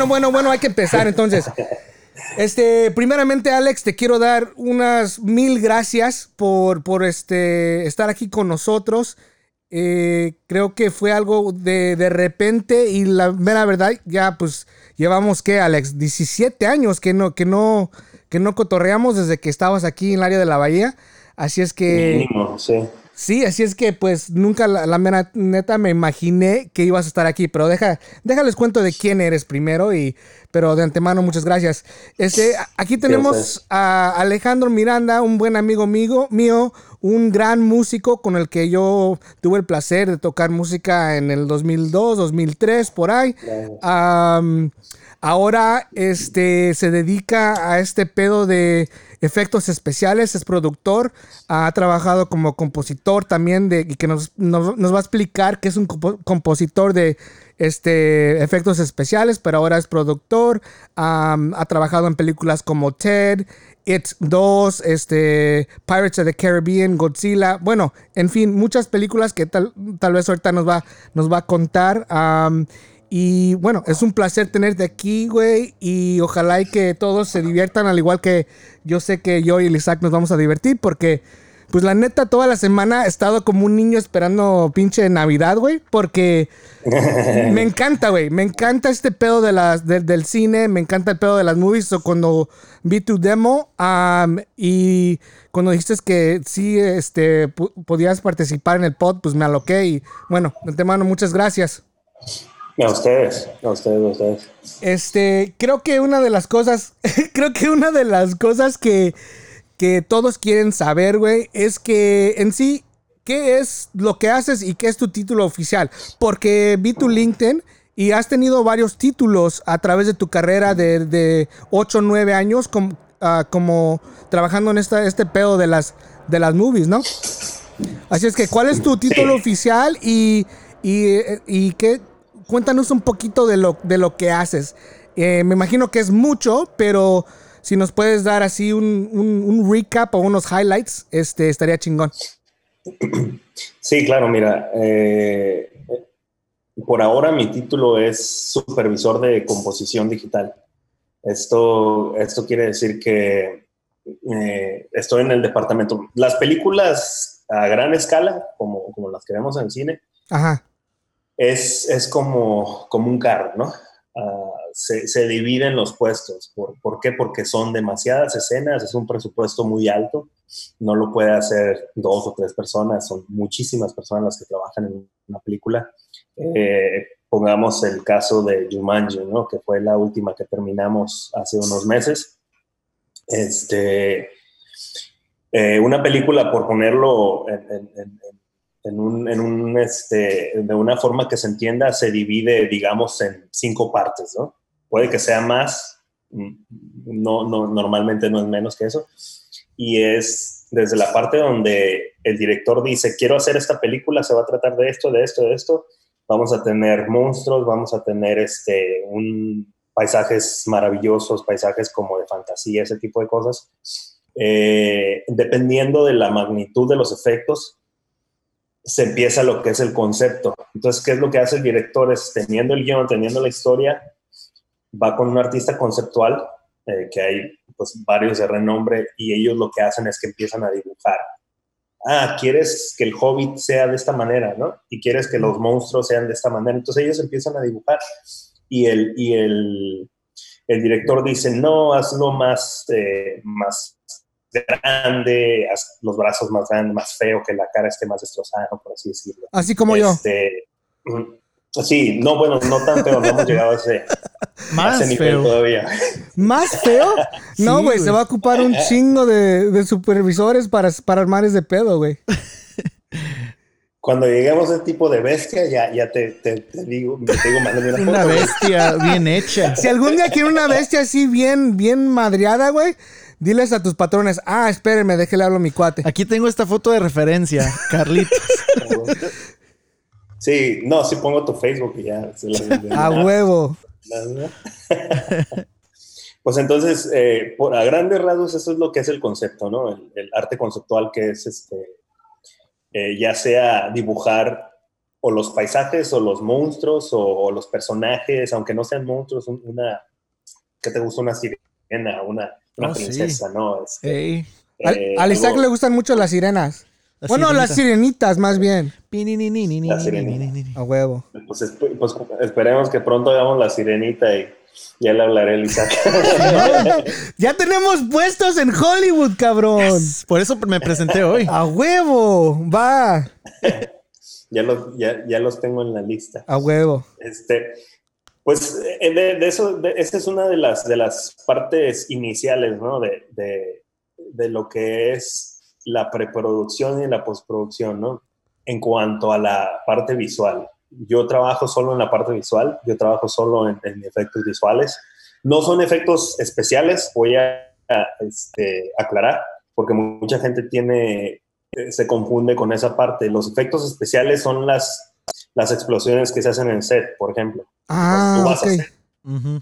Bueno, bueno, bueno, hay que empezar entonces. Este, primeramente, Alex, te quiero dar unas mil gracias por, por este, estar aquí con nosotros. Eh, creo que fue algo de, de repente y la mera verdad, ya pues llevamos que, Alex, 17 años que no, que no, que no cotorreamos desde que estabas aquí en el área de la bahía. Así es que. Mínimo, sí. Sí, así es que pues nunca la, la neta me imaginé que ibas a estar aquí, pero deja, déjales cuento de quién eres primero y pero de antemano muchas gracias. Este, aquí tenemos a Alejandro Miranda, un buen amigo mío, mío, un gran músico con el que yo tuve el placer de tocar música en el 2002, 2003 por ahí. Ahora este se dedica a este pedo de efectos especiales, es productor, ha trabajado como compositor también de, y que nos, nos- va a explicar que es un compo- compositor de este, efectos especiales, pero ahora es productor, ha trabajado en películas como Ted, It 2, este, Pirates of the Caribbean, Godzilla, bueno, en fin, muchas películas que tal, tal vez ahorita nos va, nos va a contar. Y bueno, es un placer tenerte aquí, güey. Y ojalá y que todos se diviertan, al igual que yo sé que yo y el Isaac nos vamos a divertir, porque, pues la neta, toda la semana he estado como un niño esperando pinche Navidad, güey, porque me encanta, güey. Me encanta este pedo de las, de- del cine, me encanta el pedo de las movies. So, cuando vi tu demo y cuando dijiste que sí este, podías participar en el pod, pues me aloqué. Y bueno, de antemano, muchas gracias. A ustedes, a ustedes, a ustedes. Este, creo que una de las cosas, creo que una de las cosas que, que todos quieren saber, güey, es que en sí, ¿qué es lo que haces y qué es tu título oficial? Porque vi tu LinkedIn y has tenido varios títulos a través de tu carrera de, de 8 o 9 años com- ah, como trabajando en esta, este pedo de las, de las movies, ¿no? Así es que, ¿cuál es tu título Sí. oficial y, y, eh, y qué? Cuéntanos un poquito de lo, de lo que haces. Eh, me imagino que es mucho, pero si nos puedes dar así un, un- un recap o unos highlights, este, estaría chingón. Sí, claro, mira, eh, por ahora mi título es supervisor de composición digital. Esto, esto quiere decir que eh, estoy en el departamento. Las películas a gran escala, como, como las que vemos en el cine, Ajá. Es, es como, como un carro, ¿no? Ah, se, se dividen los puestos. ¿Por, ¿Por qué? Porque son demasiadas escenas, es un presupuesto muy alto, no lo puede hacer dos o tres personas, son muchísimas personas las que trabajan en una película. Eh, pongamos el caso de Jumanji, ¿no? Que fue la última que terminamos hace unos meses. Este, eh, una película, por ponerlo en, en- en- en un, en un, este, de una forma que se entienda, se divide, digamos, en cinco partes, ¿no? Puede que sea más, mm, no, no, normalmente no es menos que eso. Y es desde la parte donde el director dice, quiero hacer esta película, se va a tratar de esto, de esto, de esto. Vamos a tener monstruos, vamos a tener este, un, paisajes maravillosos, paisajes como de fantasía, ese tipo de cosas. Eh, dependiendo de la magnitud de los efectos, se empieza lo que es el concepto. Entonces, ¿qué es lo que hace el director? Es teniendo el guion, teniendo la historia, va con un artista conceptual, eh, que hay pues varios de renombre, y ellos lo que hacen es que empiezan a dibujar. Ah, quieres que el hobbit sea de esta manera, ¿no? Y quieres que los monstruos sean de esta manera. Entonces ellos empiezan a dibujar y el, y el, el director dice, no, hazlo más, eh, más grande, haz los brazos más grandes, más feo, que la cara esté más destrozada, por así decirlo. Así como yo. Este, mm, Sí, no, bueno, no tan feo, no hemos llegado a ese, a Más nivel feo. todavía. ¿Más feo? No, Sí, güey, se va a ocupar un chingo de, de supervisores para, para armar ese pedo, güey. Cuando lleguemos a ese tipo de bestia, ya, ya te, te, te digo, te digo, mándame una, Una foto, güey. bestia bien hecha. Si algún día quiere una bestia así bien, bien madreada, güey, diles a tus patrones, ah, espérenme, déjele hablo a mi cuate. Aquí tengo esta foto de referencia, Carlitos. Sí, no, sí pongo tu Facebook y ya. se la- A huevo. Pues entonces, eh, por, a grandes rasgos, eso es lo que es el concepto, ¿no? El, el arte conceptual que es, este, eh, ya sea dibujar o los paisajes o los monstruos o, los personajes, aunque no sean monstruos, una, ¿qué te gusta? Una sirena, una, una oh, princesa, ¿no? Este, eh, Al, Isaac le gustan mucho las sirenas. bueno, las sirenitas más bien. A huevo. Pues, pues, esperemos que pronto hagamos la sirenita y ya le hablaré el Isaac. ya tenemos puestos en Hollywood, cabrón. Por eso me presenté hoy. A huevo, va. ya, los, ya, ya los tengo en la lista. A huevo. Este, pues eh, de, eso, esa es una de las, de las partes iniciales, ¿no? De, de, lo que es la preproducción y la postproducción, ¿no? En cuanto a la parte visual. Yo trabajo solo en la parte visual, yo trabajo solo en, efectos visuales. No son efectos especiales, voy a, este, aclarar, porque mucha gente tiene, eh, se confunde con esa parte. Los efectos especiales son las, las explosiones que se hacen en set, por ejemplo. Ah,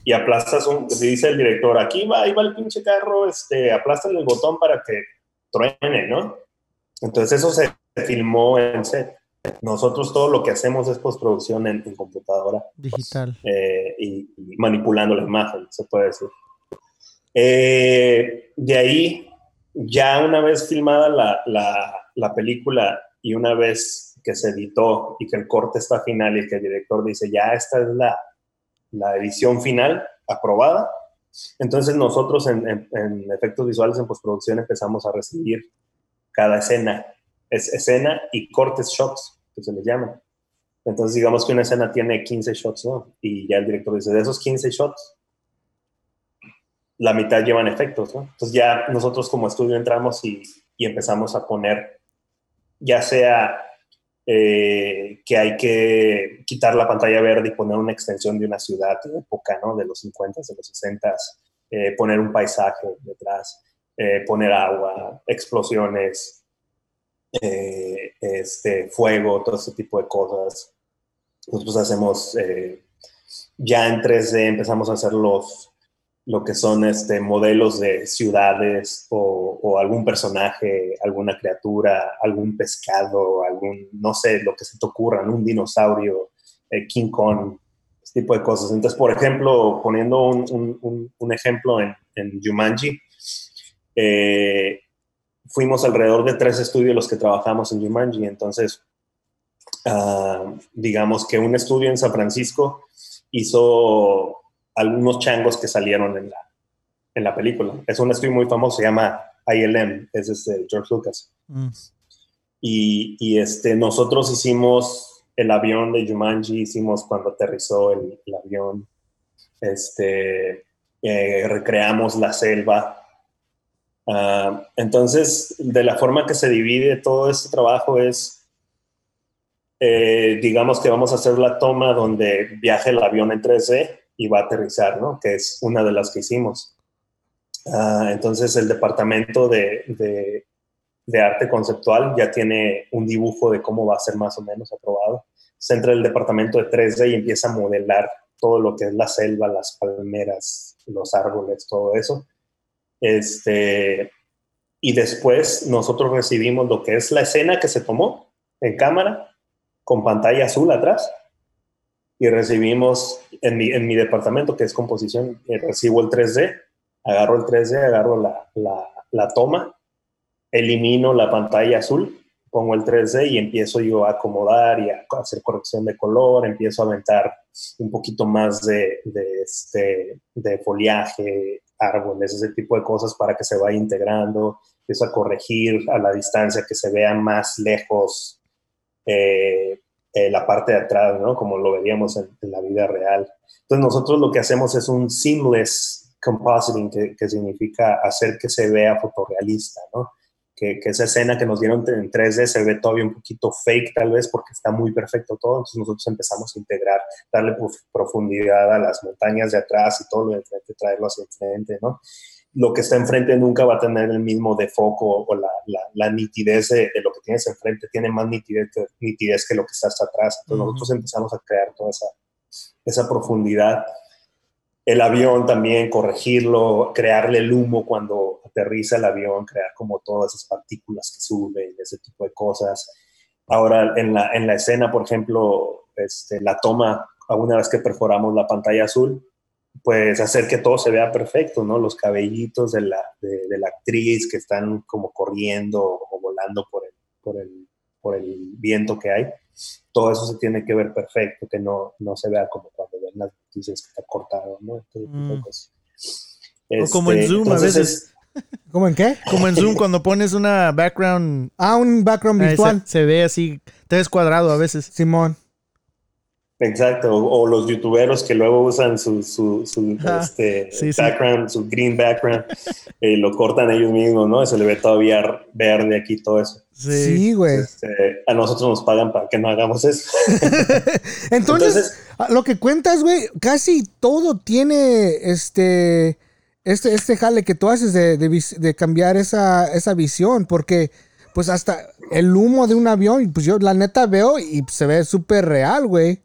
Y aplastas un, dice el director, aquí va, ahí va el pinche carro, este, aplastas el botón para que truene, ¿no? Entonces eso se filmó en set. Nosotros todo lo que hacemos es postproducción en, computadora. Digital. Eh, y, manipulando la imagen, se puede decir. Eh, de ahí, ya una vez filmada la, la, la película y una vez que se editó y que el corte está final y que el director dice, ya esta es la, la edición final aprobada, entonces nosotros en, en, efectos visuales en postproducción empezamos a recibir cada escena, es escena y cortes shots, que se les llaman. Entonces digamos que una escena tiene 15 shots, ¿no? Y ya el director dice, de esos 15 shots, la mitad llevan efectos, ¿no? Entonces ya nosotros como estudio entramos y, y empezamos a poner, ya sea eh, que hay que quitar la pantalla verde y poner una extensión de una ciudad de época, ¿no? De los 50, de los 60, eh, poner un paisaje detrás, eh, poner agua, explosiones, este, fuego, todo ese tipo de cosas. Nosotros hacemos, ya en 3D empezamos a hacer los, lo que son este, modelos de ciudades o, algún personaje, alguna criatura, algún pescado, algún, no sé, lo que se te ocurra, un dinosaurio, eh, King Kong, ese tipo de cosas. Entonces, por ejemplo, poniendo un, un, ejemplo en, Jumanji, eh, fuimos alrededor de tres estudios los que trabajamos en Jumanji. Entonces, ah, digamos que un estudio en San Francisco hizo algunos changos que salieron en la, en la película. Es un estudio muy famoso, se llama ILM, es este George Lucas. Mm. Y, y, este, nosotros hicimos el avión de Jumanji, hicimos cuando aterrizó el, avión, este, eh, recreamos la selva. Ah, entonces, de la forma que se divide todo este trabajo es, eh, digamos que vamos a hacer la toma donde viaja el avión en 3D y va a aterrizar, ¿no? Que es una de las que hicimos. Ah, entonces el departamento de, de, arte conceptual ya tiene un dibujo de cómo va a ser más o menos aprobado. Se entra el departamento de 3D y empieza a modelar todo lo que es la selva, las palmeras, los árboles, todo eso. Este, y después nosotros recibimos lo que es la escena que se tomó en cámara con pantalla azul atrás y recibimos en mi, en mi departamento, que es composición, eh, recibo el 3D, agarro el 3D, agarro la, la, toma, elimino la pantalla azul, pongo el 3D y empiezo yo a acomodar y a hacer corrección de color, empiezo a aventar un poquito más de, de, este, de foliaje, árboles, ese tipo de cosas para que se vaya integrando, empiezo a corregir a la distancia, que se vea más lejos. Eh, eh, la parte de atrás, ¿no? Como lo veríamos en, la vida real. Entonces nosotros lo que hacemos es un seamless compositing, que, significa hacer que se vea fotorrealista, ¿no? Que, esa escena que nos dieron en 3D se ve todavía un poquito fake tal vez porque está muy perfecto todo, entonces nosotros empezamos a integrar, darle profundidad a las montañas de atrás y todo lo de enfrente, traerlo hacia enfrente, ¿no? Lo que está enfrente nunca va a tener el mismo de foco o la, la, nitidez de, lo que tienes enfrente, tiene más nitidez que, nitidez que lo que está hasta atrás. Entonces nosotros empezamos a crear toda esa, esa profundidad. El avión también, corregirlo, crearle el humo cuando aterriza el avión, crear como todas esas partículas que suben, ese tipo de cosas. Ahora, en la, en la escena, por ejemplo, este, la toma, una vez que perforamos la pantalla azul, pues hacer que todo se vea perfecto, ¿no? Los cabellitos de la, de, la actriz que están como corriendo o volando por el, por, el, por el viento que hay, todo eso se tiene que ver perfecto, que no, no se vea como cuando ven las noticias que está cortado, ¿no? Mm. o como en este, Zoom a veces. ¿Cómo en qué? Como en Zoom cuando pones una background. Ah, un background virtual. Se, ve así, te ves cuadrado a veces. Simón. Exacto, o, los youtuberos que luego usan su, su, su este, background, su green background, eh, lo cortan ellos mismos, ¿no? Se le ve todavía verde aquí todo eso. Sí, güey. Este, a nosotros nos pagan para que no hagamos eso. Entonces, lo que cuentas, güey, casi todo tiene este este, este jale que tú haces de, cambiar esa, esa, visión, porque pues hasta el humo de un avión, pues yo la neta veo y se ve súper real, güey.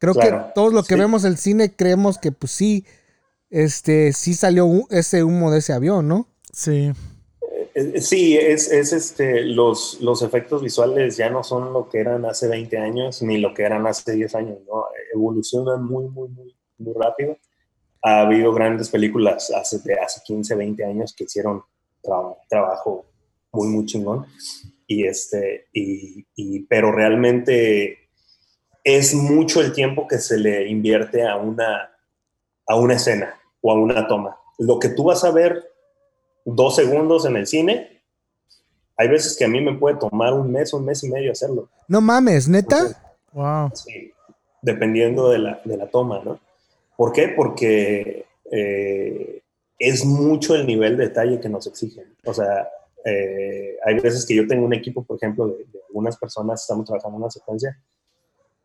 Creo que todos lo que vemos el cine creemos que pues sí, este, sí salió ese humo de ese avión, ¿no? Sí. Eh, eh, sí, es, es, este, los, los efectos visuales ya no son lo que eran hace 20 años ni lo que eran hace 10 años, ¿no? Evolucionan muy, muy, muy, muy rápido ha habido grandes películas hace, de hace 15, 20 años que hicieron trabajo muy, muy chingón. Y este, y, pero realmente es mucho el tiempo que se le invierte a una, a una escena o a una toma. Lo que tú vas a ver dos segundos en el cine, hay veces que a mí me puede tomar un mes, un mes y medio hacerlo. No mames, neta. wow. Sí, dependiendo de la, de la toma, ¿no? ¿Por qué? Porque eh, es mucho el nivel de detalle que nos exigen. O sea, eh, hay veces que yo tengo un equipo, por ejemplo, de, algunas personas, estamos trabajando en una secuencia,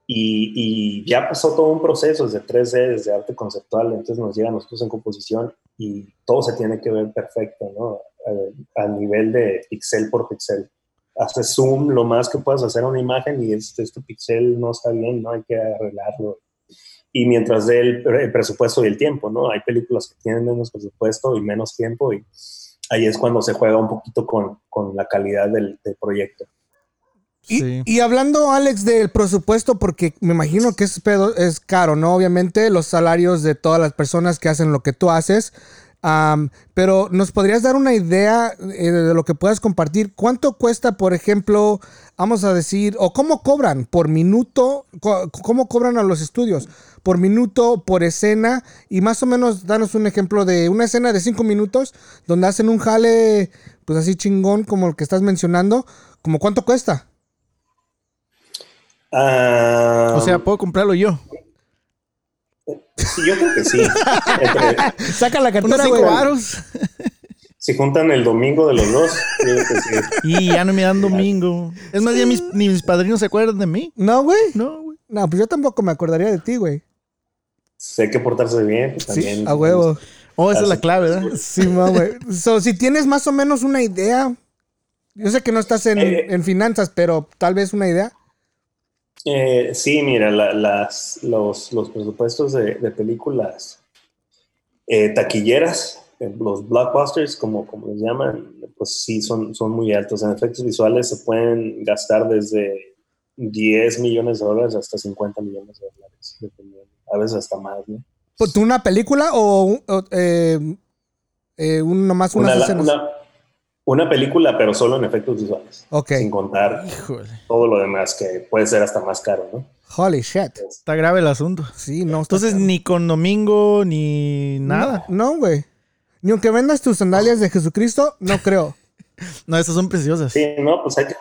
y, ya pasó todo un proceso desde 3D, desde arte conceptual, entonces nos llegan nosotros en composición y todo se tiene que ver perfecto, ¿no? Eh, a nivel de pixel por pixel. Haces zoom lo más que puedas hacer una imagen y este, este pixel no está bien, ¿no? Hay que arreglarlo y mientras dé el, presupuesto y el tiempo, ¿no? Hay películas que tienen menos presupuesto y menos tiempo y ahí es cuando se juega un poquito con, la calidad del, proyecto. Y, hablando, Alex, del presupuesto, porque me imagino que es, pedo, es caro, ¿no? Obviamente los salarios de todas las personas que hacen lo que tú haces, pero ¿nos podrías dar una idea eh, de lo que puedas compartir? ¿Cuánto cuesta, por ejemplo, vamos a decir, o cómo cobran por minuto, cómo cobran a los estudios? por minuto, por escena, y más o menos danos un ejemplo de una escena de cinco minutos donde hacen un jale, pues así chingón como el que estás mencionando, como cuánto cuesta. O sea, puedo comprarlo yo. Sí, yo creo que sí. Saca la cartera, güey. Si juntan el domingo de los dos, creo que sí. Y ya no me dan domingo. Es más, ya mis, ni mis padrinos se acuerdan de mí. No, güey. No, güey. No, pues yo tampoco me acordaría de ti, güey. Sé que portarse bien, pues también. Sí, a huevo. Oh, esa es la clave, ¿verdad? Sí, güey. So, si tienes más o menos una idea, yo sé que no estás en, eh, finanzas, pero tal vez una idea. Eh, sí, mira, las, los, presupuestos de, películas eh, taquilleras, los blockbusters, como, como les llaman, pues sí, son, son muy altos. En efectos visuales se pueden gastar desde 10 millones de dólares hasta 50 millones de dólares, dependiendo a veces hasta más, ¿no? ¿Tú una película o, eh, eh, un, nomás una, Una, película, pero solo en efectos visuales. Ok. Sin contar todo lo demás, que puede ser hasta más caro, ¿no? Holy shit. Está grave el asunto. Sí, no. Entonces, ni con domingo, ni nada. No, güey. ni aunque vendas tus sandalias de Jesucristo, no creo. no, esas son preciosas. Sí, no, pues hay que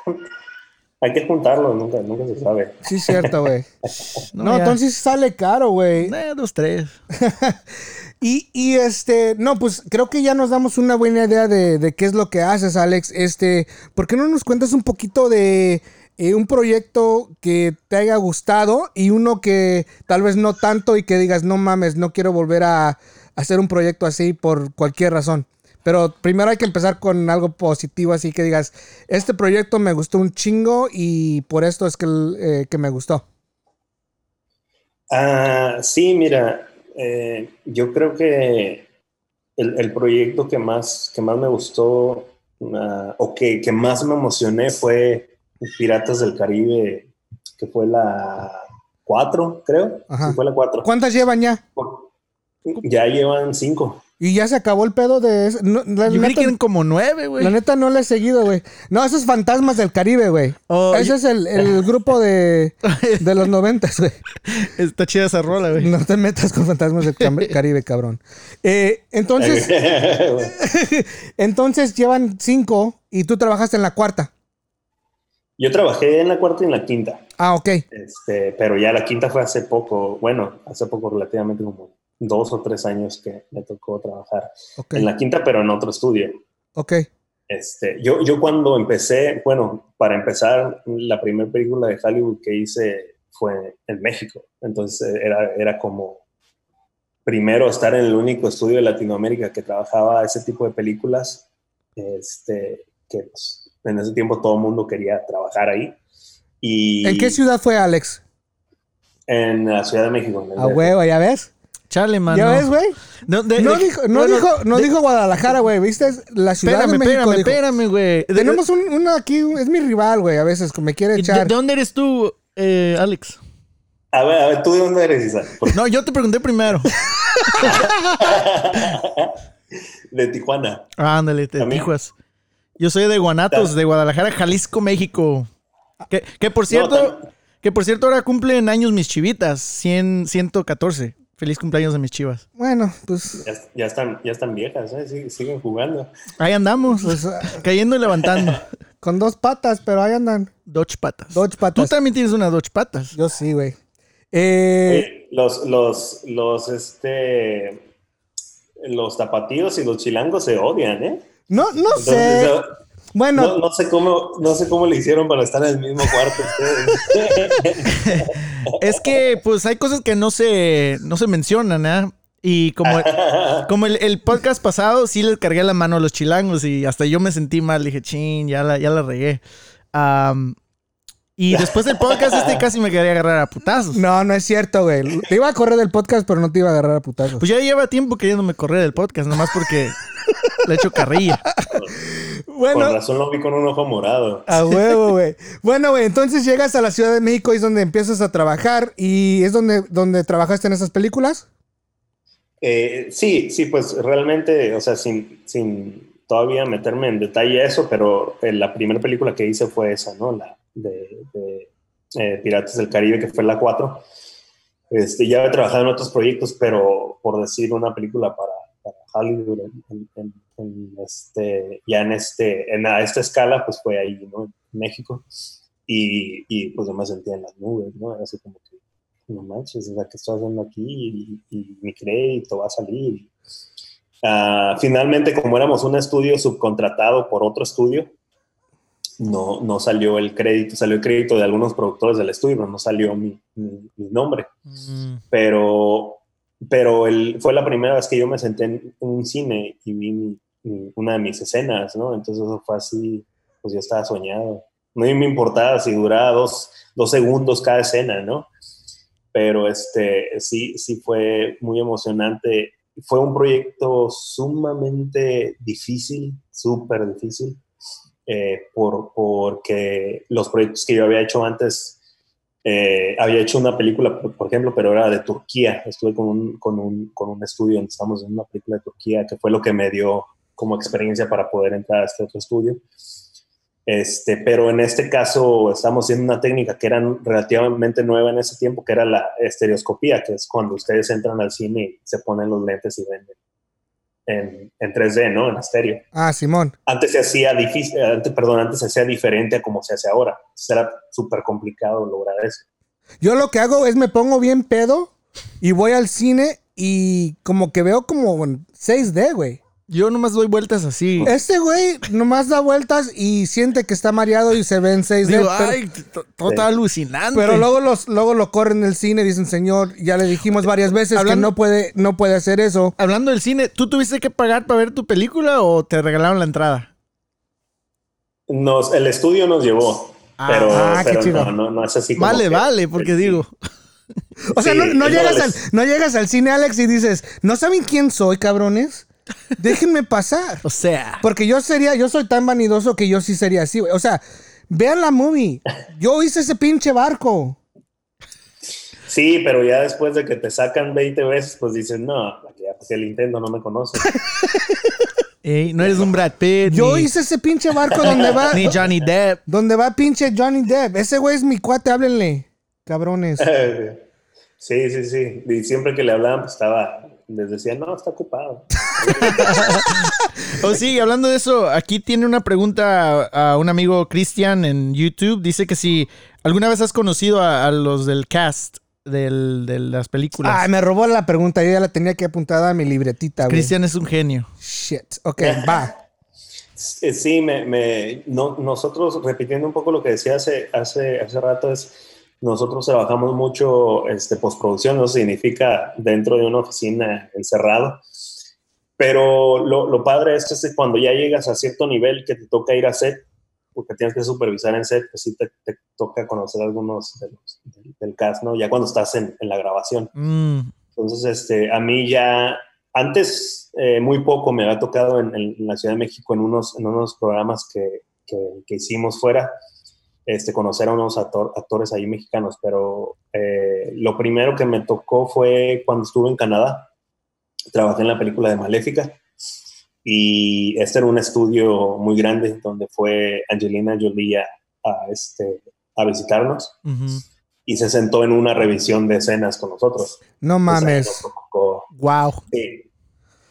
hay que juntarlo, nunca, nunca se sabe. Sí, cierto, güey. no, entonces sale caro, güey. Eh, dos, tres. y, y, este, no, pues creo que ya nos damos una buena idea de, qué es lo que haces, Alex. Este, ¿por qué no nos cuentas un poquito de eh, un proyecto que te haya gustado y uno que tal vez no tanto y que digas, no mames, no quiero volver a hacer un proyecto así por cualquier razón? Pero primero hay que empezar con algo positivo, así que digas, este proyecto me gustó un chingo y por esto es que, eh, me gustó. Ah, sí, mira, eh, yo creo que el, proyecto que más, que más me gustó ah, o que, más me emocioné fue Piratas del Caribe, que fue la 4, creo. Ajá. Sí, fue la 4. ¿Cuántas llevan ya? Ya llevan 5. Y ya se acabó el pedo de eso. No, la, Yo creí neta, que eran como nueve, güey. la neta no le he seguido, güey. No, esos fantasmas del Caribe, güey. Oh, Ese yo- es el, el grupo de, de los noventas, güey. Está chida esa rola, güey. No te metas con fantasmas del Caribe, cabrón. Eh, entonces, entonces llevan cinco y tú trabajaste en la cuarta. Yo trabajé en la cuarta y en la quinta. Ah, ok. Este, pero ya la quinta fue hace poco, bueno, hace poco relativamente como dos o tres años que me tocó trabajar Ok. en la quinta, pero en otro estudio. Ok. Este, yo, yo cuando empecé, bueno, para empezar, la primera película de Hollywood que hice fue en México. Entonces era, era como primero estar en el único estudio de Latinoamérica que trabajaba ese tipo de películas, este, que pues, en ese tiempo todo el mundo quería trabajar ahí. Y ¿En qué ciudad fue, Alex? En la Ciudad de México. en el A DF. huevo, ¿ya ves? Chale, mano. ¿Ya ves, güey? No, de- No de- dijo, no bueno, dijo, no de- dijo Guadalajara, güey. ¿Viste? La ciudad Espérame, de México espérame, dijo. espérame, güey. Tenemos un, uno aquí, es mi rival, güey. A veces me quiere ¿De, echar. de dónde eres tú, eh, Alex? A ver, a ver, ¿tú de dónde eres, Isa? Por- No, yo te pregunté primero. de Tijuana. Ah, ándale, de ¿También? Tijuas. Yo soy de Guanatos, de Guadalajara, Jalisco, México. Que, que por cierto, que por cierto ahora cumplen años mis chivitas, 100, 114. Feliz cumpleaños de mis chivas. Bueno, pues, Ya, ya están, ya están viejas, ¿eh? Sí, siguen jugando. Ahí andamos, pues ah, cayendo y levantando. con dos patas, pero ahí andan. Dodge patas. Dodge patas. Tú también tienes una Dodge patas. Yo sí, güey. Eh, los, los, los, este, los tapatíos y los chilangos se odian, ¿eh? no, no Entonces, sé. No, Bueno, no- no sé cómo, no sé cómo le hicieron para estar en el mismo cuarto ustedes. Es que, pues, hay cosas que no se, no se mencionan, ¿eh? Y como, como el, el podcast pasado, sí les cargué la mano a los chilangos y hasta yo me sentí mal. Dije, chin, ya la, ya la regué. Y después del podcast, este casi me quería agarrar a putazos. no, no es cierto, güey. Te iba a correr del podcast, pero no te iba a agarrar a putazos. Pues ya lleva tiempo queriéndome correr del podcast, nomás porque le echo carrilla. Con bueno, razón lo vi con un ojo morado. a huevo, güey. Bueno, güey, entonces llegas a la Ciudad de México y es donde empiezas a trabajar y es donde, donde trabajaste en esas películas. Eh, sí, sí, pues realmente, o sea, sin, sin todavía meterme en detalle a eso, pero eh, la primera película que hice fue esa, ¿no? La de, de, eh, Piratas del Caribe, que fue la 4. Este, ya he trabajado en otros proyectos, pero por decir una película para, para Hollywood, en, en- en- este, ya en, este, en a esta escala, pues fue ahí, ¿no? En México. Y, y pues yo me sentía en las nubes, ¿no? Así como que, no manches, sea, ¿qué estoy haciendo aquí? Y, y mi crédito va a salir. Ah, finalmente, como éramos un estudio subcontratado por otro estudio, no, no salió el crédito, salió el crédito de algunos productores del estudio, pero no salió mi, mi- mi nombre. Mm, Pero, pero el, fue la primera vez que yo me senté en un cine y vi mi- mi- una de mis escenas, ¿no? Entonces eso fue así, pues yo estaba soñado. No me importaba si duraba dos, dos segundos cada escena, ¿no? Pero este, sí, sí fue muy emocionante. Fue un proyecto sumamente difícil, súper difícil, eh, por, porque los proyectos que yo había hecho antes, eh, había hecho una película, por, por ejemplo, pero era de Turquía. Estuve con un, con un, con un estudio donde estamos en una película de Turquía, que fue lo que me dio como experiencia para poder entrar a este otro estudio. Este, pero en este caso estamos haciendo una técnica que era relativamente nueva en ese tiempo, que era la estereoscopía, que es cuando ustedes entran al cine y se ponen los lentes y ven en, en 3D, ¿no? En estéreo. Ah, Simón. Antes se hacía difícil, antes, perdón, antes se hacía diferente a como se hace ahora. Entonces era súper complicado lograr eso. Yo lo que hago es me pongo bien pedo y voy al cine y como que veo como en 6D, güey. Yo nomás doy vueltas así. Este güey nomás da vueltas y siente que está mareado y se ve en 6D. Digo, pero, ay, todo está alucinante. pero luego, los, luego lo corren en el cine y dicen, señor, ya le dijimos varias veces que no puede, no puede hacer eso. Hablando del cine, ¿tú tuviste que pagar para ver tu película o te regalaron la entrada? Nos, el estudio nos llevó, Ah, pero, ah, qué chido. no, no, no es así como Vale, que- vale, porque digo, O sea, Sí, no, no no, llegas al, no llegas al cine, Alex, y dices, ¿no saben quién soy, cabrones? Déjenme pasar. o sea, Porque yo sería, yo soy tan vanidoso que yo sí sería así, güey. O sea, Vean la movie. Yo hice ese pinche barco. Sí, pero ya después de que te sacan 20 veces, pues dicen, no, ya pues el Nintendo no me conoce. Ey, no eres un Brad Pitt. Yo ni, hice ese pinche barco donde va. ni Johnny Depp. Donde va pinche Johnny Depp. Ese güey es mi cuate, háblenle. Cabrones. Sí, sí, sí. Y siempre que le hablaban, pues estaba. Les decía, no, está ocupado. Oh, sí, hablando de eso, aquí tiene una pregunta a, un amigo Cristian en YouTube. Dice que si alguna vez has conocido a, a los del cast del, de las películas. Ay, me robó la pregunta. Yo ya la tenía que apuntada a mi libretita, güey. Cristian es un genio. Shit. Ok, va. Sí, me, me- no, nosotros, repitiendo un poco lo que decía hace, hace, hace rato, es nosotros trabajamos mucho este, postproducción, no significa dentro de una oficina encerrado, pero lo, lo padre es que cuando ya llegas a cierto nivel que te toca ir a set, porque tienes que supervisar en set, pues sí te, te toca conocer algunos de los- del, del cast, ¿no? Ya cuando estás en, en la grabación. Mm, Entonces, este, a mí ya, antes eh, muy poco me había tocado en, en- en la Ciudad de México en unos, en unos programas que, que- que hicimos fuera, este, conocer a unos actor- actores ahí mexicanos, pero eh, lo primero que me tocó fue cuando estuve en Canadá, trabajé en la película de Maléfica y este era un estudio muy grande donde fue Angelina Jolie a, a, este, a visitarnos ujú. y se sentó en una revisión de escenas con nosotros. No mames. Wow. sí,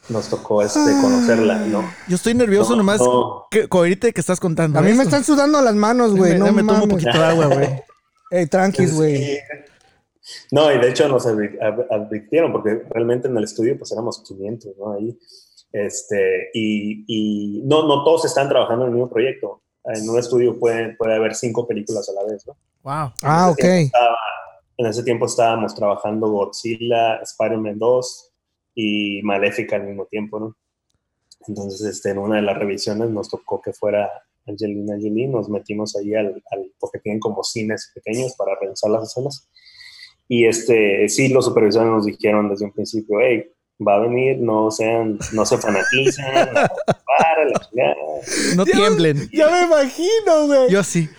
nos tocó este, conocerla, ¿no? Yo estoy nervioso No, nomás no. que, ahorita que estás contando. A mí me están sudando las manos, güey. No déjame tomo un poquito de agua, güey. Ey, tranquis, güey. No, y de hecho nos advi- ad- advirtieron, porque realmente en el estudio pues éramos 500, ¿no? Ahí, este, y, y no, no todos están trabajando en el mismo proyecto. En un estudio puede, puede haber cinco películas a la vez, ¿no? Wow. Ah, En ok. estaba- en ese tiempo estábamos trabajando Godzilla, Spider-Man 2 y Maléfica al mismo tiempo, ¿no? Entonces, este, en una de las revisiones nos tocó que fuera Angelina Jolie, nos metimos ahí al, al- porque tienen como cines pequeños para revisar las escenas. Y este, sí, los supervisores nos dijeron desde un principio, hey, va a venir, no sean, no se fanaticen, para la chingada. No tiemblen. Ya me imagino, güey. Yo sí.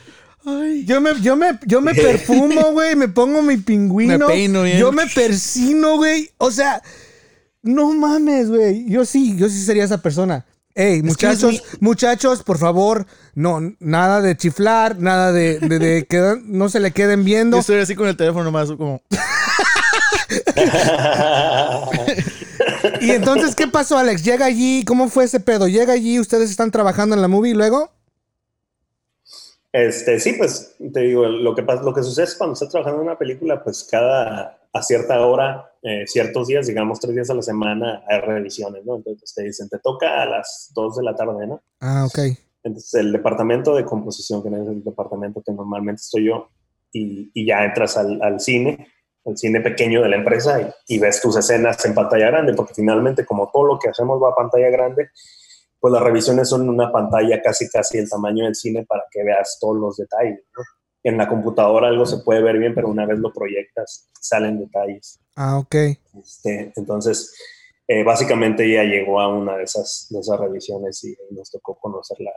Ay. Yo me, yo me, yo me perfumo, güey, me pongo mi pingüino. Me peino bien. Yo me persino, güey. O sea, no mames, güey. Yo sí, yo sí sería esa persona. Ey, muchachos, muchachos, por favor, no, nada de chiflar, nada de, de, de que no se le queden viendo. Yo estoy así con el teléfono más como. Y entonces, ¿qué pasó, Alex? Llega allí, ¿cómo fue ese pedo? Llega allí, ustedes están trabajando en la movie y luego. Este, sí, pues te digo, lo que pasa, lo que sucede es cuando estás trabajando en una película, pues cada a cierta hora, eh, ciertos días, digamos tres días a la semana, hay revisiones, ¿no? Entonces te dicen, te toca a las 2 de la tarde, ¿no? Ah, ok. Entonces el departamento de composición, que es el departamento que normalmente estoy yo, y, y ya entras al, al cine, al cine pequeño de la empresa, y, y ves tus escenas en pantalla grande, porque finalmente como todo lo que hacemos va a pantalla grande, pues las revisiones son una pantalla casi casi el tamaño del cine para que veas todos los detalles. ¿no? En la computadora algo se puede ver bien, pero una vez lo proyectas, salen detalles. Ah, ok. Este, entonces, eh, básicamente ella llegó a una de esas, de esas revisiones y nos tocó conocerla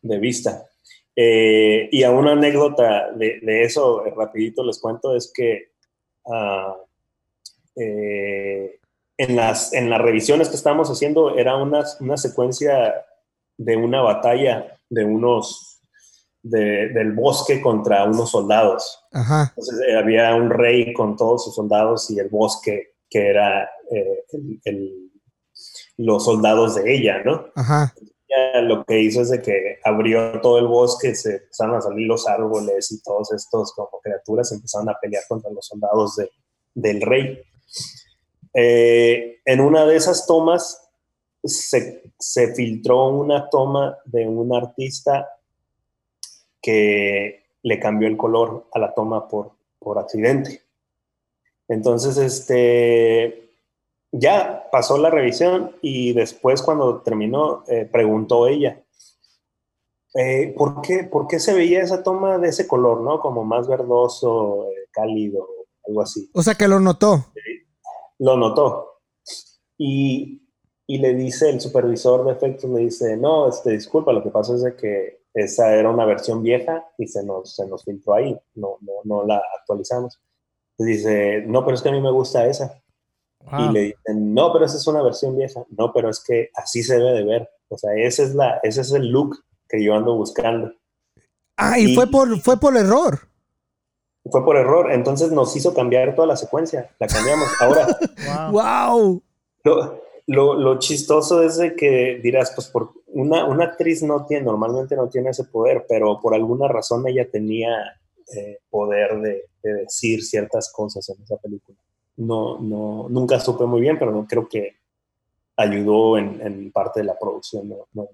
de vista. Eh, y a una anécdota de, de eso, eh, rapidito les cuento, es que ah, eh, en, las, en las revisiones que estábamos haciendo era una, una secuencia de una batalla de unos, de- del bosque contra unos soldados. Ajá. Entonces eh, había un rey con todos sus soldados y el bosque que era eh, el- el- los soldados de ella, ¿no? Ajá. Ella lo que hizo es de que abrió todo el bosque, se empezaron a salir los árboles y todos estos como criaturas empezaron a pelear contra los soldados de- del rey. Eh, en una de esas tomas se, se filtró una toma de un artista que le cambió el color a la toma por, por accidente. Entonces, este, ya pasó la revisión y después cuando terminó, eh, preguntó ella, eh, ¿por, qué, ¿por qué se veía esa toma de ese color, no? Como más verdoso, eh, cálido, algo así. O sea que lo notó. Lo notó. Y, y le dice el supervisor de efectos, le dice, no, este, disculpa, lo que pasa es de que esa era una versión vieja y se nos, se nos filtró ahí, no, no, no la actualizamos. dice, no, pero es que a mí me gusta esa. Y le dicen, no, pero esa es una versión vieja. No, pero es que así se debe de ver. O sea, ese es, la, ese es el look que yo ando buscando. Ah, y, fue, por, fue por error. Fue por error. Entonces nos hizo cambiar toda la secuencia. La cambiamos. Ahora. wow. Lo, lo, lo, chistoso es de que dirás, pues por una, una, actriz no tiene, normalmente no tiene ese poder, pero por alguna razón ella tenía eh, poder de, decir ciertas cosas en esa película. No, no, nunca supe muy bien, pero no creo que ayudó en, en parte de la producción. No, no,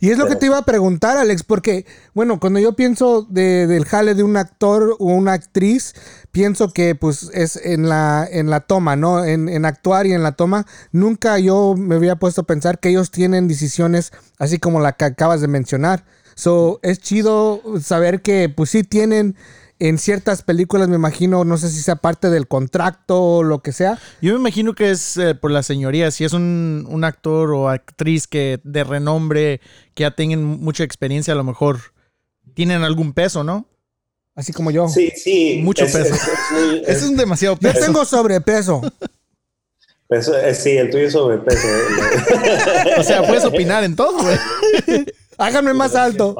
y es lo que te iba a preguntar, Alex, porque, bueno, cuando yo pienso de, del jale de un actor o una actriz, pienso que pues es en la, en la toma, ¿no? En, en, actuar y en la toma. Nunca yo me había puesto a pensar que ellos tienen decisiones así como la que acabas de mencionar. So, es chido saber que pues sí tienen en ciertas películas, me imagino, no sé si sea parte del contrato o lo que sea. Yo me imagino que es eh, por la señoría, si es un, un, actor o actriz que de renombre, que ya tengan mucha experiencia, a lo mejor tienen algún peso, ¿no? Así como yo. Sí, sí. Mucho peso. Es, es, un demasiado peso. Yo tengo sobrepeso. Eh, sí, el tuyo es sobrepeso. Eh. o sea, puedes opinar en todo, güey. Háganme más alto.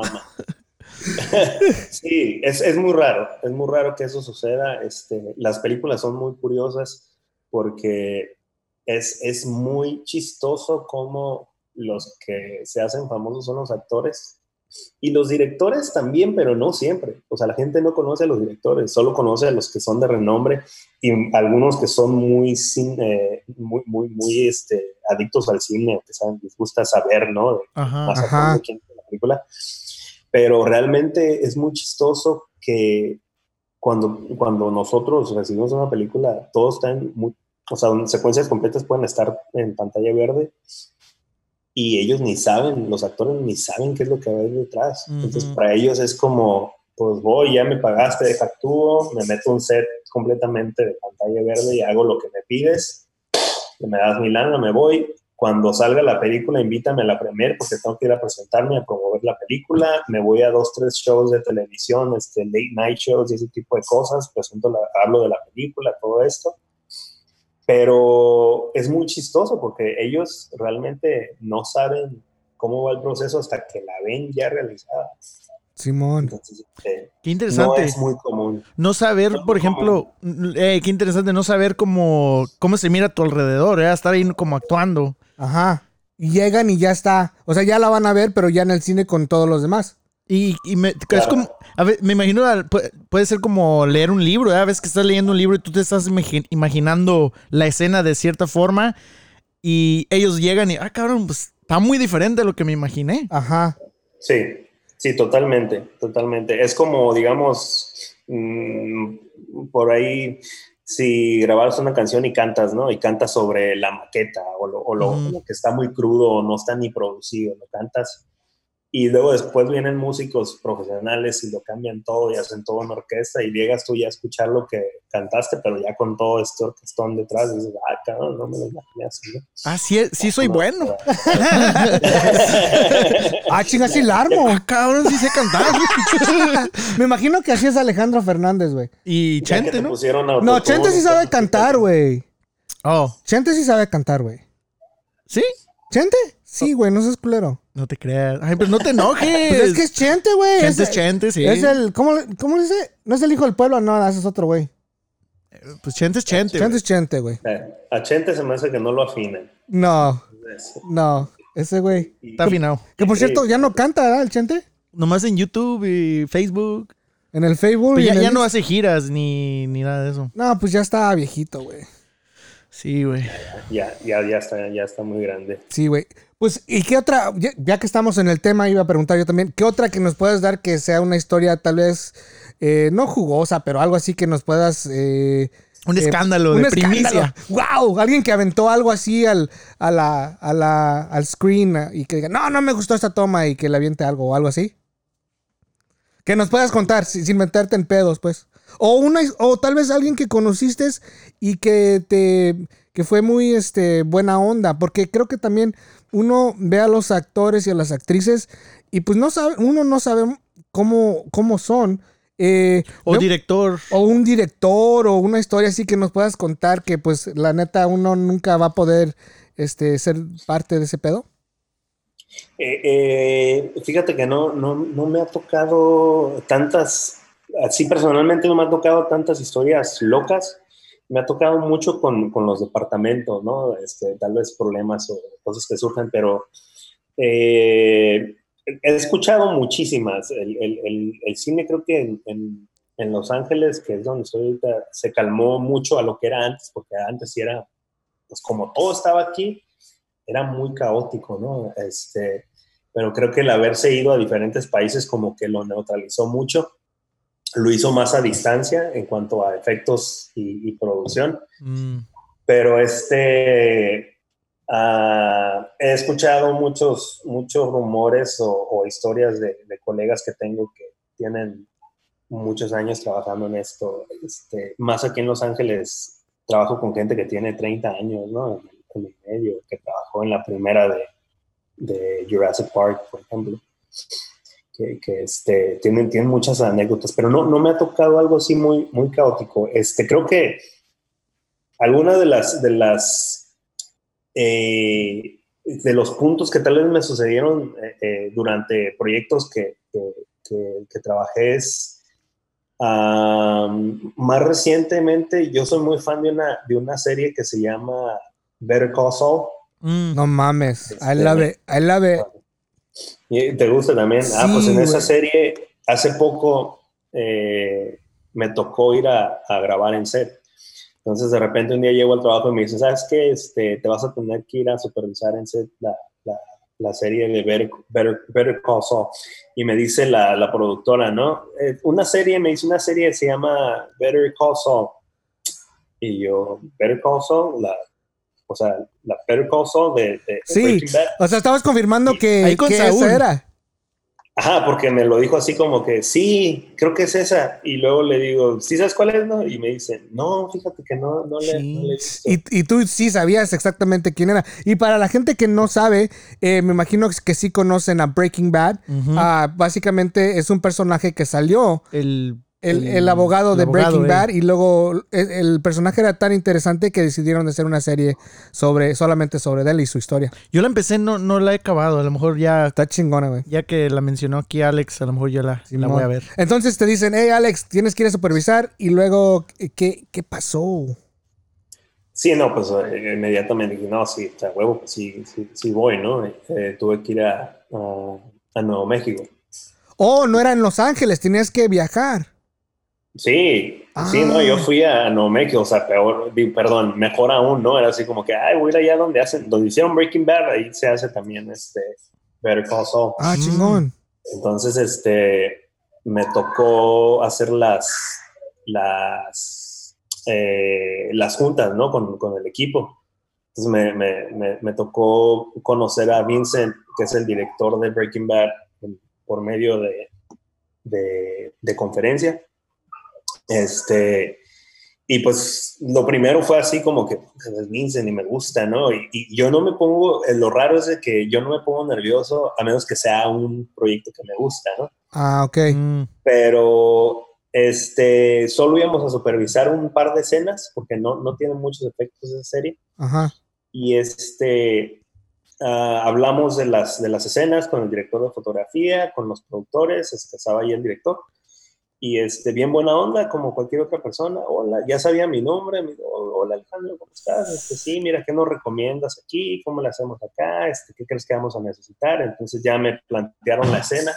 Sí, es, es, muy raro, es muy raro que eso suceda. Este, las películas son muy curiosas porque es, es muy chistoso cómo los que se hacen famosos son los actores y los directores también, pero no siempre. O sea, la gente no conoce a los directores, solo conoce a los que son de renombre y algunos que son muy, eh, muy, muy, muy este, adictos al cine, que saben, les gusta saber, ¿no? más a fondo quién la película pero realmente es muy chistoso que cuando, cuando nosotros recibimos una película, todos están muy, o sea, secuencias completas pueden estar en pantalla verde y ellos ni saben, los actores ni saben qué es lo que hay detrás. Entonces, para ellos es como, pues voy, ya me pagaste, actúo, me meto un set completamente de pantalla verde y hago lo que me pides, me das mi lana, me voy, cuando salga la película, invítame a la premier porque tengo que ir a presentarme, a promover la película. Me voy a dos, tres shows de televisión, este, late night shows y ese tipo de cosas. Presento, la, hablo de la película, todo esto. Pero es muy chistoso porque ellos realmente no saben cómo va el proceso hasta que la ven ya realizada. Simón. Eh, qué interesante. No es muy común. No saber, por ejemplo, eh, qué interesante no saber cómo, cómo se mira a tu alrededor, eh, estar ahí como actuando. Ajá. Y llegan y ya está. O sea, ya la van a ver, pero ya en el cine con todos los demás. Y, me, es como, a ver, me imagino, puede ser como leer un libro, a veces que estás leyendo un libro y tú te estás imaginando la escena de cierta forma y ellos llegan y, ah, cabrón, pues está muy diferente a lo que me imaginé. Ajá. Sí, sí, totalmente, totalmente. Es como, digamos, mm, por ahí si grabas una canción y cantas, ¿no? Y cantas sobre la maqueta o lo, lo, que está muy crudo o no está ni producido, lo cantas y luego después vienen músicos profesionales y lo cambian todo y hacen todo en orquesta y llegas tú ya a escuchar lo que cantaste, pero ya con todo este orquestón detrás, y dices, ah, cabrón, no me lo imaginé así. Ah, sí, sí soy bueno. ah, chinga, sí largo. Ah, cabrón, sí sé cantar. me imagino que así es Alejandro Fernández, güey. Y Chente, ¿no? No, Chente sí sabe cantar, güey. Oh. Chente sí sabe cantar, güey. ¿Sí? ¿Chente? Sí, güey, no seas culero. No te creas. Ay, pero no te enojes. pues es que es Chente, güey. Chente es, Chente, sí. Es el. ¿Cómo, cómo dice? No es el hijo del pueblo, no, ese es otro güey. Pues Chente es Chente. Chente es Chente, güey. Eh, a Chente se me hace que no lo afinen. No. No. Ese güey. Está afinado. Que por cierto, ya no canta, ¿verdad? El Chente. Nomás en YouTube y Facebook. En el Facebook. ya, ya no hace giras ni, ni nada de eso. No, pues ya está viejito, güey. Sí, güey. Ya, ya, ya, está, ya está muy grande. Sí, güey. Pues, ¿y qué otra? Ya, que estamos en el tema, iba a preguntar yo también, ¿qué otra que nos puedas dar que sea una historia tal vez, eh, no jugosa, pero algo así que nos puedas... Eh, un eh, escándalo de primicia. ¡Wow! Alguien que aventó algo así al, a la, a la, al screen y que diga, no, no me gustó esta toma y que le aviente algo o algo así. Que nos puedas contar sin meterte en pedos, pues. O, una, o tal vez alguien que conociste y que te que fue muy este, buena onda, porque creo que también uno ve a los actores y a las actrices y pues no sabe, uno no sabe cómo, cómo son. Eh, o director. O un director o una historia así que nos puedas contar que pues la neta uno nunca va a poder este, ser parte de ese pedo. Eh, eh, fíjate que no, no, no me ha tocado tantas, así personalmente no me ha tocado tantas historias locas me ha tocado mucho con, con, los departamentos, ¿no? Este, tal vez problemas o cosas que surgen, pero eh, he escuchado muchísimas. El, el, el, cine creo que en, en, Los Ángeles, que es donde estoy ahorita, se calmó mucho a lo que era antes, porque antes era, pues como todo estaba aquí, era muy caótico, ¿no? Este, pero creo que el haberse ido a diferentes países como que lo neutralizó mucho lo hizo más a distancia en cuanto a efectos y, producción. Mm. Pero este, ah, he escuchado muchos, muchos rumores o, historias de, colegas que tengo que tienen muchos años trabajando en esto. Este, más aquí en Los Ángeles, trabajo con gente que tiene 30 años, ¿no? En el medio, que trabajó en la primera de, de Jurassic Park, por ejemplo que, este, tienen, tienen muchas anécdotas, pero no, no me ha tocado algo así muy, muy caótico. Este, creo que alguna de las, de las, eh, de los puntos que tal vez me sucedieron eh, eh, durante proyectos que, que, trabajé es, más recientemente, yo soy muy fan de una, de una serie que se llama Better Call Saul. Mm. no mames, I love it, I love it. ¿Te gusta también? ah, pues en esa serie, hace poco eh, me tocó ir a, grabar en set. Entonces, de repente, un día llego al trabajo y me dicen, ¿sabes qué? Este, te vas a tener que ir a supervisar en set la, la, serie de Better, Better, Call Saul. Y me dice la, la productora, ¿no? Eh, una serie, me dice una serie que se llama Better Call Saul. Y yo, Better Call Saul, la, o sea, la Better Call de, de, sí. O sea, estabas confirmando que, que esa era. Ajá, porque me lo dijo así como que sí, creo que es esa. Y luego le digo, ¿sí sabes cuál es? No? Y me dice, no, fíjate que no, no le, no y, y, tú sí sabías exactamente quién era. Y para la gente que no sabe, eh, me imagino que sí conocen a Breaking Bad. Ah, básicamente es un personaje que salió. El el, abogado de Breaking Bad y luego el, personaje era tan interesante que decidieron hacer una serie sobre solamente sobre él y su historia. Yo la empecé, no, no la he acabado, a lo mejor ya... Está chingona, güey. Ya que la mencionó aquí Alex, a lo mejor yo la, la voy a ver. Entonces te dicen, hey Alex, tienes que ir a supervisar y luego, ¿qué, qué pasó? Sí, no, pues eh, inmediatamente dije, no, sí, sea, huevo, pues sí, sí, voy, ¿no? Eh, tuve que ir a, a Nuevo México. Oh, no era en Los Ángeles, tenías que viajar. Sí, sí, no, yo ah. fui a Nuevo México, o sea, peor, perdón, mejor aún, ¿no? Era así como que, ay, voy a ir allá donde hacen, donde hicieron Breaking Bad, ahí se hace también este Better Call Saul. Ah, chingón. Entonces, este, me tocó hacer las, las, eh, las juntas, ¿no? Con, con el equipo. Entonces me, me, me, me, tocó conocer a Vincent, que es el director de Breaking Bad, por medio de, de, de conferencia. Este, y pues lo primero fue así como que pues, Vincent y me gusta, ¿no? Y, yo no me pongo, eh, lo raro es de que yo no me pongo nervioso a menos que sea un proyecto que me gusta, ¿no? Ah, ok. Mm. Pero este, solo íbamos a supervisar un par de escenas porque no, no tienen muchos efectos esa serie. Ajá. Y este, ah, hablamos de las, de las escenas con el director de fotografía, con los productores, este, estaba ahí el director y este, bien buena onda, como cualquier otra persona. Hola, ya sabía mi nombre. Hola, Alejandro, ¿cómo estás? Este, sí, mira, ¿qué nos recomiendas aquí? ¿Cómo le hacemos acá? Este, ¿Qué crees que vamos a necesitar? Entonces ya me plantearon la escena.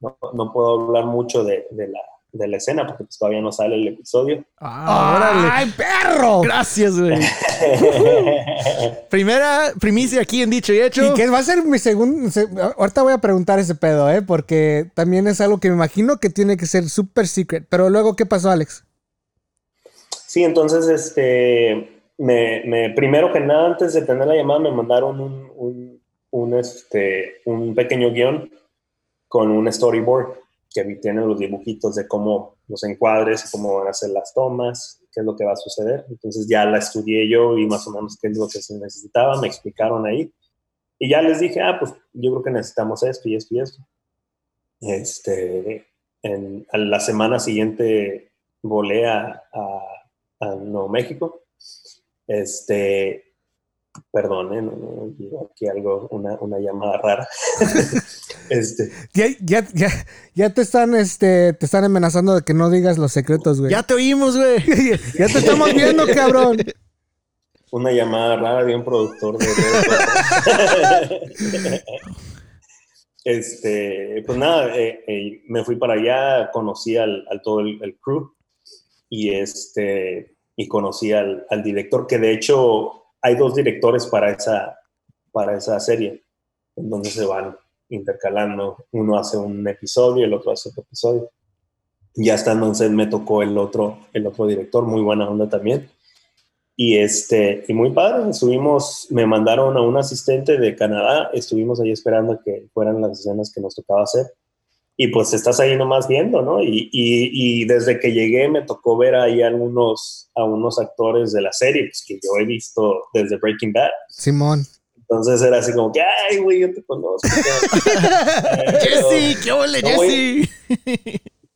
No, no puedo hablar mucho de la, de la escena porque pues, todavía no sale el episodio. Ah, ¡Ay, perro! Gracias, güey. Primera primicia aquí en Dicho y Hecho. Y que va a ser mi segundo... Ahorita voy a preguntar ese pedo, ¿eh? Porque también es algo que me imagino que tiene que ser super secret. Pero luego, ¿qué pasó, Alex? Sí, entonces, este... Me, primero que nada, antes de tener la llamada, me mandaron un, un, un, este, un pequeño guion con un storyboard que tienen los dibujitos de cómo los encuadres cómo van a ser las tomas, qué es lo que va a suceder. Entonces ya la estudié yo y más o menos qué es lo que se necesitaba, me explicaron ahí. Y ya les dije, ah, pues yo creo que necesitamos esto y esto y esto. Este, en, la semana siguiente volé a, a, Nuevo México. Este, perdón, ¿eh? aquí algo, una, una llamada rara. este. Ya, ya, ya, ya, te están, este, te están amenazando de que no digas los secretos, güey. Ya te oímos, güey. ya te estamos viendo, cabrón. Una llamada rara de un productor de Este, pues nada, eh, eh, me fui para allá, conocí al, todo el, crew y, este, y conocí al, al, director, que de hecho hay dos directores para esa, para esa serie, donde se van intercalando. Uno hace un episodio, y el otro hace otro episodio. Ya estando en me tocó el otro, el otro director, muy buena onda también. Y, este, y muy padre, estuvimos, me mandaron a un asistente de Canadá, estuvimos ahí esperando que fueran las escenas que nos tocaba hacer. Y pues estás ahí nomás viendo, ¿no? Y, y, y desde que llegué me tocó ver ahí algunos, a unos actores de la serie, pues que yo he visto desde Breaking Bad. Simón. Entonces era así como que, ay, güey, yo te conozco. Jesse, qué ole, Jesse.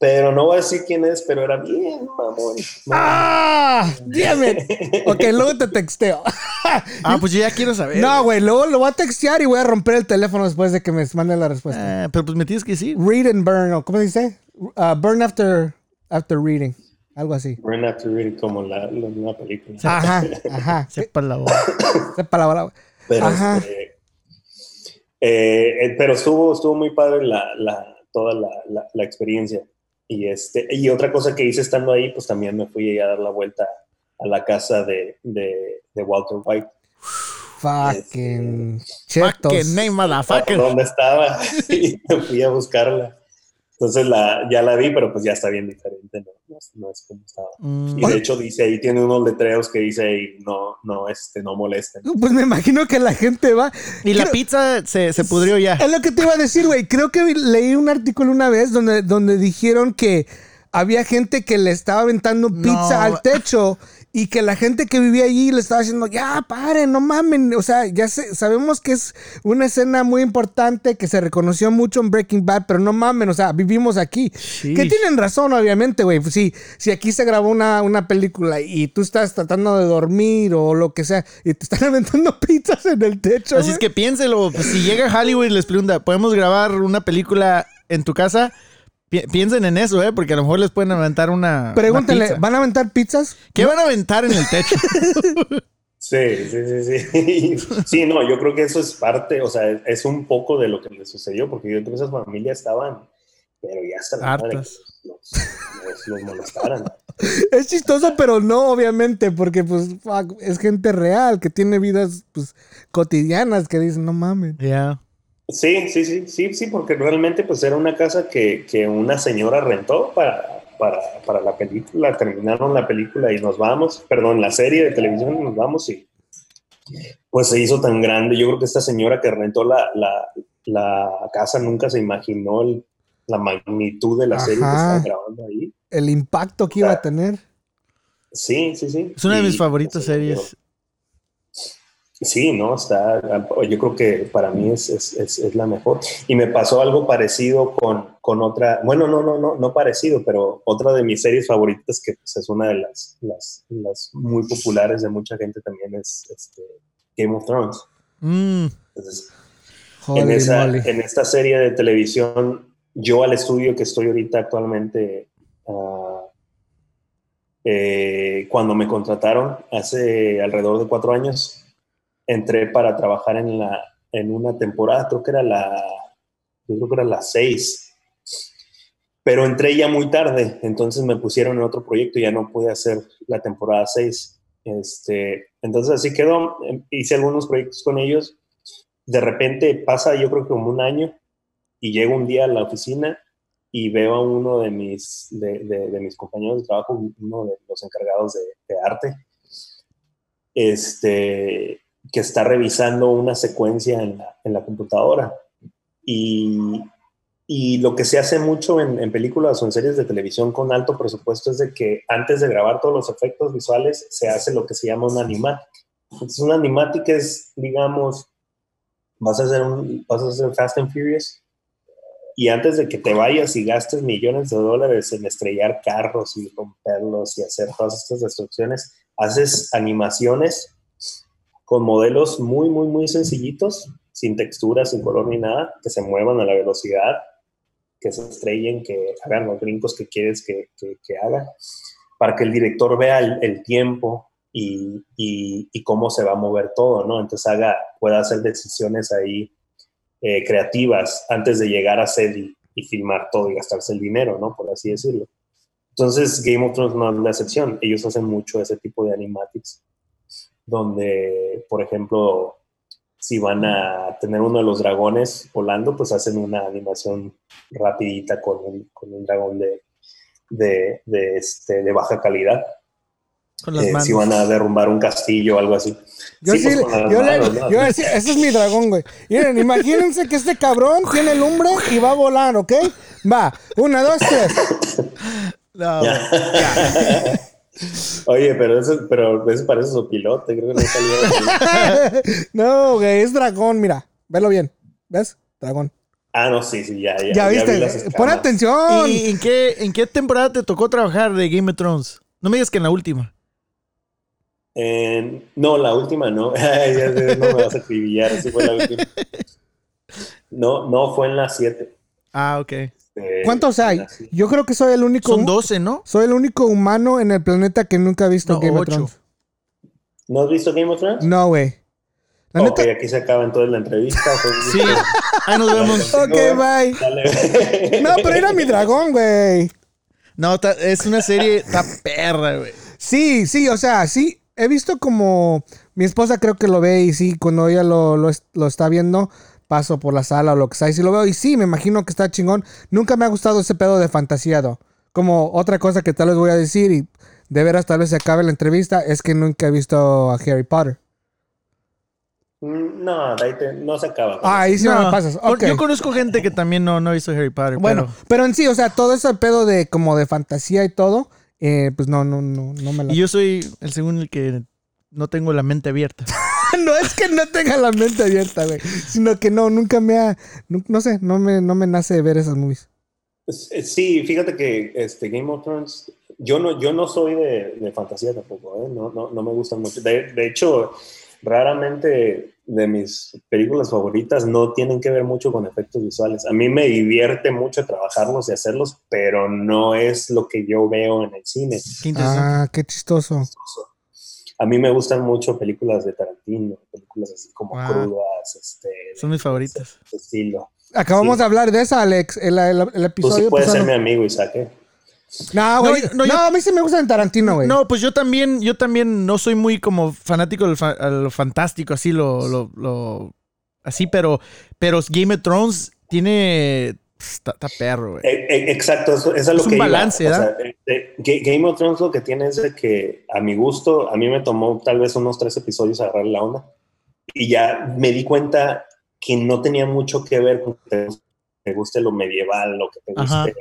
Pero no voy a decir quién es, pero era bien mamón. ¡Ah! Dígame. ok, luego te texteo. ah, pues yo ya quiero saber. No, güey, luego lo voy a textear y voy a romper el teléfono después de que me mande la respuesta. Ah, pero pues me tienes que decir. Read and burn, ¿cómo se dice? Uh, burn after, after reading. Algo así. Burn after reading, como la, la, película. Ajá, ajá. Sepa la bola. Sepa la bola. Pero, ajá. Este, eh, eh, pero estuvo, estuvo muy padre la, la toda la, la experiencia. Y, este, y otra cosa que hice estando ahí, pues también me fui a dar la vuelta a la casa de, de, de Walter White. Fucking este, Fucking name, motherfucker. ¿Dónde estaba? y me fui a buscarla. Entonces la, ya la vi, pero pues ya está bien diferente, no, no, es como estaba. Mm. Y de hecho dice ahí, tiene unos letreros que dice ahí, no, no, este, no molesten. Pues me imagino que la gente va. Y la pizza se, se, pudrió ya. Es lo que te iba a decir, güey. Creo que leí un artículo una vez donde, donde dijeron que había gente que le estaba aventando pizza al techo y que la gente que vivía allí le estaba diciendo, ya, paren, no mamen. O sea, ya sabemos que es una escena muy importante que se reconoció mucho en Breaking Bad, pero no mamen, o sea, vivimos aquí. Que tienen razón, obviamente, güey. Si, si aquí se grabó una, una película y tú estás tratando de dormir o lo que sea y te están aventando pizzas en el techo. Así es que piénselo, pues, si llega Hollywood y les pregunta, ¿podemos grabar una película en tu casa? Piensen en eso, ¿eh? Porque a lo mejor les pueden aventar una. Pregúntenle, ¿van a aventar pizzas? ¿Qué van a aventar en el techo? sí, sí, sí, sí. Sí, no, yo creo que eso es parte, o sea, es un poco de lo que les sucedió, porque yo creo que esas familias estaban, pero ya hasta la madre los, los, molestaran. Es chistoso, pero no, obviamente, porque pues es gente real que tiene vidas pues cotidianas que dicen, no mames. Ya. Sí, sí, sí, sí, sí, porque realmente pues era una casa que, que una señora rentó para, para, para, la película, terminaron la película y nos vamos, perdón, la serie de televisión y nos vamos y pues se hizo tan grande. Yo creo que esta señora que rentó la, la, la casa nunca se imaginó la magnitud de la serie que estaba grabando ahí. El impacto que iba a tener. Sí, sí, sí. Es una de mis favoritas series. Sí, no, está, yo creo que para mí es, es, es, la mejor. Y me pasó algo parecido con, con, otra, bueno, no, no, no, no parecido, pero otra de mis series favoritas, que pues, es una de las, las, las, muy populares de mucha gente también, es este, Game of Thrones. Mm. Entonces, en, esa, en, esta serie de televisión, yo al estudio que estoy ahorita actualmente, uh, eh, cuando me contrataron hace alrededor de cuatro años, entré para trabajar en, la, en una temporada, creo que era la, creo que era la 6. Pero entré ya muy tarde, entonces me pusieron en otro proyecto y ya no pude hacer la temporada 6. Este, entonces así quedó, hice algunos proyectos con ellos. De repente pasa yo creo que como un año y llego un día a la oficina y veo a uno de mis, de, de, mis compañeros de trabajo, uno de los encargados de, de arte, este, que está revisando una secuencia en la, en la computadora y, Y lo que se hace mucho en, películas o en series de televisión con alto presupuesto es de que antes de grabar todos los efectos visuales se hace lo que se llama una animatic. Entonces, una animatic es, digamos, vas a hacer un, vas a hacer Fast and Furious y antes de que te vayas y gastes millones de dólares en estrellar carros y romperlos y hacer todas estas destrucciones, haces animaciones con modelos muy, muy, muy sencillitos, sin textura, sin color ni nada, que se muevan a la velocidad que se estrellen, que hagan los brincos que quieres que, que, haga, para que el director vea el, tiempo y, y, cómo se va a mover todo, ¿no? Entonces haga, pueda hacer decisiones ahí eh, creativas antes de llegar a set y, filmar todo y gastarse el dinero, ¿no? Por así decirlo. Entonces Game of Thrones no es la excepción. Ellos hacen mucho ese tipo de animatics, donde, por ejemplo, si van a tener uno de los dragones volando, pues hacen una animación rapidita con un, con un dragón de, de, de, este, de baja calidad. Con las eh, manos. Si van a derrumbar un castillo o algo así. Yo sí, pues yo, le, yo decía, ese es mi dragón, güey. Miren, imagínense que este cabrón tiene lumbre y va a volar, ¿ok? Va, una, dos, tres. No, Oye, pero eso, pero eso parece su pilote, creo que no salió. no, güey, es dragón, mira. Velo bien. ¿Ves? Dragón. Ah, no, sí, sí, ya, ya. Ya viste. Pon atención. ¿Y en qué, en qué temporada te tocó trabajar de Game of Thrones? No me digas que en la última. no, la última no. no me vas a acribillar, fue la última. No, no, fue en la 7. Ah, ok. Este, ¿Cuántos hay? Yo creo que soy el único. Son 12, ¿no? Soy el único humano en el planeta que nunca ha visto Game of Thrones. ¿No has visto Game of Thrones? No, güey. ok, aquí se acaba entonces la entrevista. sí, ahí nos vemos. ok, bye. no, pero era mi dragón, güey. No, es una serie, está perra, güey. Sí, sí, o sea, sí. He visto como. Mi esposa creo que lo ve y sí, cuando ella lo, lo está viendo, paso por la sala o lo que sea y si lo veo y sí, me imagino que está chingón. Nunca me ha gustado ese pedo de fantasiado. Como otra cosa que tal vez voy a decir y de veras tal vez se acabe la entrevista es que nunca he visto a Harry Potter. Mm, no, ahí no se acaba. Ah, ahí sí me pasas. Yo conozco gente que también no, no visto Harry Potter. Bueno, pero... en sí, o sea, todo ese pedo de como de fantasía y todo, eh, pues no, no, no, no me la. Y yo soy el segundo el que no tengo la mente abierta. no es que no tenga la mente abierta, güey. Sino que no, nunca me ha. No, sé, no me, no me nace ver esas movies. Eh, sí, fíjate que este Game of Thrones. Yo no, yo no soy de, fantasía tampoco, ¿eh? no, no, no, me gustan mucho. De, de, hecho, raramente de mis películas favoritas no tienen que ver mucho con efectos visuales. A mí me divierte mucho trabajarlos y hacerlos, pero no es lo que yo veo en el cine. ah, qué chistoso a mí me gustan mucho películas de Tarantino, películas así como crudas, este, son mis favoritas. estilo. Acabamos de hablar de esa, Alex, el, el, episodio. Tú puedes ser mi amigo, Isaac. ¿eh? No, güey. No, a mí sí me gusta el Tarantino, güey. No, pues yo también, yo también no soy muy como fanático de lo fantástico, así lo, lo, lo, así, pero, pero Game of Thrones tiene Está, perro, güey. Eh, eh, exacto, eso, es lo es un balance. Eh, Game of Thrones lo que tiene es de que a mi gusto, a mí me tomó tal vez unos tres episodios agarrar la onda y ya me di cuenta que no tenía mucho que ver con que te guste lo medieval, lo que te guste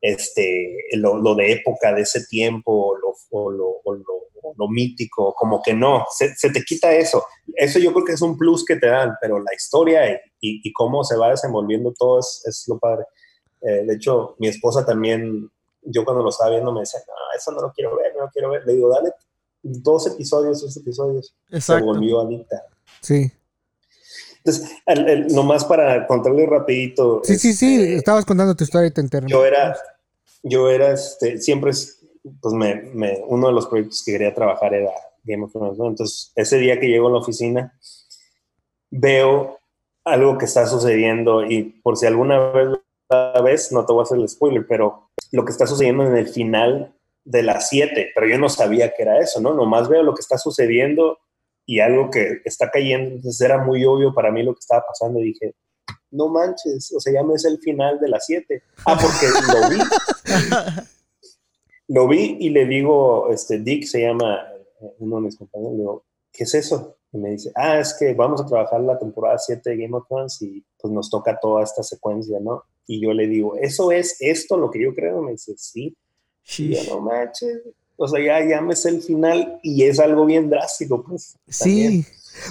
este, lo, de época de ese tiempo lo, o lo, lo, mítico, como que no, se, te quita eso. Eso yo creo que es un plus que te dan, pero la historia y, cómo se va desenvolviendo todo es, es lo padre. Eh, de hecho, mi esposa también, yo cuando lo estaba viendo me decía, no, eso no lo quiero ver, no lo quiero ver. Le digo, dale dos episodios, dos episodios. Se volvió adicta. Sí. Entonces, nomás para contarle rapidito. Sí, sí, sí, este, estabas contando tu historia y te enteré. Yo era, yo era, este, siempre, pues me, uno de los proyectos que quería trabajar era Game of Thrones, ¿no? Entonces, ese día que llego a la oficina, veo algo que está sucediendo y por si alguna vez, no te voy a hacer el spoiler, pero lo que está sucediendo en el final de las 7, pero yo no sabía que era eso, ¿no? Nomás veo lo que está sucediendo y algo que está cayendo, entonces era muy obvio para mí lo que estaba pasando y dije, no manches, o sea, ya no es el final de las 7. Ah, porque lo vi. lo vi y le digo, este, Dick se llama uno de mis compañeros, le digo, ¿qué es eso? Y me dice, ah, es que vamos a trabajar la temporada 7 de Game of Thrones y pues nos toca toda esta secuencia, ¿no? Y yo le digo, ¿eso es esto lo que yo creo? Me dice, sí. Y yo, no manches. O sea, ya, ya me sé el final y es algo bien drástico, pues. Sí.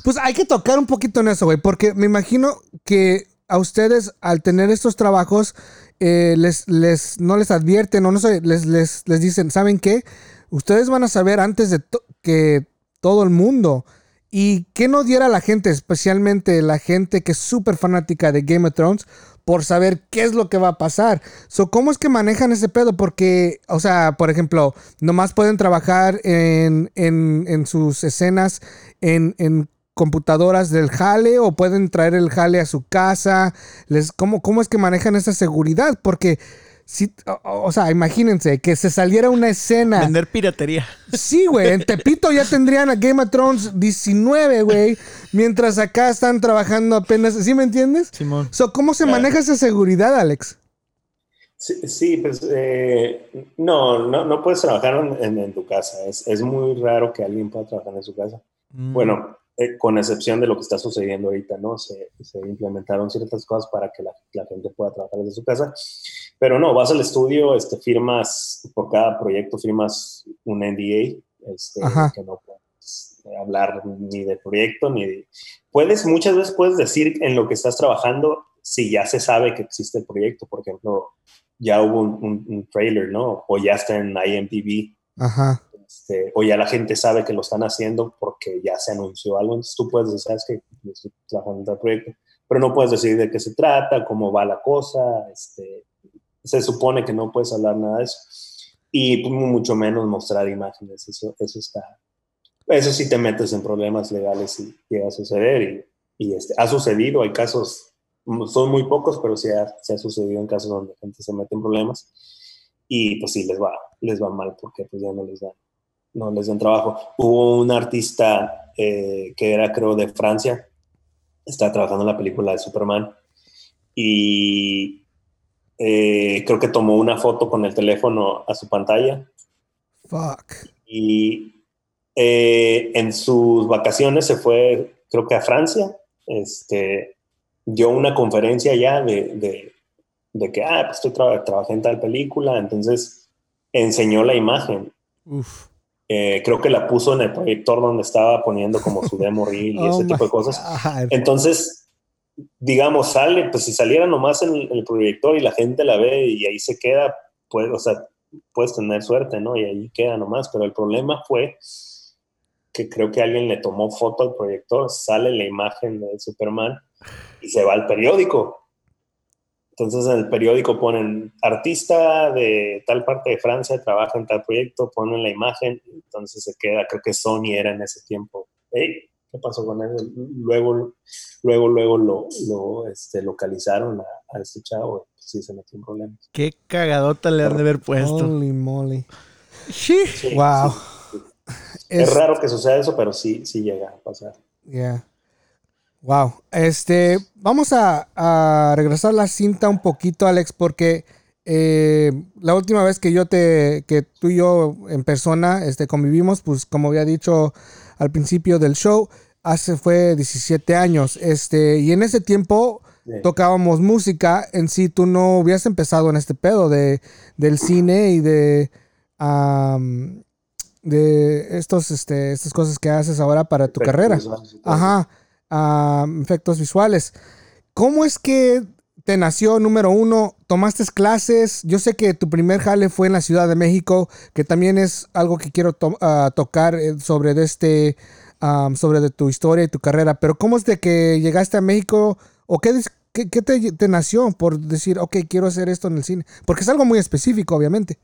Pues hay que tocar un poquito en eso, güey, porque me imagino que a ustedes, al tener estos trabajos, eh, les, les, no les advierten o no sé, les, les, les dicen, ¿saben qué? Ustedes van a saber antes de que todo el mundo. ¿Y qué no diera la gente, especialmente la gente que es súper fanática de Game of Thrones, por saber qué es lo que va a pasar? So, ¿Cómo es que manejan ese pedo? Porque, o sea, por ejemplo, nomás pueden trabajar en, en, en sus escenas en, en computadoras del jale o pueden traer el jale a su casa. Les, ¿cómo, ¿Cómo es que manejan esa seguridad? Porque si, o, sea, imagínense que se saliera una escena. Vender piratería. Sí, güey. En Tepito ya tendrían a Game of Thrones 19, güey. Mientras acá están trabajando apenas. ¿Sí me entiendes? Simón. ¿Cómo se maneja esa seguridad, Alex? Sí, pues eh, no, no, no puedes trabajar en, tu casa. Es, es, muy raro que alguien pueda trabajar en su casa. Mm. Bueno, eh, con excepción de lo que está sucediendo ahorita, ¿no? Se, se implementaron ciertas cosas para que la, la, gente pueda trabajar desde su casa. Pero no, vas al estudio, este, firmas, por cada proyecto firmas un NDA, este, que no puedes hablar ni del proyecto, ni de... Puedes, muchas veces puedes decir en lo que estás trabajando si ya se sabe que existe el proyecto. Por ejemplo, ya hubo un, un trailer, ¿no? O ya está en IMDb. Ajá este, o ya la gente sabe que lo están haciendo porque ya se anunció algo, entonces tú puedes decir, sabes que estoy trabajando en el proyecto, pero no puedes decir de qué se trata, cómo va la cosa, este, se supone que no puedes hablar nada de eso, y pues, mucho menos mostrar imágenes, eso, eso está, eso sí te metes en problemas legales y llega a suceder, y, y este, ha sucedido, hay casos, son muy pocos, pero sí ha, se ha sucedido en casos donde gente se mete en problemas, y pues sí les va, les va mal porque pues ya no les dan no les den trabajo. Hubo un artista eh, que era, creo, de Francia, está trabajando en la película de Superman y eh, creo que tomó una foto con el teléfono a su pantalla. Fuck. Y eh, en sus vacaciones se fue, creo que a Francia, este, dio una conferencia ya de, de, que, ah, pues estoy trabajando en tal película, entonces enseñó la imagen. Uf. Eh, creo que la puso en el proyector donde estaba poniendo como su demo reel y ese oh tipo de cosas. Entonces, digamos, sale, pues si saliera nomás en el, proyector y la gente la ve y ahí se queda, pues, o sea, puedes tener suerte, ¿no? Y ahí queda nomás. Pero el problema fue que creo que alguien le tomó foto al proyector, sale la imagen de Superman y se va al periódico. Entonces en el periódico ponen artista de tal parte de Francia, trabaja en tal proyecto, ponen la imagen, entonces se queda, creo que Sony era en ese tiempo. ¿qué pasó con él? Luego, luego, luego lo, lo este, localizaron a, este chavo, sí se metió en problemas. Qué cagadota le han de haber puesto. Holy moly. Sí. wow. Es, raro que suceda eso, pero sí, sí llega a pasar. Yeah. Wow. Este, vamos a, regresar la cinta un poquito, Alex, porque eh, la última vez que yo te, que tú y yo en persona este, convivimos, pues como había dicho al principio del show, hace fue 17 años. Este, y en ese tiempo tocábamos música. En sí, tú no hubieras empezado en este pedo de, del cine y de, de estos, este, estas cosas que haces ahora para tu carrera. Ajá efectos visuales. ¿Cómo es que te nació, número uno, tomaste clases? Yo sé que tu primer jale fue en la Ciudad de México, que también es algo que quiero ah, tocar eh, sobre este, sobre tu historia y tu carrera, pero ¿cómo es de que llegaste a México o qué, te, te, nació por decir, ok, quiero hacer esto en el cine? Porque es algo muy específico, obviamente.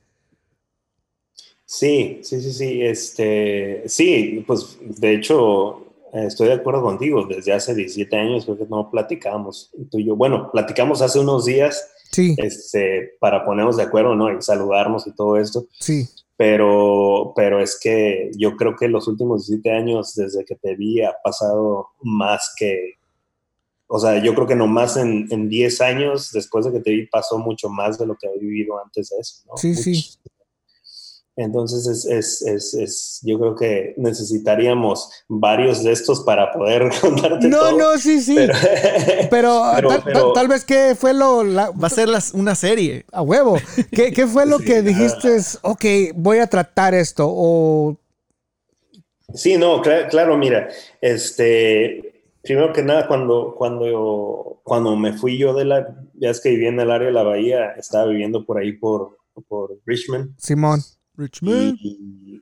Sí, sí, sí, sí, este, sí, pues de hecho estoy de acuerdo contigo, desde hace 17 años creo que no platicamos, tú y yo, bueno, platicamos hace unos días sí. este, para ponernos de acuerdo, ¿no? Y saludarnos y todo esto. Sí. Pero, pero es que yo creo que los últimos 17 años desde que te vi ha pasado más que, o sea, yo creo que nomás en, en 10 años después de que te vi pasó mucho más de lo que he vivido antes de eso, ¿no? Sí, sí. Entonces, es, es, es, es, yo creo que necesitaríamos varios de estos para poder contarte No, todo. no, sí, sí. Pero, Pero- tal, pero- tal- tal vez qué fue lo... la- Va a ser las- una serie. a huevo. ¿Qué, qué fue lo Sí, que ah. dijiste? Ok, voy a tratar esto. O... Sí, no, cla- claro, mira, este, primero que nada, cuando, cuando, cuando me fui yo de la, ya es que vivía en el área de la bahía, estaba viviendo por ahí por, por Richmond Simón. Richmond. y,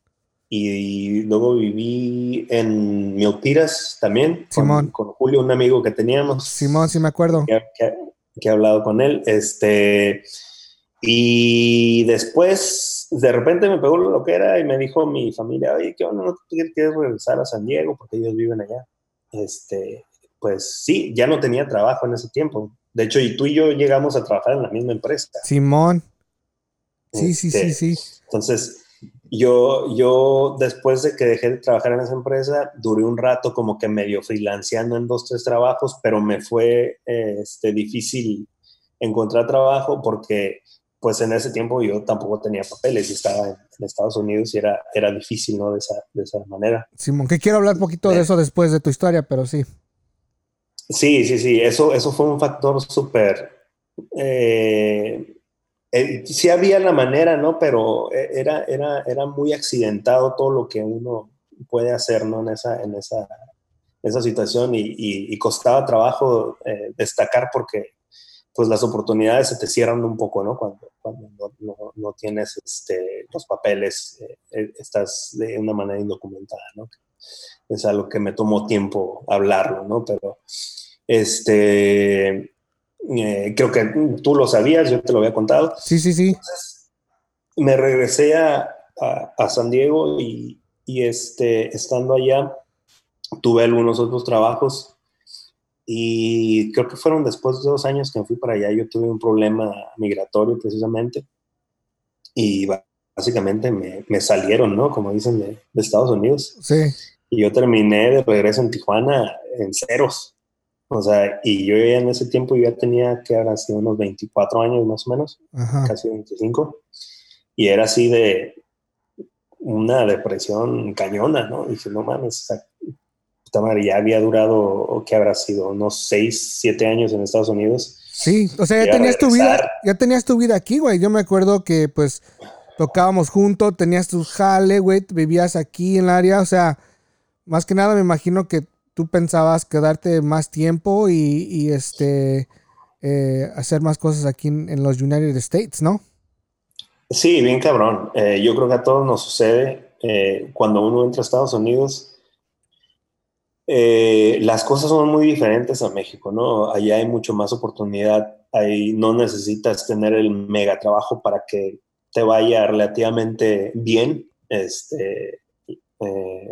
y luego viví en Milpitas también, Simón. con Julio, un amigo que teníamos. Simón, sí me acuerdo. que, que- que he hablado con él. Este, y después, de repente me pegó lo que era y me dijo mi familia, oye, ¿qué onda? ¿No te quieres regresar a San Diego? Porque ellos viven allá. Este, pues sí, ya no tenía trabajo en ese tiempo. De hecho, y tú y yo llegamos a trabajar en la misma empresa. Simón. Sí, sí, sí, Este, sí. Entonces, yo, yo después de que dejé de trabajar en esa empresa, duré un rato como que medio freelanceando en dos, tres trabajos, pero me fue eh, este, difícil encontrar trabajo porque pues en ese tiempo yo tampoco tenía papeles y estaba en, en Estados Unidos y era, era difícil, ¿no? De esa, de esa manera. Simón, que quiero hablar un poquito de Eh. eso después de tu historia, pero sí. Sí, sí, sí, eso, eso fue un factor súper... eh, eh, sí había la manera, ¿no? Pero eh, era, era, era muy accidentado todo lo que uno puede hacer, ¿no? En esa, en esa, esa situación y, y- y costaba trabajo eh, destacar porque pues las oportunidades se te cierran un poco, ¿no? Cuando, cuando no, no- no tienes este, los papeles, eh, eh, estás de una manera indocumentada, ¿no? Es algo que me tomó tiempo hablarlo, ¿no? Pero este, eh, creo que tú lo sabías, yo te lo había contado. Sí, sí, sí. Entonces, me regresé a, a- a San Diego y, y, este, estando allá, tuve algunos otros trabajos y creo que fueron después de dos años que fui para allá. Yo tuve un problema migratorio precisamente y básicamente me, me salieron, ¿no? Como dicen de, de Estados Unidos. Sí. Y yo terminé de regreso en Tijuana en ceros. O sea, y yo ya en ese tiempo yo ya tenía que haber sido unos 24 años más o menos Ajá. casi 25, y era así de una depresión cañona, ¿no? Dije, no mames, o sea, puta madre, ya había durado, o ¿qué habrá sido? Unos 6, 7 años en Estados Unidos. Sí, o sea, Y ya tenías tu vida, ya tenías tu vida aquí, güey. Yo me acuerdo que pues tocábamos juntos, tenías tu jale, güey, vivías aquí en el área, o sea, más que nada me imagino que tú pensabas quedarte más tiempo y, este eh, hacer más cosas aquí en, los United States, ¿no? Sí, bien cabrón. Eh, yo creo que a todos nos sucede eh, cuando uno entra a Estados Unidos. las cosas son muy diferentes a México, ¿no? Allá hay mucho más oportunidad. Ahí no necesitas tener el mega trabajo para que te vaya relativamente bien. Este,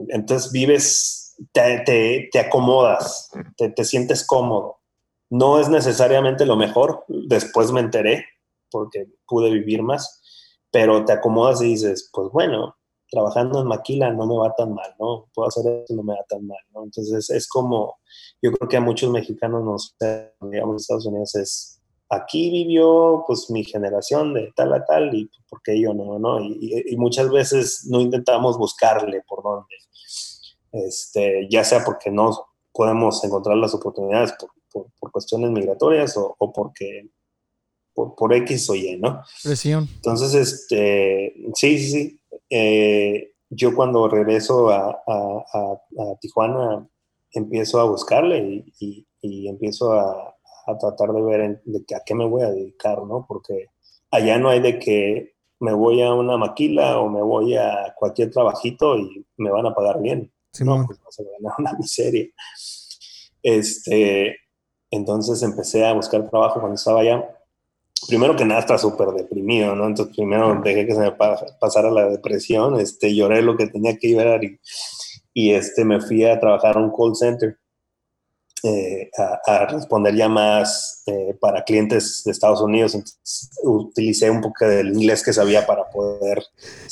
entonces vives, te, te- te acomodas, te, te sientes cómodo. No es necesariamente lo mejor. Después me enteré porque pude vivir más pero te acomodas y dices, pues bueno, trabajando en maquila no me va tan mal, ¿no? Puedo hacer eso y no me va tan mal, ¿no? Entonces es como, yo creo que a muchos mexicanos nos, digamos, Estados Unidos es, aquí vivió pues mi generación de tal a tal y por qué yo no, ¿no? Y, y- y muchas veces no intentamos buscarle por dónde, este, ya sea porque no podemos encontrar las oportunidades por, por- por cuestiones migratorias o, o porque por, por X o Y, ¿no? Presión. Entonces, este, sí, sí, sí. Eh, yo cuando regreso a, a- a- a Tijuana empiezo a buscarle y, y- y empiezo a, a tratar de ver en- de a qué me voy a dedicar, ¿no? Porque allá no hay de que me voy a una maquila o me voy a cualquier trabajito y me van a pagar bien. Simón. No, pues no se va a ganar una miseria. Este, entonces empecé a buscar trabajo cuando estaba allá. Primero que nada estaba súper deprimido, ¿no? Entonces primero dejé que se me pa- pasara la depresión, este, lloré lo que tenía que llorar y, y este, me fui a trabajar a un call center eh, a, a responder llamadas eh, para clientes de Estados Unidos. Entonces utilicé un poco del inglés que sabía para poder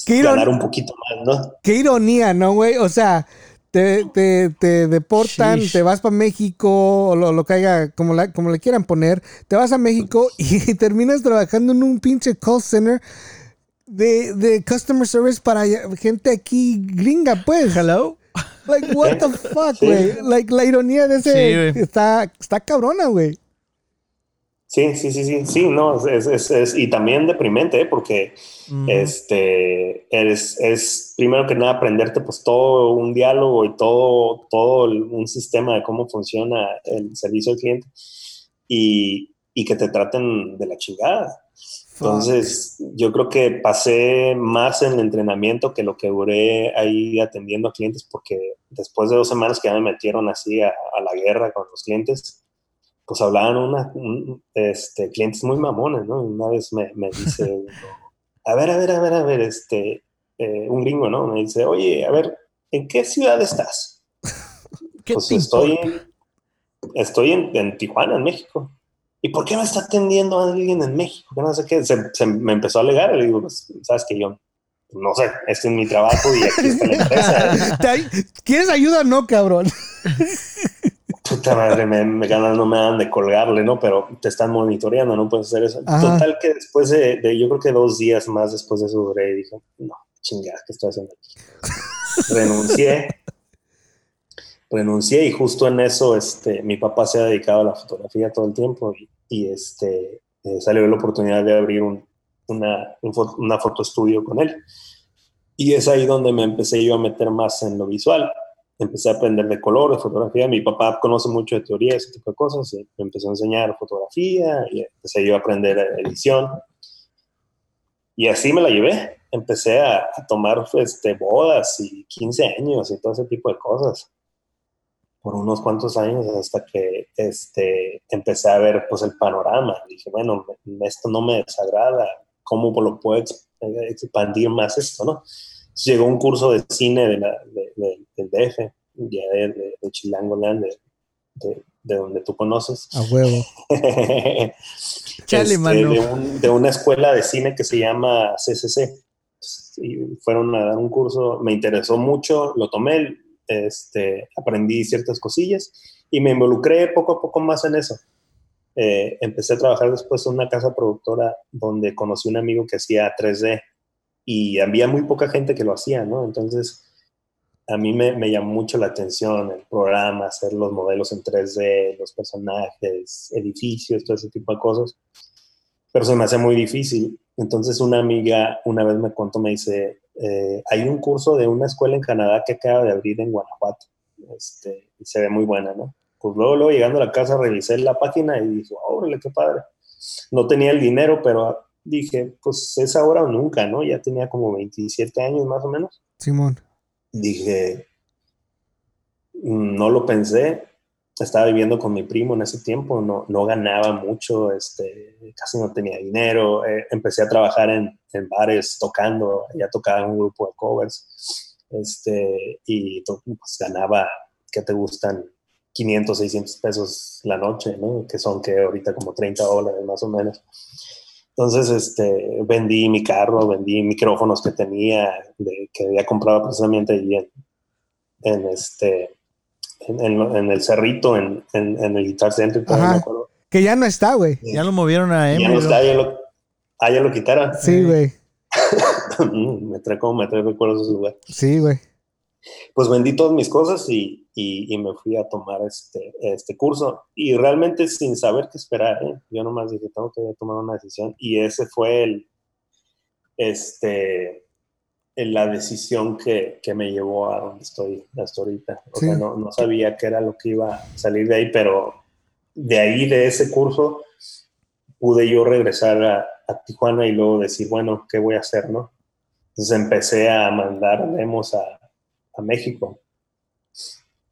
Qué ganar un poquito más, ¿no? Qué ironía, ¿no, güey? O sea, te, te, te deportan, Sheesh. te vas para México, o lo, lo caiga, como, la, como le quieran poner, te vas a México y terminas trabajando en un pinche call center de, de customer service para gente aquí gringa, pues. Hello. Like, what the fuck, güey. Like, la ironía de ese está, está cabrona, güey. Sí, sí, sí, sí, sí, no, es, es, es y también deprimente, ¿eh? porque este, eres, es primero que nada aprenderte pues todo un diálogo y todo, todo un sistema de cómo funciona el servicio al cliente y, y que te traten de la chingada. Entonces, yo creo que pasé más en el entrenamiento que lo que duré ahí atendiendo a clientes, porque después de dos semanas que ya me metieron así a, a la guerra con los clientes, pues hablaban una, este, clientes muy mamones, ¿no? Una vez me, me dice, a ver, a ver, a ver, a ver, este, eh, un gringo, ¿no? Me dice, oye, a ver, ¿en qué ciudad estás? pues estoy, estoy en, en, Tijuana, en México. ¿Y por qué me está atendiendo alguien en México? Que no sé qué. Se, se, me empezó a alegar. Le digo, pues, sabes que yo no sé, este es mi trabajo y aquí está la empresa. ¿Quieres ayuda no, cabrón? puta madre, me, ganas no me dan de colgarle, ¿no? Pero te están monitoreando, no puedes hacer eso. Total que después de, yo creo que dos días más después de eso y dije, no, chingada, ¿qué estoy haciendo aquí? Renuncié. Renuncié y justo en eso, este, mi papá se ha dedicado a la fotografía todo el tiempo y, este, eh, salió la oportunidad de abrir un, una, un, una fotoestudio con él. Y es ahí donde me empecé yo a meter más en lo visual empecé a aprender de color, de fotografía. Mi papá conoce mucho de teoría, ese tipo de cosas. Y me empezó a enseñar fotografía y empecé yo a aprender edición. Y así me la llevé. Empecé a, tomar este, bodas y 15 años y todo ese tipo de cosas. Por unos cuantos años hasta que este, empecé a ver pues, el panorama. Dije, bueno, esto no me desagrada. ¿Cómo lo puedo expandir más esto, no? llegó un curso de cine de la, del DF, ya de, de, de Chilangoland, de, de, donde tú conoces. A huevo. Chale, este, de, una escuela de cine que se llama CCC. Y fueron a dar un curso, me interesó mucho, lo tomé, este, aprendí ciertas cosillas y me involucré poco a poco más en eso. Eh, empecé a trabajar después en una casa productora donde conocí un amigo que hacía 3D y había muy poca gente que lo hacía, ¿no? Entonces, a mí me, llamó mucho la atención el programa, hacer los modelos en 3D, los personajes, edificios, todo ese tipo de cosas. Pero se me hace muy difícil. Entonces una amiga una vez me contó, me dice, eh, hay un curso de una escuela en Canadá que acaba de abrir en Guanajuato. Este, y se ve muy buena, ¿no? Pues luego, luego llegando a la casa revisé la página y dije, órale, qué padre. No tenía el dinero, pero dije, pues es ahora o nunca, ¿no? Ya tenía como 27 años más o menos. Simón. Dije, no lo pensé. Estaba viviendo con mi primo en ese tiempo, no, no ganaba mucho, este, casi no tenía dinero. Eh, empecé a trabajar en, en, bares tocando, ya tocaba en un grupo de covers, este, y pues, ganaba, ¿qué te gustan? 500, 600 pesos la noche, ¿no? Que son que ahorita como 30 dólares más o menos. Entonces, este, vendí mi carro, vendí micrófonos que tenía, que había comprado precisamente allí en, en este, en, el Cerrito, en, el Guitar Center. Que ya no está, güey. Ya lo movieron a M. Ya no está, ya lo, ah, ya lo quitaron. Sí, güey. me trae como me trae recuerdos de ese lugar. Sí, güey. Pues vendí todas mis cosas y, y, me fui a tomar este, este curso y realmente sin saber qué esperar, ¿eh? yo nomás dije, tengo que tomar una decisión y ese fue el, este, la decisión que, que, me llevó a donde estoy hasta ahorita. O sea, no, no, sabía qué era lo que iba a salir de ahí, pero de ahí, de ese curso, pude yo regresar a, a Tijuana y luego decir, bueno, ¿qué voy a hacer, no? Entonces empecé a mandar demos a, a México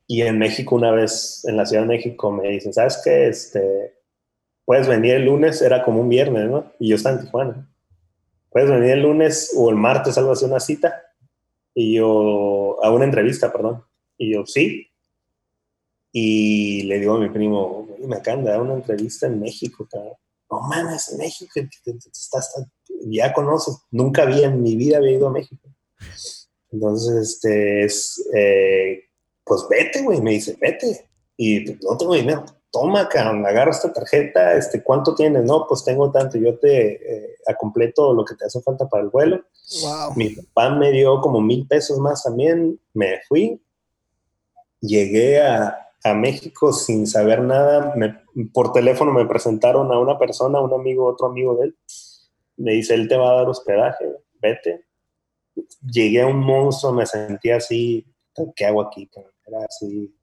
y en México, una vez en la Ciudad de México, me dicen, ¿sabes qué? Este, puedes venir el lunes, era como un viernes, ¿no? Y yo estaba en Tijuana. Puedes venir el lunes o el martes, algo así, una cita. Y yo, a una entrevista, perdón. Y yo, sí. Y le digo a mi primo, me acaban de dar una entrevista en México, cabrón. No mames, en México, estás, ya conoces. Nunca había en mi vida había ido a México. Entonces, este es, eh, pues vete, güey, me dice, vete. Y pues, no tengo dinero, toma, cabrón, agarra esta tarjeta, este, ¿cuánto tienes? No, pues tengo tanto, yo te eh, completo lo que te hace falta para el vuelo. Mi papá me dio como mil pesos más también, me fui, llegué a, a México sin saber nada, por teléfono me presentaron a una persona, un amigo, otro amigo de él, me dice, él te va a dar hospedaje, vete. Llegué a un monstruo, me sentí así, ¿qué hago aquí? Era así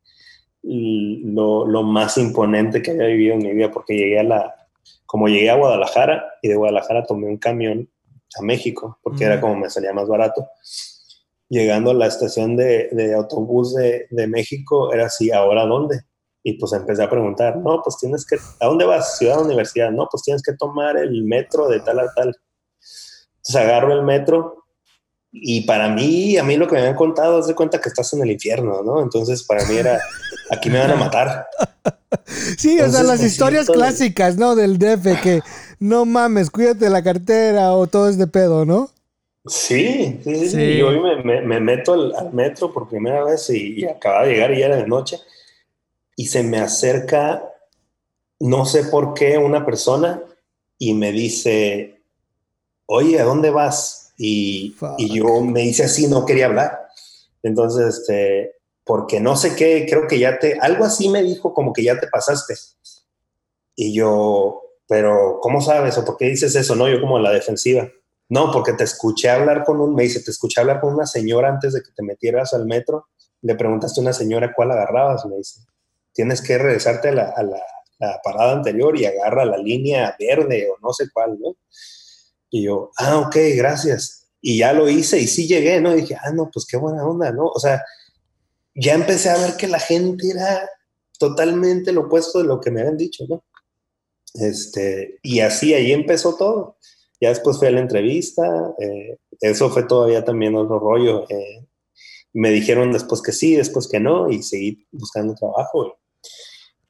lo, lo, más imponente que había vivido en mi vida, porque llegué a la, como llegué a Guadalajara y de Guadalajara tomé un camión a México, porque era como me salía más barato. Llegando a la estación de, de autobús de, de, México, era así, ¿ahora dónde? Y pues empecé a preguntar, no, pues tienes que, ¿a dónde vas? Ciudad Universidad, no, pues tienes que tomar el metro de tal a tal. Entonces agarro el metro y para mí, a mí lo que me habían contado es de cuenta que estás en el infierno, ¿no? Entonces para mí era, aquí me van a matar. Sí, o sea, las historias clásicas, ¿no? Del DF, que no mames, cuídate la cartera o todo es de pedo, ¿no? Sí, sí, sí. Y hoy me, meto al, metro por primera vez y, y acababa de llegar y ya era de noche. Y se me acerca, no sé por qué, una persona y me dice, oye, ¿a dónde vas? Y, yo me hice así, no quería hablar. Entonces, este, porque no sé qué, creo que ya te, algo así me dijo como que ya te pasaste. Y yo, pero ¿cómo sabes o por qué dices eso? No, yo como la defensiva. No, porque te escuché hablar con un, me dice, te escuché hablar con una señora antes de que te metieras al metro. Le preguntaste a una señora cuál agarrabas, me dice. Tienes que regresarte a la, a la, la parada anterior y agarra la línea verde o no sé cuál, ¿no? Y yo, ah, ok, gracias. Y ya lo hice y sí llegué, ¿no? Y dije, ah, no, pues qué buena onda, ¿no? O sea, ya empecé a ver que la gente era totalmente lo opuesto de lo que me habían dicho, ¿no? Este, y así ahí empezó todo. Ya después fui a la entrevista, eh, eso fue todavía también otro rollo. Eh, me dijeron después que sí, después que no, y seguí buscando trabajo.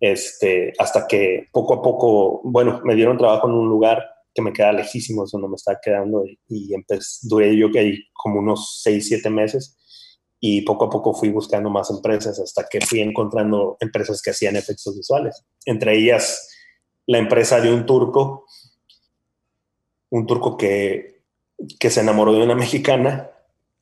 Este, hasta que poco a poco, bueno, me dieron trabajo en un lugar que me queda lejísimo, eso no me está quedando y, empecé, duré yo que ahí como unos 6, 7 meses y poco a poco fui buscando más empresas hasta que fui encontrando empresas que hacían efectos visuales, entre ellas la empresa de un turco, un turco que, que se enamoró de una mexicana,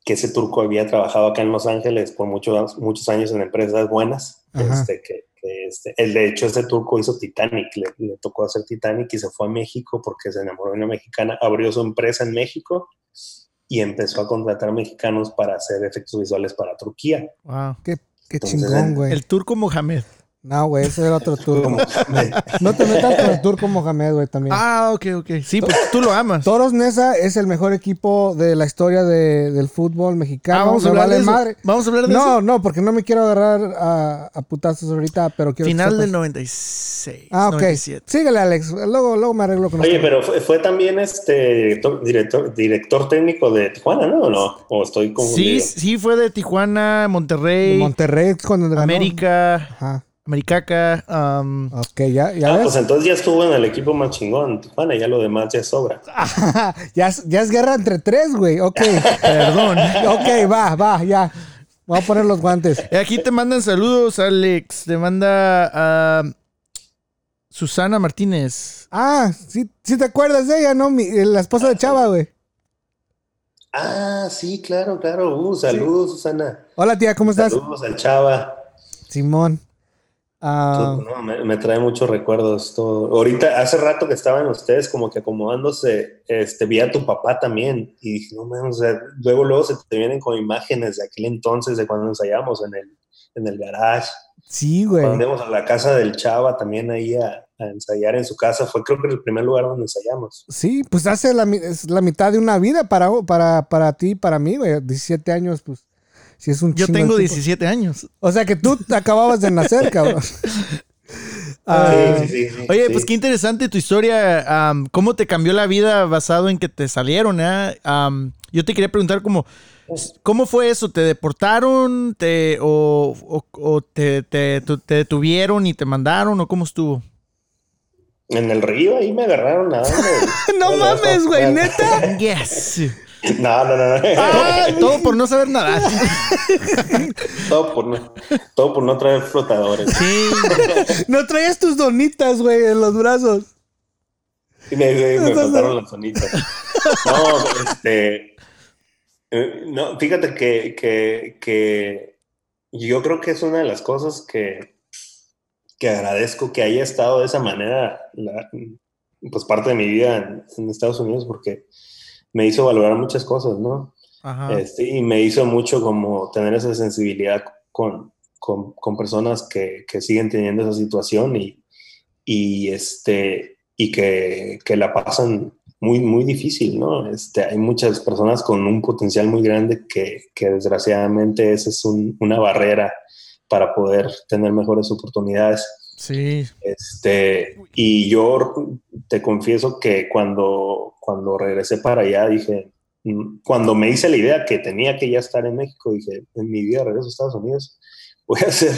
que ese turco había trabajado acá en Los Ángeles por muchos, muchos años en empresas buenas, este, que, este, el de hecho, este turco hizo Titanic, le, tocó hacer Titanic y se fue a México porque se enamoró de una mexicana, abrió su empresa en México y empezó a contratar mexicanos para hacer efectos visuales para Turquía. Wow, qué, qué chingón, güey. El turco Mohamed. No, güey, ese era otro turco. no te metas con el turco Mohamed, güey, también. Ah, ok, ok. Sí, pues tú lo amas. Toros Nesa es el mejor equipo de la historia de, del fútbol mexicano. Ah, vamos a hablar de eso. Vamos a hablar de no, eso. No, no, porque no me quiero agarrar a, a putazos ahorita, pero quiero Final del 96. Ah, ok. 97. Síguele, Alex. Luego, luego me arreglo con Oye, pero fue, fue, también este director, director técnico de Tijuana, ¿no? ¿O no? ¿O estoy confundido? Sí, sí, fue de Tijuana, Monterrey. Monterrey, cuando América. Ajá. Maricaca. ok, ya, ya. Ah, pues entonces ya estuvo en el equipo más chingón, Tijuana, ya lo demás ya sobra. ya, ya es guerra entre tres, güey. Ok, perdón. ok, va, va, ya. Voy a poner los guantes. Aquí te mandan saludos, Alex. Te manda a Susana Martínez. Ah, sí, sí te acuerdas de ella, ¿no? la esposa de Chava, güey. Ah, sí, claro, claro. Uh, saludos, Susana. Hola, tía, ¿cómo estás? Saludos al Chava. Simón. Ah. me, trae muchos recuerdos. Todo. Ahorita, hace rato que estaban ustedes como que acomodándose, este, vi a tu papá también y dije, no menos, luego, luego se te vienen con imágenes de aquel entonces, de cuando ensayamos en el, en el garage. Sí, güey. Cuando íbamos a la casa del Chava también ahí a, ensayar en su casa, fue creo que el primer lugar donde ensayamos. Sí, pues hace la, la mitad de una vida para, para, para ti, para mí, güey, 17 años, pues yo tengo 17 años. O sea que tú acababas de nacer, cabrón. Ah, oye, pues qué interesante tu historia. ¿Cómo te cambió la vida basado en que te salieron? Eh? yo te quería preguntar cómo, ¿cómo fue eso? ¿Te deportaron te, o, te, te, detuvieron y te mandaron o cómo estuvo? En el río ahí me agarraron nada. no mames, güey, neta. Yes. No, no, no. Ah, todo por no saber nada. todo, por no, todo por no traer flotadores. Sí. no traías tus donitas, güey, en los brazos. Y me, me, me faltaron las donitas. No, este. eh, No, fíjate que, que, que yo creo que es una de las cosas que, que agradezco que haya estado de esa manera, la- pues parte de mi vida en, en Estados Unidos, porque me hizo valorar muchas cosas, ¿no? Ajá. Este, y me hizo mucho como tener esa sensibilidad con, con, con personas que, que siguen teniendo esa situación y, y, este, y que, que la pasan muy, muy difícil, ¿no? Este, hay muchas personas con un potencial muy grande que, que desgraciadamente esa es un- una barrera para poder tener mejores oportunidades. Sí. Este, y yo te confieso que cuando, cuando regresé para allá dije, mm, cuando me hice la idea que tenía que ya estar en México, dije, en mi vida regreso a Estados Unidos, voy a hacer,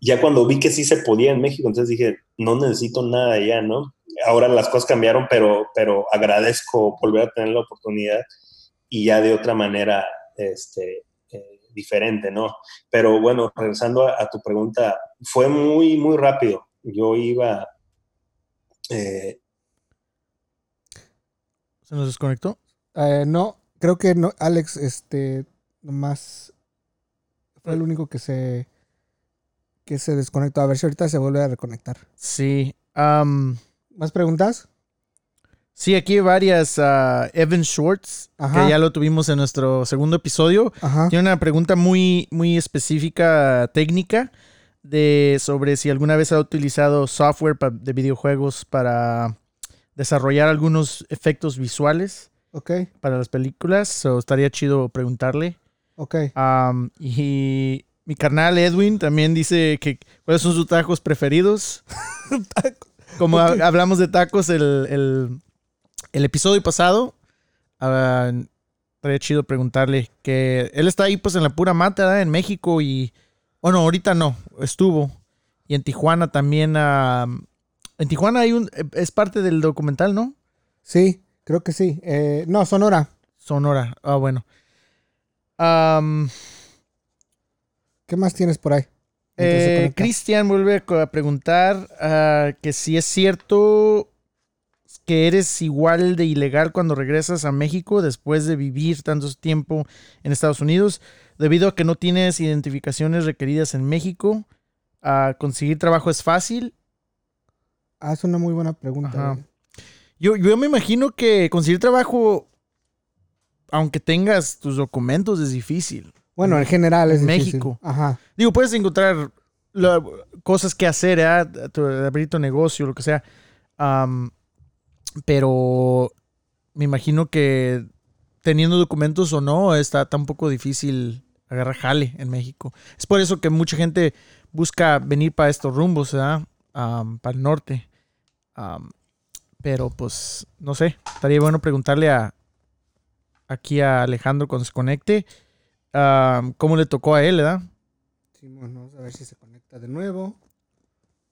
ya cuando vi que sí se podía en México, entonces dije, no necesito nada allá, ¿no? Ahora las cosas cambiaron, pero, pero agradezco volver a tener la oportunidad y ya de otra manera, este, diferente, ¿no? Pero bueno, regresando a, a tu pregunta, fue muy, muy rápido. Yo iba, eh, ¿Se nos desconectó? Eh, no, creo que no, Alex, este, nomás fue el único que se que se desconectó. A ver si ahorita se vuelve a reconectar. Sí. am, ¿Más preguntas? Sí, aquí hay varias. ah, Evan Schwartz, Ajá. que ya lo tuvimos en nuestro segundo episodio. Ajá. Tiene una pregunta muy, muy específica, técnica, de sobre si alguna vez ha utilizado software de videojuegos para desarrollar algunos efectos visuales Ok, para las películas. So, estaría chido preguntarle. ok. Y mi carnal Edwin también dice que cuáles son sus tacos preferidos. Como hablamos de tacos el, el- el episodio pasado, estaría chido preguntarle que él está ahí pues en la pura mata, ¿verdad? en México y, bueno, ahorita no, estuvo. Y en Tijuana también, ah, en Tijuana hay un, es parte del documental, ¿no? Sí, creo que sí. Eh, no, Sonora. Sonora, ah, bueno. ¿Qué más tienes por ahí? Eh. Cristian vuelve a preguntar ah, que si es cierto que eres igual de ilegal cuando regresas a México después de vivir tanto tiempo en Estados Unidos, debido a que no tienes identificaciones requeridas en México. ah, conseguir trabajo es fácil. Ah, es una muy buena pregunta. Güey. Yo, yo me imagino que conseguir trabajo, aunque tengas tus documentos, es difícil. Bueno, en general es En difícil. México. Ajá. Digo, puedes encontrar la- cosas que hacer, ¿eh? Abrir tu negocio, lo que sea. Pero me imagino que teniendo documentos o no, está tan poco difícil agarrar jale en México. Es por eso que mucha gente busca venir para estos rumbos, ¿verdad? Para el norte. Pero pues, no sé, estaría bueno preguntarle a aquí a Alejandro cuando se conecte cómo le tocó a él, ¿verdad? Sí, bueno, vamos a ver si se conecta de nuevo.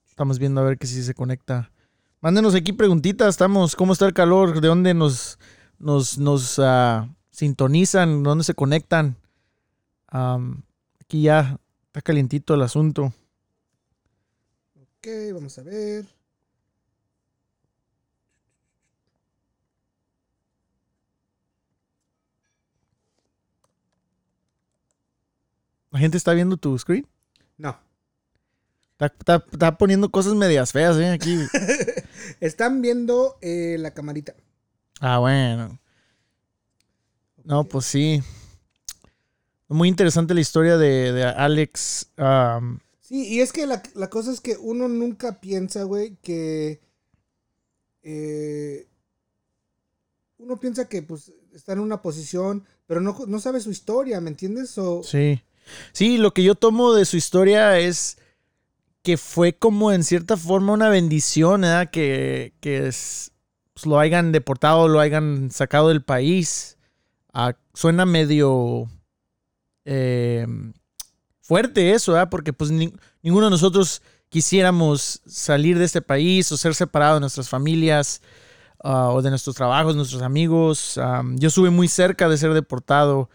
Estamos viendo a ver que si se conecta. Mándenos aquí preguntitas. Estamos, ¿cómo está el calor? ¿De dónde nos, nos, nos ah, sintonizan? ¿Dónde se conectan? Aquí ya está calientito el asunto. Ok, vamos a ver. ¿La gente está viendo tu screen? No. Está, está- está poniendo cosas medias feas, ¿eh? Aquí. Están viendo eh, la camarita. ah, bueno. No, pues sí. Muy interesante la historia de, de Alex. Sí, y es que la, la cosa es que uno nunca piensa, güey, que. eh, uno piensa que pues está en una posición, pero no, no sabe su historia, ¿me entiendes? O, Sí. Sí, lo que yo tomo de su historia es que fue como en cierta forma una bendición, ¿verdad? Que, que es- pues, lo hayan deportado, lo hayan sacado del país. Ah, suena medio eh, fuerte eso, ¿verdad? Porque pues ni- ninguno de nosotros quisiéramos salir de este país o ser separado de nuestras familias. ah, o de nuestros trabajos, nuestros amigos. yo estuve muy cerca de ser deportado.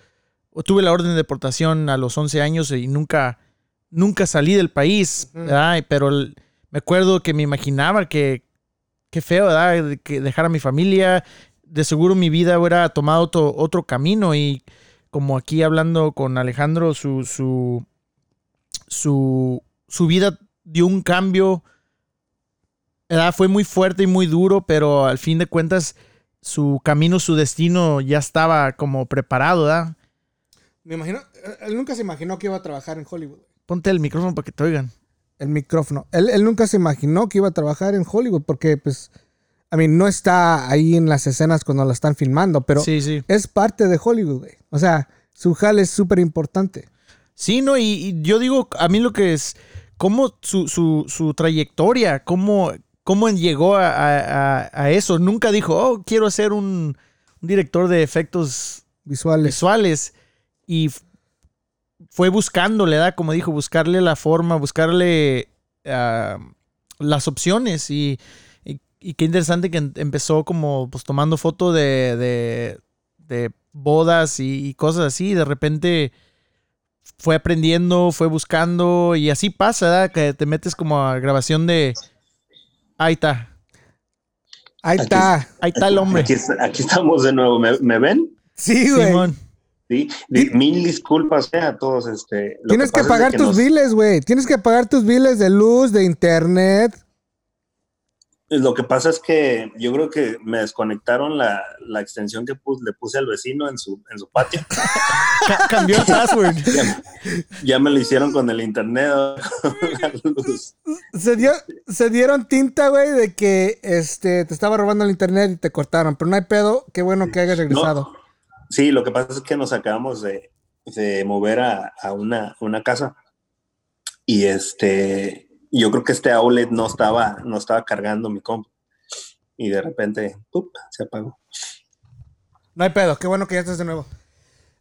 Tuve la orden de deportación a los 11 años y nunca, nunca salí del país, pero me acuerdo que me imaginaba que, qué feo, ¿verdad? Que dejar a mi familia. De seguro mi vida hubiera tomado otro, otro camino y como aquí hablando con Alejandro, su, su, su, su vida dio un cambio. Fue muy fuerte y muy duro, pero al fin de cuentas su camino, su destino ya estaba como preparado, ¿verdad? Me imagino, él nunca se imaginó que iba a trabajar en Hollywood. Ponte el micrófono para que te oigan. El micrófono. Él, él nunca se imaginó que iba a trabajar en Hollywood porque, pues, a mí no está ahí en las escenas cuando la están filmando, pero sí, sí. es parte de Hollywood, güey. O sea, su jale es súper importante. Sí, no, y, yo digo, a mí lo que es, cómo su, su, su trayectoria, cómo, cómo llegó a, eso. Nunca dijo, oh, quiero ser un, director de efectos visuales. visuales. Y fue buscándole, ¿verdad? Como dijo, buscarle la forma, buscarle ah, las opciones. Y, y, qué interesante que empezó como pues tomando foto de, de, bodas y, cosas así. Y de repente fue aprendiendo, fue buscando y así pasa, ¿verdad? Que te metes como a grabación de... Ahí está. Ahí está. Ahí está el hombre. Aquí, estamos de nuevo. ¿Me, ven? Sí, güey. Simón. Sí, mil disculpas eh, a todos. Este, Tienes que, pagar tus biles, güey. Tienes que pagar tus biles de luz, de internet. Lo que pasa es que yo creo que me desconectaron la, extensión que le puse al vecino en su, en su patio. Cambió el password. Ya, me lo hicieron con el internet. se, dio, se dieron tinta, güey, de que este, te estaba robando el internet y te cortaron. Pero no hay pedo. Qué bueno que hayas regresado. Sí, lo que pasa es que nos acabamos de, mover a, una, una, casa y este, yo creo que este outlet no estaba, no estaba cargando mi compu y de repente se apagó. No hay pedo, qué bueno que ya estás de nuevo.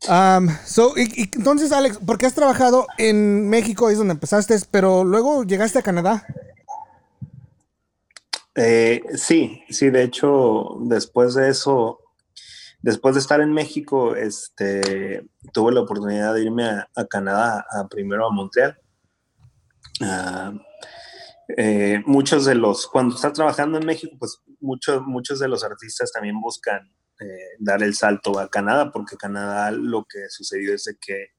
Um, so, y, entonces, Alex, ¿por qué has trabajado en México? Es donde empezaste, pero luego llegaste a Canadá. Eh, sí, sí, de hecho, después de eso, después de estar en México, este, tuve la oportunidad de irme a, Canadá, primero a Montreal. Ah, eh, muchos de los, cuando estás trabajando en México, pues muchos, muchos de los artistas también buscan eh, dar el salto a Canadá, porque Canadá lo que sucedió es que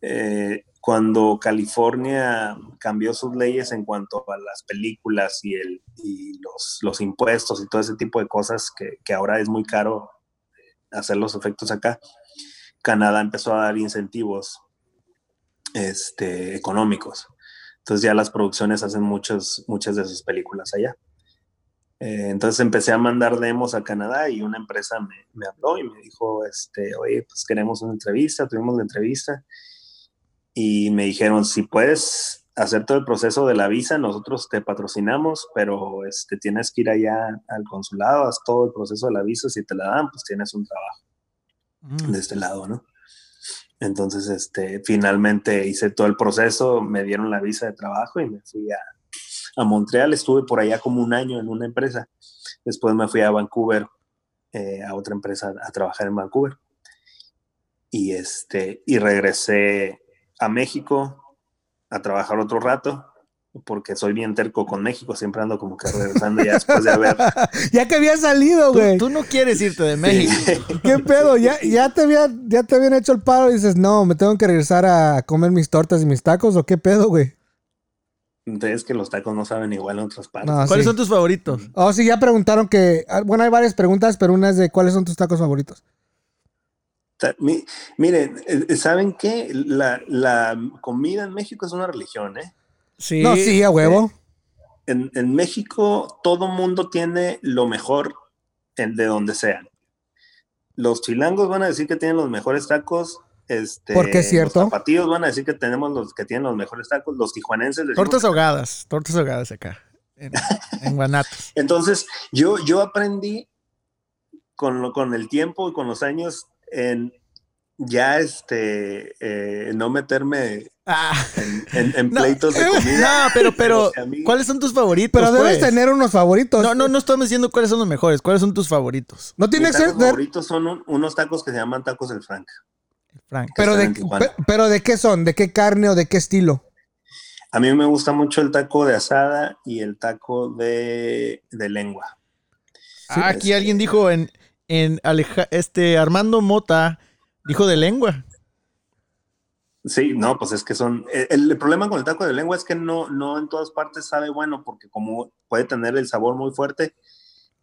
eh, cuando California cambió sus leyes en cuanto a las películas y, el, y los, los, impuestos y todo ese tipo de cosas que ahora es muy caro hacer los efectos acá, Canadá empezó a dar incentivos este, económicos. Entonces ya las producciones hacen muchas, muchas de sus películas allá. Eh, entonces empecé a mandar demos a Canadá y una empresa me, habló y me dijo, este, oye, pues queremos una entrevista, tuvimos la entrevista y me dijeron, si puedes hacer todo el proceso de la visa, nosotros te patrocinamos, pero este, tienes que ir allá al consulado, haz todo el proceso de la visa, si te la dan, pues tienes un trabajo mm. de este lado, ¿no? Entonces, este, finalmente hice todo el proceso, me dieron la visa de trabajo y me fui a, a Montreal, estuve por allá como un año en una empresa, después me fui a Vancouver, eh, a otra empresa a trabajar en Vancouver, y, este, y regresé a México, a trabajar otro rato, porque soy bien terco con México, siempre ando como que regresando ya después de haber. ya que había salido, güey. Tú, no quieres irte de México. ¿Qué pedo? ¿Ya, ya, te había, ¿Ya te habían hecho el paro y dices, no, me tengo que regresar a comer mis tortas y mis tacos? ¿O qué pedo, güey? Es que los tacos no saben igual en otras partes. ¿Cuáles son tus favoritos? Oh, sí, ya preguntaron que. Ah, bueno, hay varias preguntas, pero una es de cuáles son tus tacos favoritos. Miren, eh, ¿saben qué? La, comida en México es una religión, ¿eh? Sí. No, sí, a huevo. En, México todo mundo tiene lo mejor de donde sean. Los chilangos van a decir que tienen los mejores tacos. Este, Porque es cierto. Los zapatillos van a decir que tenemos los que tienen los mejores tacos. Los tijuanenses. Tortas ahogadas, tortas ahogadas acá. En, en Guanatos. Entonces, yo, yo aprendí con, con el tiempo y con los años en ya este, eh, no meterme ah. en, pleitos de comida. No, pero, pero, ¿cuáles son tus favoritos? Pero debes pues? tener unos favoritos. No, no, no estamos diciendo cuáles son los mejores. ¿Cuáles son tus favoritos? No tiene que ser. Mis favoritos son unos tacos que se llaman tacos del Frank. Frank. Pero de, pero ¿de qué son? ¿De qué carne o de qué estilo? A mí me gusta mucho el taco de asada y el taco de, de lengua. Ah, aquí alguien dijo en, en este Armando Mota Dijo de lengua. Sí, no, pues es que son. Eh, el, problema con el taco de lengua es que no, no en todas partes sabe bueno, porque como puede tener el sabor muy fuerte,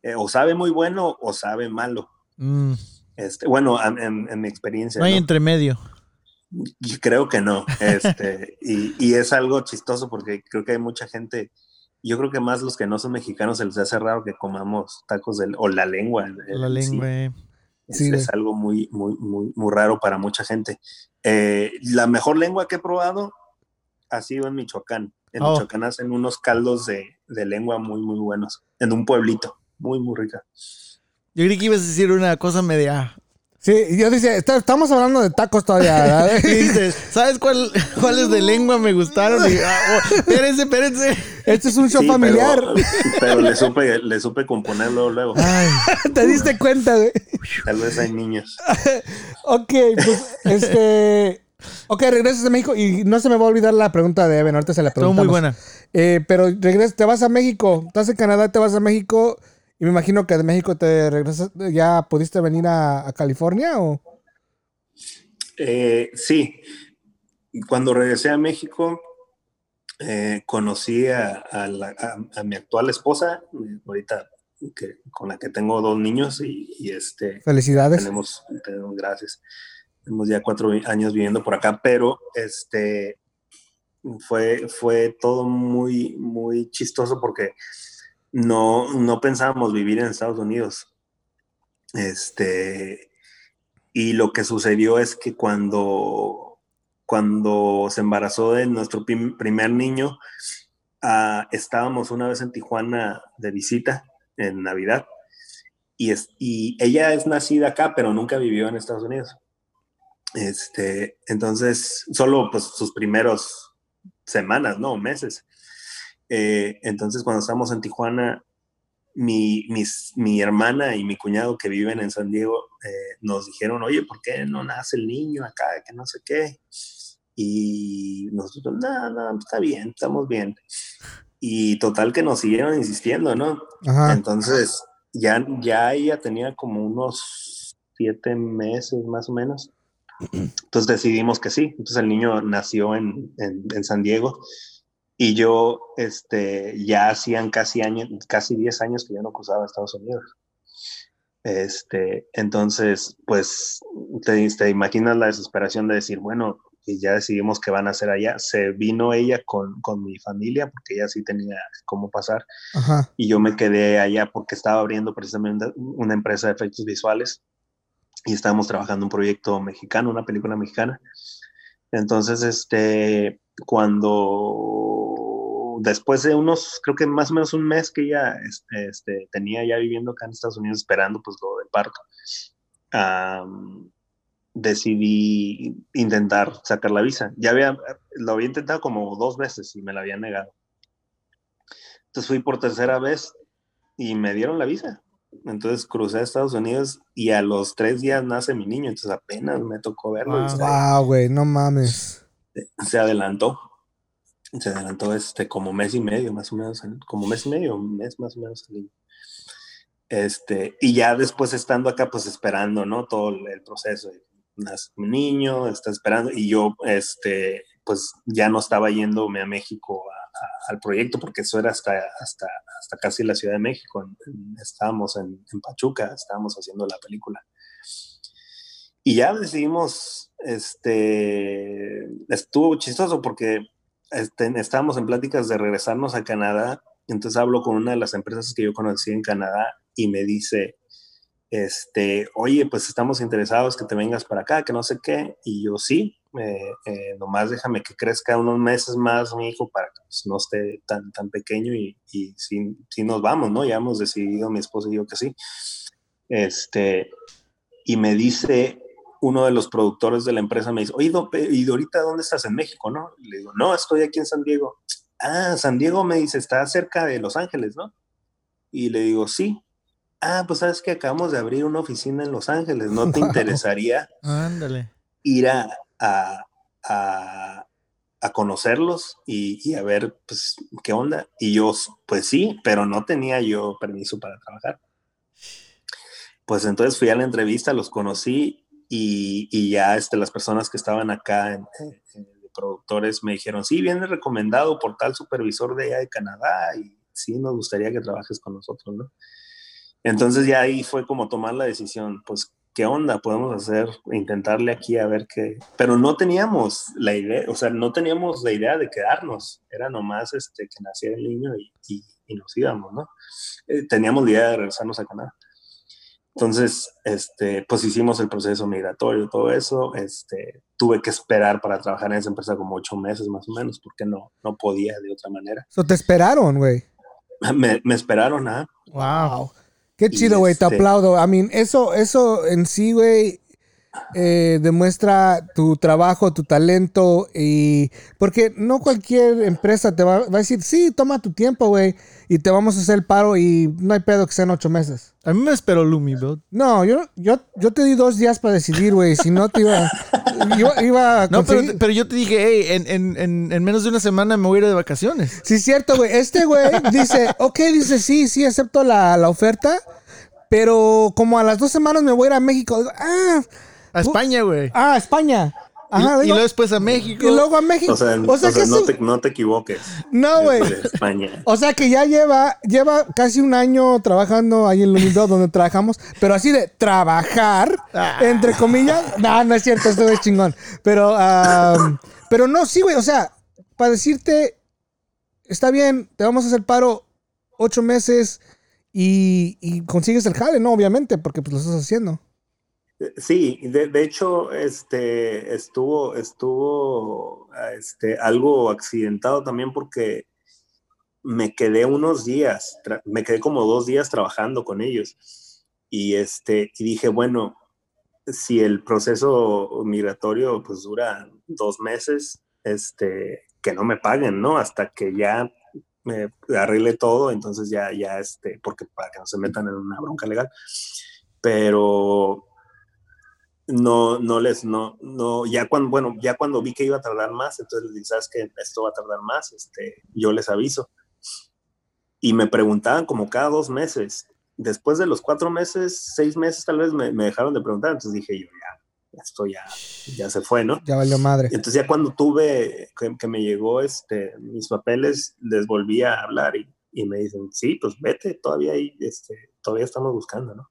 eh, o sabe muy bueno o sabe malo. Mm. Este, bueno, en, mi experiencia. No hay entre medio. creo que no. Este, y, y, es algo chistoso porque creo que hay mucha gente. Yo creo que más los que no son mexicanos se les hace raro que comamos tacos de, o la lengua. La lengua. Eh. Es, algo muy, muy, muy, muy raro para mucha gente. Eh, la mejor lengua que he probado ha sido en Michoacán. En oh. Michoacán hacen unos caldos de, de, lengua muy, muy buenos. En un pueblito. Muy, muy rica. Yo creí que ibas a decir una cosa media Sí, yo decía, estamos hablando de tacos todavía. y dices, ¿sabes cuál, cuáles de lengua me gustaron? Y, ah, oh, espérense, espérense. Este es un show familiar. Pero, le, supe, le supe componerlo luego. Te diste cuenta, güey. Tal vez hay niños. ok, pues, este. Ok, regresas a México y no se me va a olvidar la pregunta de Evan. Ahorita se la preguntamos. muy buena. Eh, pero regresas, te vas a México. Estás en Canadá, te vas a México. Y me imagino que de México te regresas, ¿ya pudiste venir a, California o? Eh, sí. Cuando regresé a México, eh, conocí a, mi actual esposa, ahorita que, con la que tengo dos niños y, este... Felicidades. Tenemos, tenemos, gracias. Tenemos ya cuatro años viviendo por acá, pero este fue, fue todo muy, muy chistoso porque no, no pensábamos vivir en Estados Unidos. Este, y lo que sucedió es que cuando, cuando se embarazó de nuestro primer niño, ah, estábamos una vez en Tijuana de visita en Navidad. Y, es, y ella es nacida acá, pero nunca vivió en Estados Unidos. Este, entonces, solo pues sus primeros semanas, no, meses. Eh, entonces, cuando estamos en Tijuana, mi, mi, hermana y mi cuñado que viven en San Diego eh, nos dijeron, oye, ¿por qué no nace el niño acá? Que no sé qué. Y nosotros, no, no, está bien, estamos bien. Y total que nos siguieron insistiendo, ¿no? Entonces, ya, ya ella tenía como unos siete meses más o menos. Entonces decidimos que sí. Entonces el niño nació en, en, en San Diego y yo, este, ya hacían casi años, casi 10 años que yo no cruzaba Estados Unidos. Este, entonces, pues, te, te imaginas la desesperación de decir, bueno, y ya decidimos que van a hacer allá. Se vino ella con, con mi familia porque ella sí tenía cómo pasar. Y yo me quedé allá porque estaba abriendo precisamente una empresa de efectos visuales y estábamos trabajando un proyecto mexicano, una película mexicana. Entonces, este, cuando después de unos, creo que más o menos un mes que ya este, este, tenía ya viviendo acá en Estados Unidos esperando pues lo del parto, decidí intentar sacar la visa. Ya había, lo había intentado como dos veces y me la habían negado. Entonces fui por tercera vez y me dieron la visa. Entonces crucé a Estados Unidos y a los tres días nace mi niño, entonces apenas me tocó verlo. Wow, güey, no mames se adelantó. Se adelantó este, como mes y medio, más o menos, como mes y medio, un mes más o menos. Este, y ya después estando acá, pues esperando, ¿no? Todo el proceso. Un niño, está esperando, y yo, este, pues ya no estaba yéndome a México al proyecto, porque eso era hasta, hasta, hasta casi la Ciudad de México. estábamos en, en Pachuca, estábamos haciendo la película. Y ya decidimos, este, estuvo chistoso porque este, estábamos en pláticas de regresarnos a Canadá. Entonces hablo con una de las empresas que yo conocí en Canadá y me dice, este, oye, pues estamos interesados que te vengas para acá, que no sé qué. Y yo sí, eh, nomás déjame que crezca unos meses más mi hijo para que pues, no esté tan, tan pequeño y, y sí, sí, nos vamos, ¿no? Ya hemos decidido mi esposa y yo que sí. Este, y me dice, uno de los productores de la empresa me dice, oye, ¿y ahorita dónde estás? ¿En México, no? le digo, no, estoy aquí en San Diego. Ah, San Diego me dice, está cerca de Los Ángeles, ¿no? Y le digo, sí. Ah, pues sabes que acabamos de abrir una oficina en Los Ángeles, ¿no te interesaría ir a, a, a, conocerlos y, y, a ver, pues, qué onda? Y yo, pues sí, pero no tenía yo permiso para trabajar. Pues entonces fui a la entrevista, los conocí y, y ya este, las personas que estaban acá en, productores me dijeron, sí, viene recomendado por tal supervisor de allá de Canadá y sí, nos gustaría que trabajes con nosotros, ¿no? Entonces ya ahí fue como tomar la decisión, pues, ¿qué onda podemos hacer? Intentarle aquí a ver qué... Pero no teníamos la idea, o sea, no teníamos la idea de quedarnos, era nomás este, que naciera el niño y, y, nos íbamos, ¿no? Eh, teníamos la idea de regresarnos a Canadá. Entonces, este, pues hicimos el proceso migratorio, todo eso. Este, tuve que esperar para trabajar en esa empresa como ocho meses más o menos, porque no, no podía de otra manera. So, ¿Te esperaron, güey? Me, me, esperaron, ¿ah? Wow. Qué chido, güey, te este aplaudo. I mean, eso, eso en sí, güey, eh, demuestra tu trabajo, tu talento y porque no cualquier empresa te va, va a decir, sí, toma tu tiempo, güey, y te vamos a hacer el paro y no hay pedo que sean ocho meses. A mí me esperó Lumi, bro. No, yo, yo, yo te di dos días para decidir, güey, si no te iba, iba, a No, pero, pero, yo te dije, hey, en, en, en, menos de una semana me voy a ir de vacaciones. Sí, cierto, güey. Este güey dice, ok, dice, sí, sí, acepto la, la oferta, pero como a las dos semanas me voy a ir a México. Ah, a España, güey. Ah, a España. Ajá, y, luego después a México. Y luego a México. O sea, no, te, no, te, equivoques. No, güey. España. O sea que ya lleva, lleva casi un año trabajando ahí en Lumidor donde trabajamos, pero así de trabajar, ah. entre comillas. No, no es cierto, esto es chingón. Pero, pero no, sí, güey. O sea, para decirte, está bien, te vamos a hacer paro ocho meses y, y consigues el jale, ¿no? Obviamente, porque pues lo estás haciendo. Sí, de, hecho, este, estuvo, estuvo este, algo accidentado también porque me quedé unos días, me quedé como dos días trabajando con ellos. Y, este, y dije, bueno, si el proceso migratorio pues dura dos meses, este, que no me paguen, ¿no? Hasta que ya me arregle todo, entonces ya, ya, este, porque para que no se metan en una bronca legal. Pero no, no les, no, no, ya cuando, bueno, ya cuando vi que iba a tardar más, entonces les dije, sabes que esto va a tardar más, este, yo les aviso. Y me preguntaban como cada dos meses. Después de los cuatro meses, seis meses tal vez me, dejaron de preguntar, entonces dije yo, ya, esto ya, ya se fue, ¿no? Ya valió madre. entonces ya cuando tuve, que, me llegó este, mis papeles, les volví a hablar y, y me dicen, sí, pues vete, todavía ahí, este, todavía estamos buscando, ¿no?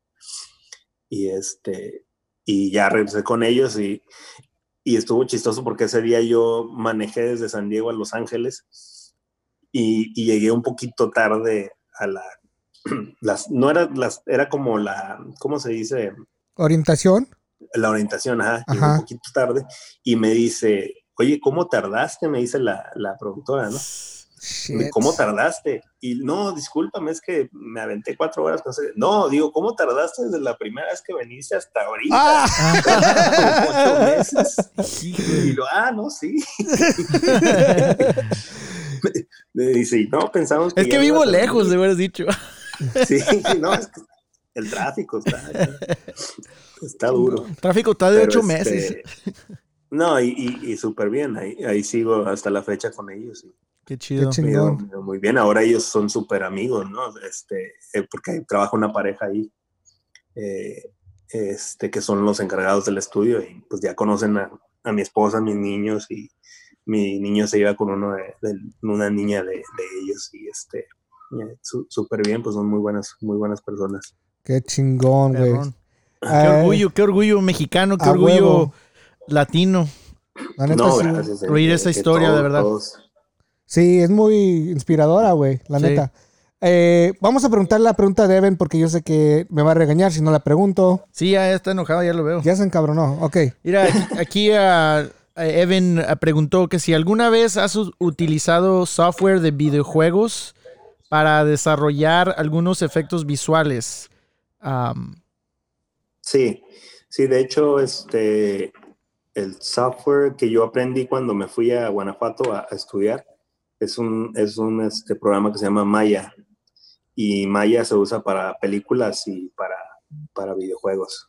Y este, y ya regresé con ellos y, y, estuvo chistoso porque ese día yo manejé desde San Diego a Los Ángeles y, y llegué un poquito tarde a la, las, no era las, era como la, ¿cómo se dice? Orientación. La orientación, ajá, un poquito tarde y me dice, oye, ¿cómo tardaste? Me dice la, la productora, ¿no? ¿Cómo tardaste? Y no, discúlpame, es que me aventé cuatro horas. No, digo, ¿cómo tardaste desde la primera vez que veniste hasta ahorita? Ah. ocho meses. Y lo, ah, no, sí. me, dice, no, pensamos que. Es que vivo lejos, de haber dicho. sí, no, es que el tráfico está, está duro. El tráfico está de ocho meses. Este, no, y, y, súper bien. Ahí, ahí sigo hasta la fecha con ellos. Qué chido. muy bien, ahora ellos son súper amigos, ¿no? Este, eh, porque trabaja una pareja ahí, eh, este, que son los encargados del estudio y pues ya conocen a, a mi esposa, a mis niños y mi niño se iba con uno de, una niña de, ellos y este, eh, súper bien, pues son muy buenas, muy buenas personas. Qué chingón, güey. Qué orgullo, qué orgullo mexicano, qué orgullo latino. no, gracias. Oír esa historia, de verdad. Sí, es muy inspiradora, güey, la neta. Eh, vamos a preguntar la pregunta de Evan porque yo sé que me va a regañar si no la pregunto. Sí, ya está enojado, ya lo veo. Ya se encabronó, ok. Mira, aquí, Evan preguntó que si alguna vez has utilizado software de videojuegos para desarrollar algunos efectos visuales. Sí, Sí, de hecho, este, el software que yo aprendí cuando me fui a Guanajuato a, estudiar es un, es un este, programa que se llama Maya. Y Maya se usa para películas y para, para videojuegos.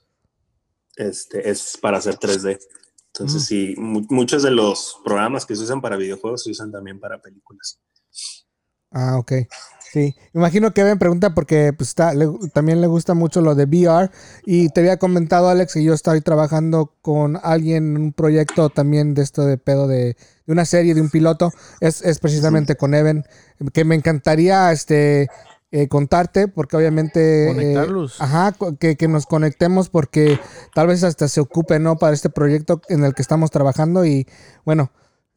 Este, es para hacer 3D. Entonces, mm. sí, muchos de los programas que se usan para videojuegos se usan también para películas. Ah, ok. Sí, imagino que ven pregunta porque pues, está, también le gusta mucho lo de VR y te había comentado Alex que yo estoy trabajando con alguien en un proyecto también de esto de pedo de, una serie de un piloto, es, precisamente con Evan, que me encantaría este eh, contarte porque obviamente... Eh, Conectarlos. ajá, que, que, nos conectemos porque tal vez hasta se ocupe, ¿no? Para este proyecto en el que estamos trabajando y bueno.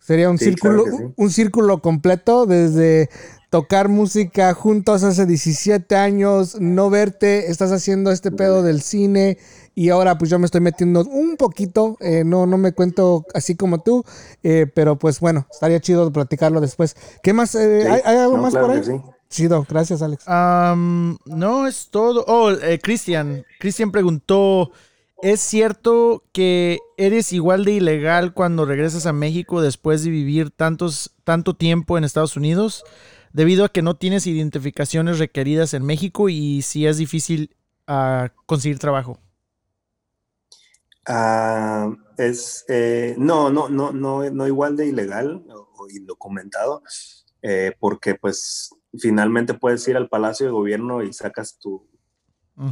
Sería un círculo, un círculo completo desde tocar música juntos hace 17 años, no verte, estás haciendo este pedo del cine y ahora pues yo me estoy metiendo un poquito, eh, no, no me cuento así como tú, eh, pero pues bueno, estaría chido platicarlo después. ¿Qué más? Eh, ¿hay, algo más por ahí? Chido, gracias Alex. no es todo. Oh, Cristian, Cristian preguntó... ¿Es cierto que eres igual de ilegal cuando regresas a México después de vivir tantos, tanto tiempo en Estados Unidos? Debido a que no tienes identificaciones requeridas en México y si es difícil uh, conseguir trabajo. Uh, es eh, no, no, no, no, no igual de ilegal o, indocumentado, eh, porque pues finalmente puedes ir al Palacio de Gobierno y sacas tu,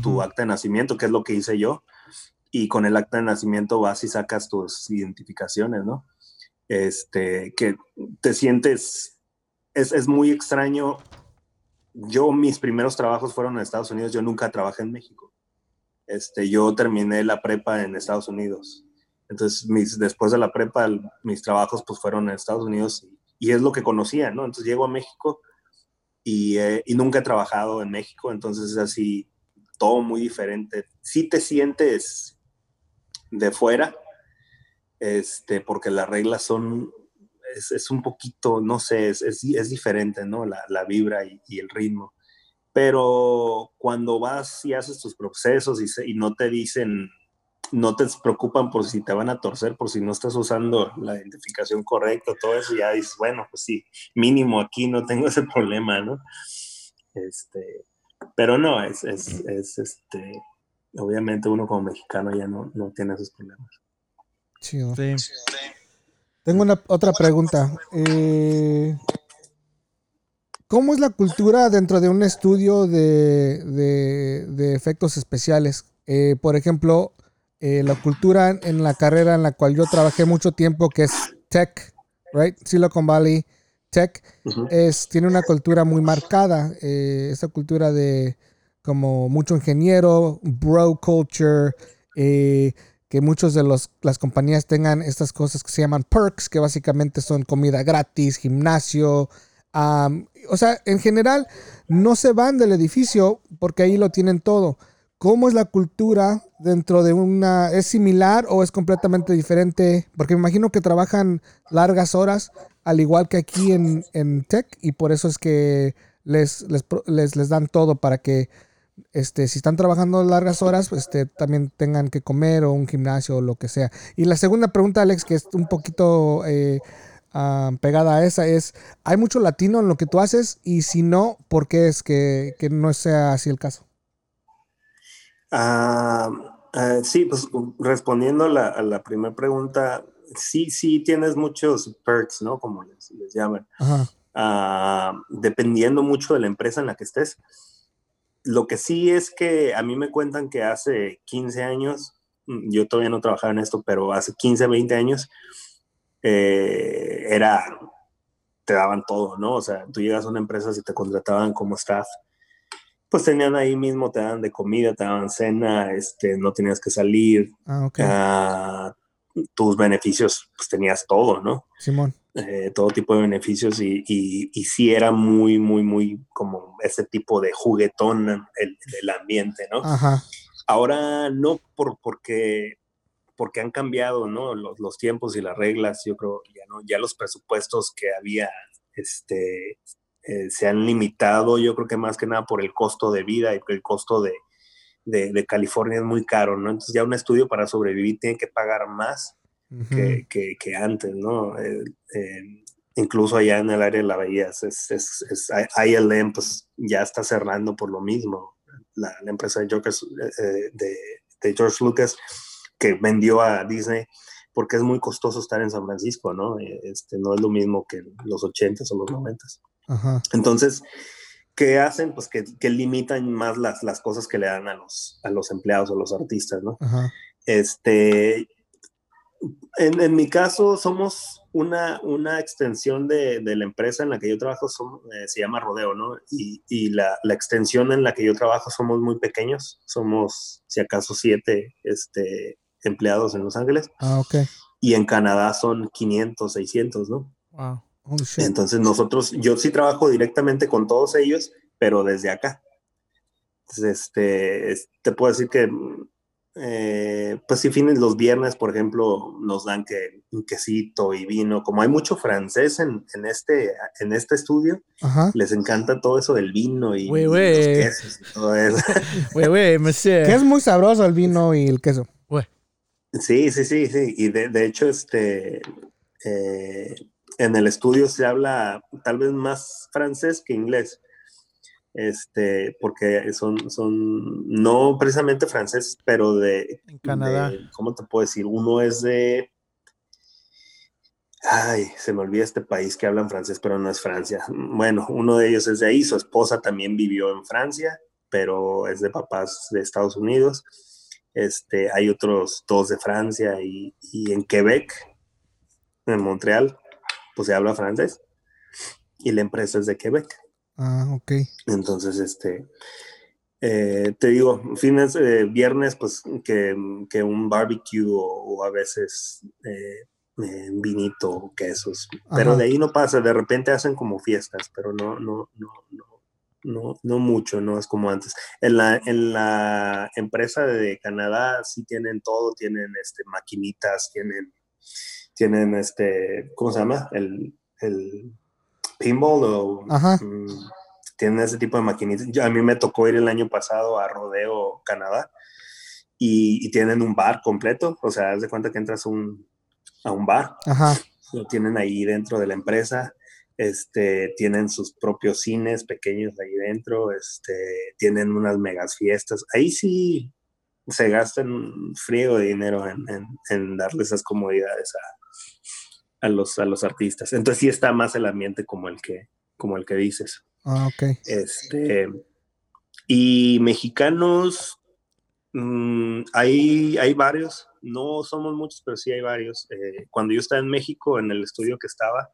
tu acta de nacimiento, que es lo que hice yo y con el acta de nacimiento vas y sacas tus identificaciones, ¿no? Este, que te sientes, es, es muy extraño. Yo, mis primeros trabajos fueron en Estados Unidos, yo nunca trabajé en México. Este, yo terminé la prepa en Estados Unidos. Entonces, mis, después de la prepa, mis trabajos pues fueron en Estados Unidos y, es lo que conocía, ¿no? Entonces llego a México y, eh, y, nunca he trabajado en México, entonces es así, todo muy diferente. Sí te sientes de fuera, este, porque las reglas son, es, un poquito, no sé, es, es, diferente, ¿no? La, la vibra y, el ritmo. Pero cuando vas y haces tus procesos y, y no te dicen, no te preocupan por si te van a torcer, por si no estás usando la identificación correcta, todo eso, ya dices, bueno, pues sí, mínimo aquí no tengo ese problema, ¿no? Este, pero no, es, es, es este, obviamente uno como mexicano ya no, tiene esos problemas. Chido. Tengo una otra pregunta. Eh, ¿Cómo es la cultura dentro de un estudio de, efectos especiales? Eh, por ejemplo, eh, la cultura en la carrera en la cual yo trabajé mucho tiempo, que es tech, right? Silicon Valley Tech, es, tiene una cultura muy marcada. esa cultura de como mucho ingeniero, bro culture, eh, que muchos de los, las compañías tengan estas cosas que se llaman perks, que básicamente son comida gratis, gimnasio. o sea, en general no se van del edificio porque ahí lo tienen todo. ¿Cómo es la cultura dentro de una... ¿Es similar o es completamente diferente? Porque me imagino que trabajan largas horas, al igual que aquí en, en Tech, y por eso es que les, les, les dan todo para que este, si están trabajando largas horas, este, también tengan que comer o un gimnasio o lo que sea. Y la segunda pregunta, Alex, que es un poquito eh, ah, pegada a esa, es, ¿hay mucho latino en lo que tú haces? Y si no, ¿por qué es que, no sea así el caso? Ah, sí, pues respondiendo a la, primera pregunta, sí, sí tienes muchos perks, ¿no? Como les, llaman. dependiendo mucho de la empresa en la que estés lo que sí es que a mí me cuentan que hace 15 años, mm, yo todavía no trabajaba en esto, pero hace 15, 20 años, eh, era, te daban todo, ¿no? O sea, tú llegas a una empresa, si te contrataban como staff, pues tenían ahí mismo, te daban de comida, te daban cena, este, no tenías que salir. Ah, ah tus beneficios, pues tenías todo, ¿no? Simón. Eh, todo tipo de beneficios y, y, sí era muy, muy, muy como ese tipo de juguetón el, el ambiente, ¿no? Ajá. Ahora no por, porque, porque han cambiado, ¿no? Los, los, tiempos y las reglas, yo creo, ya, ¿no? ya los presupuestos que había este, eh, se han limitado, yo creo que más que nada por el costo de vida y el costo de, de, California es muy caro, ¿no? Entonces ya un estudio para sobrevivir tiene que pagar más que, que, antes, ¿no? Eh, eh, incluso allá en el área de la bahía, es, es, es, ILM pues ya está cerrando por lo mismo. La, la empresa de, eh, de, de, George Lucas que vendió a Disney porque es muy costoso estar en San Francisco, ¿no? Este, no es lo mismo que los 80s o los 90s. Entonces, ¿qué hacen? Pues que, que, limitan más las, las cosas que le dan a los, a los empleados o los artistas, ¿no? Este, en, en, mi caso, somos una, una extensión de, de, la empresa en la que yo trabajo, eh, se llama Rodeo, ¿no? Y, y la, la, extensión en la que yo trabajo somos muy pequeños, somos, si acaso, siete este, empleados en Los Ángeles. Ah, ok. Y en Canadá son 500, 600, ¿no? Wow. Entonces nosotros, yo sí trabajo directamente con todos ellos, pero desde acá. Entonces, este, te puedo decir que, eh, pues si fines los viernes, por ejemplo, nos dan que un quesito y vino. Como hay mucho francés en, en este, en este estudio, les encanta todo eso del vino y, los quesos y todo eso. Que es muy sabroso el vino y el queso. Sí, sí, sí, sí. Y de, de hecho, este, eh, en el estudio se habla tal vez más francés que inglés, este, porque son, son no precisamente francés, pero de... En Canadá. ¿Cómo te puedo decir? Uno es de... Ay, se me olvida este país que hablan francés, pero no es Francia. Bueno, uno de ellos es de ahí, su esposa también vivió en Francia, pero es de papás de Estados Unidos. Este, hay otros dos de Francia y, y en Quebec, en Montreal, pues se habla francés y la empresa es de Quebec. Ah, ok. Entonces, este, eh, te digo, fines, eh, viernes, pues que, que un barbecue o, a veces eh, vinito o quesos, pero de ahí no pasa, de repente hacen como fiestas, pero no, no, no, no. No, no mucho, no es como antes. En la, en la empresa de Canadá sí tienen todo, tienen este, maquinitas, tienen tienen este, ¿cómo se llama? El, el pinball o mm, tienen ese tipo de maquinitas. a mí me tocó ir el año pasado a Rodeo, Canadá, y, tienen un bar completo, o sea, haz de cuenta que entras un, a un bar, lo tienen ahí dentro de la empresa, este, tienen sus propios cines pequeños ahí dentro, este, tienen unas megas fiestas, ahí sí se gastan frío de dinero en, en, en darle esas comodidades a, a los, a los artistas. Entonces sí está más el ambiente como el que, como el que dices. Ah, ok. Este, y mexicanos, mm, hay, hay varios, no somos muchos, pero sí hay varios. Eh, cuando yo estaba en México, en el estudio que estaba,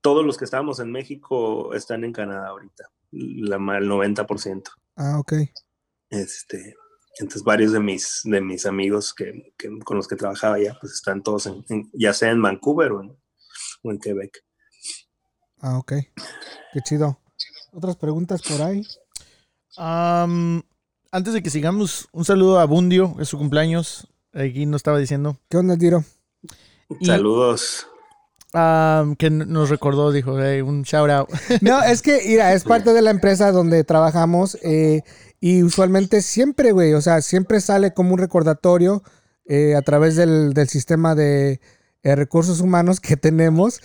todos los que estábamos en México están en Canadá ahorita, la, el 90%. Ah, ok. Este, entonces varios de mis, de mis amigos que, con los que trabajaba ya, pues están todos en, ya sea en Vancouver o en, Quebec. Ah, ok. Qué chido. ¿Otras preguntas por ahí? antes de que sigamos, un saludo a Bundio, es su cumpleaños. Aquí nos estaba diciendo. ¿Qué onda, Tiro? Saludos. Que nos recordó, dijo, un shout out. No, es que, mira, es parte de la empresa donde trabajamos. Eh, y usualmente siempre, güey, o sea, siempre sale como un recordatorio eh, a través del, sistema de eh, recursos humanos que tenemos.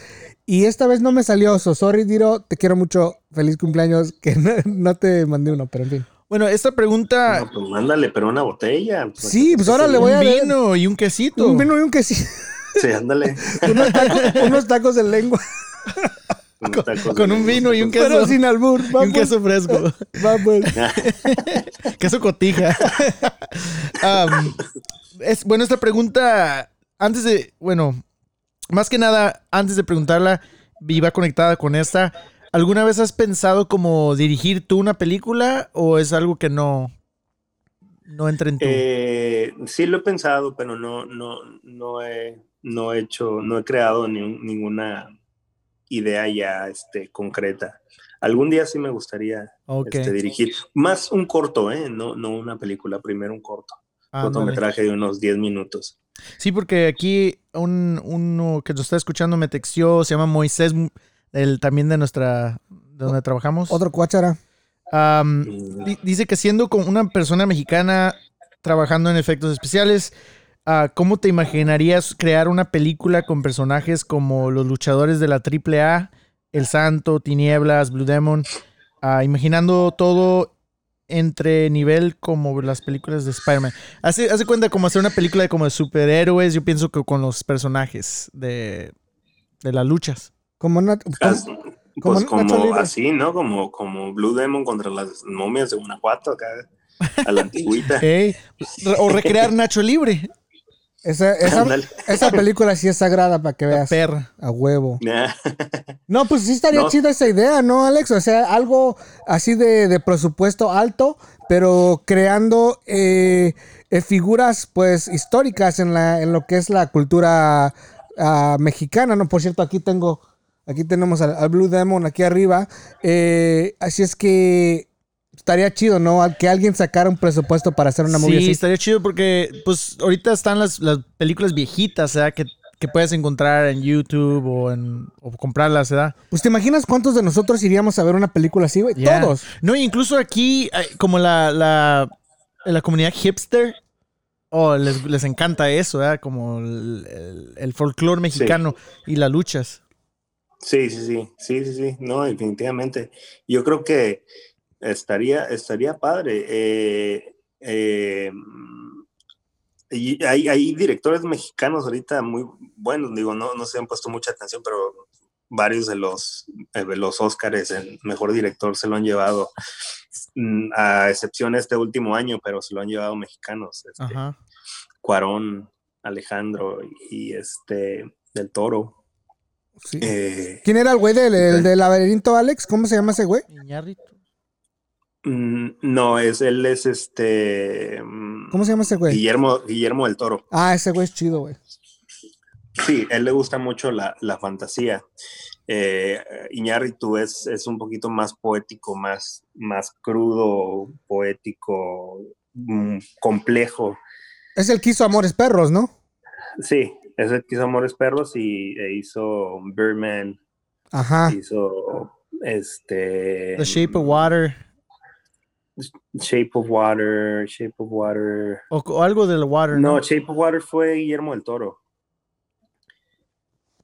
Y esta vez no me salió. So, sorry, Diro, te quiero mucho. Feliz cumpleaños. Que no, te mandé uno, pero en fin. Bueno, esta pregunta. No, pues mándale, pero una botella. Pues, sí, pues ahora le voy a. Un vino y un quesito. Un vino y un quesito. Sí, ándale. unos, tacos, unos tacos de lengua. Con, un vino y un queso. Pero sin albur. y un queso fresco. Vamos. queso cotija. es, bueno, esta pregunta, antes de, bueno, más que nada, antes de preguntarla, viva conectada con esta. ¿Alguna vez has pensado como dirigir tú una película o es algo que no, no entra en tu... Eh, sí lo he pensado, pero no, no, no he, no he hecho, no he creado ninguna idea ya este, concreta. Algún día sí me gustaría este, dirigir. Más un corto, ¿eh? No, no una película, primero un corto. Ah, cortometraje de unos 10 minutos. Sí, porque aquí un, uno que nos está escuchando me textió, se llama Moisés, el, también de nuestra, de donde trabajamos. Otro cuachara. Um, dice que siendo como una persona mexicana trabajando en efectos especiales, uh, ¿cómo te imaginarías crear una película con personajes como los luchadores de la AAA, El Santo, Tinieblas, Blue Demon? Uh, imaginando todo entre nivel como las películas de Spider-Man. Hace, hace cuenta como hacer una película de como de superhéroes, yo pienso que con los personajes de, de las luchas. Como, una, pues como así, ¿no? Como, como Blue Demon contra las momias de Guanajuato acá, a la antigüita. o recrear Nacho Libre. Esa, esa, película sí es sagrada para que veas. perra. A huevo. no, pues sí estaría chida esa idea, ¿no, Alex? O sea, algo así de, presupuesto alto, pero creando eh, eh, figuras, pues, históricas en, la, en lo que es la cultura ah, mexicana, ¿no? Por cierto, aquí tengo, aquí tenemos al, Blue Demon aquí arriba. Eh, así es que estaría chido, ¿no? Que alguien sacara un presupuesto para hacer una movie sí, estaría chido porque, pues, ahorita están las, películas viejitas, ¿verdad? Que, que, puedes encontrar en YouTube o, en, o comprarlas, ¿verdad? Pues, ¿te imaginas cuántos de nosotros iríamos a ver una película así, güey? Todos. No, incluso aquí, como la, la, la comunidad hipster, oh, les, les encanta eso, ¿verdad? Como el, el, folclore mexicano y las luchas. Sí, sí, sí, sí, sí, sí, no, definitivamente. Yo creo que Estaría, estaría padre. Eh, eh, y hay, hay, directores mexicanos ahorita muy buenos, digo, no, no se han puesto mucha atención, pero varios de los, eh, los Óscares, el mejor director se lo han llevado, mm, a excepción este último año, pero se lo han llevado mexicanos. Este, Cuarón, Alejandro y este del Toro. ¿Quién era el güey del, del, laberinto, Alex? ¿Cómo se llama ese güey? Mm, no, es él es este. Mm, ¿Cómo se llama ese güey? Guillermo, Guillermo del Toro. Ah, ese güey es chido, güey. Sí, él le gusta mucho la, fantasía. Eh, Iñárritu es, es un poquito más poético, más, más crudo, poético, mm, complejo. Es el que hizo Amores Perros, ¿no? Sí, es el que hizo Amores Perros y e hizo Birdman. Ajá. Hizo este. The Shape of Water. Shape of Water, Shape of Water. O, algo del Water. No, Shape of Water fue Guillermo del Toro.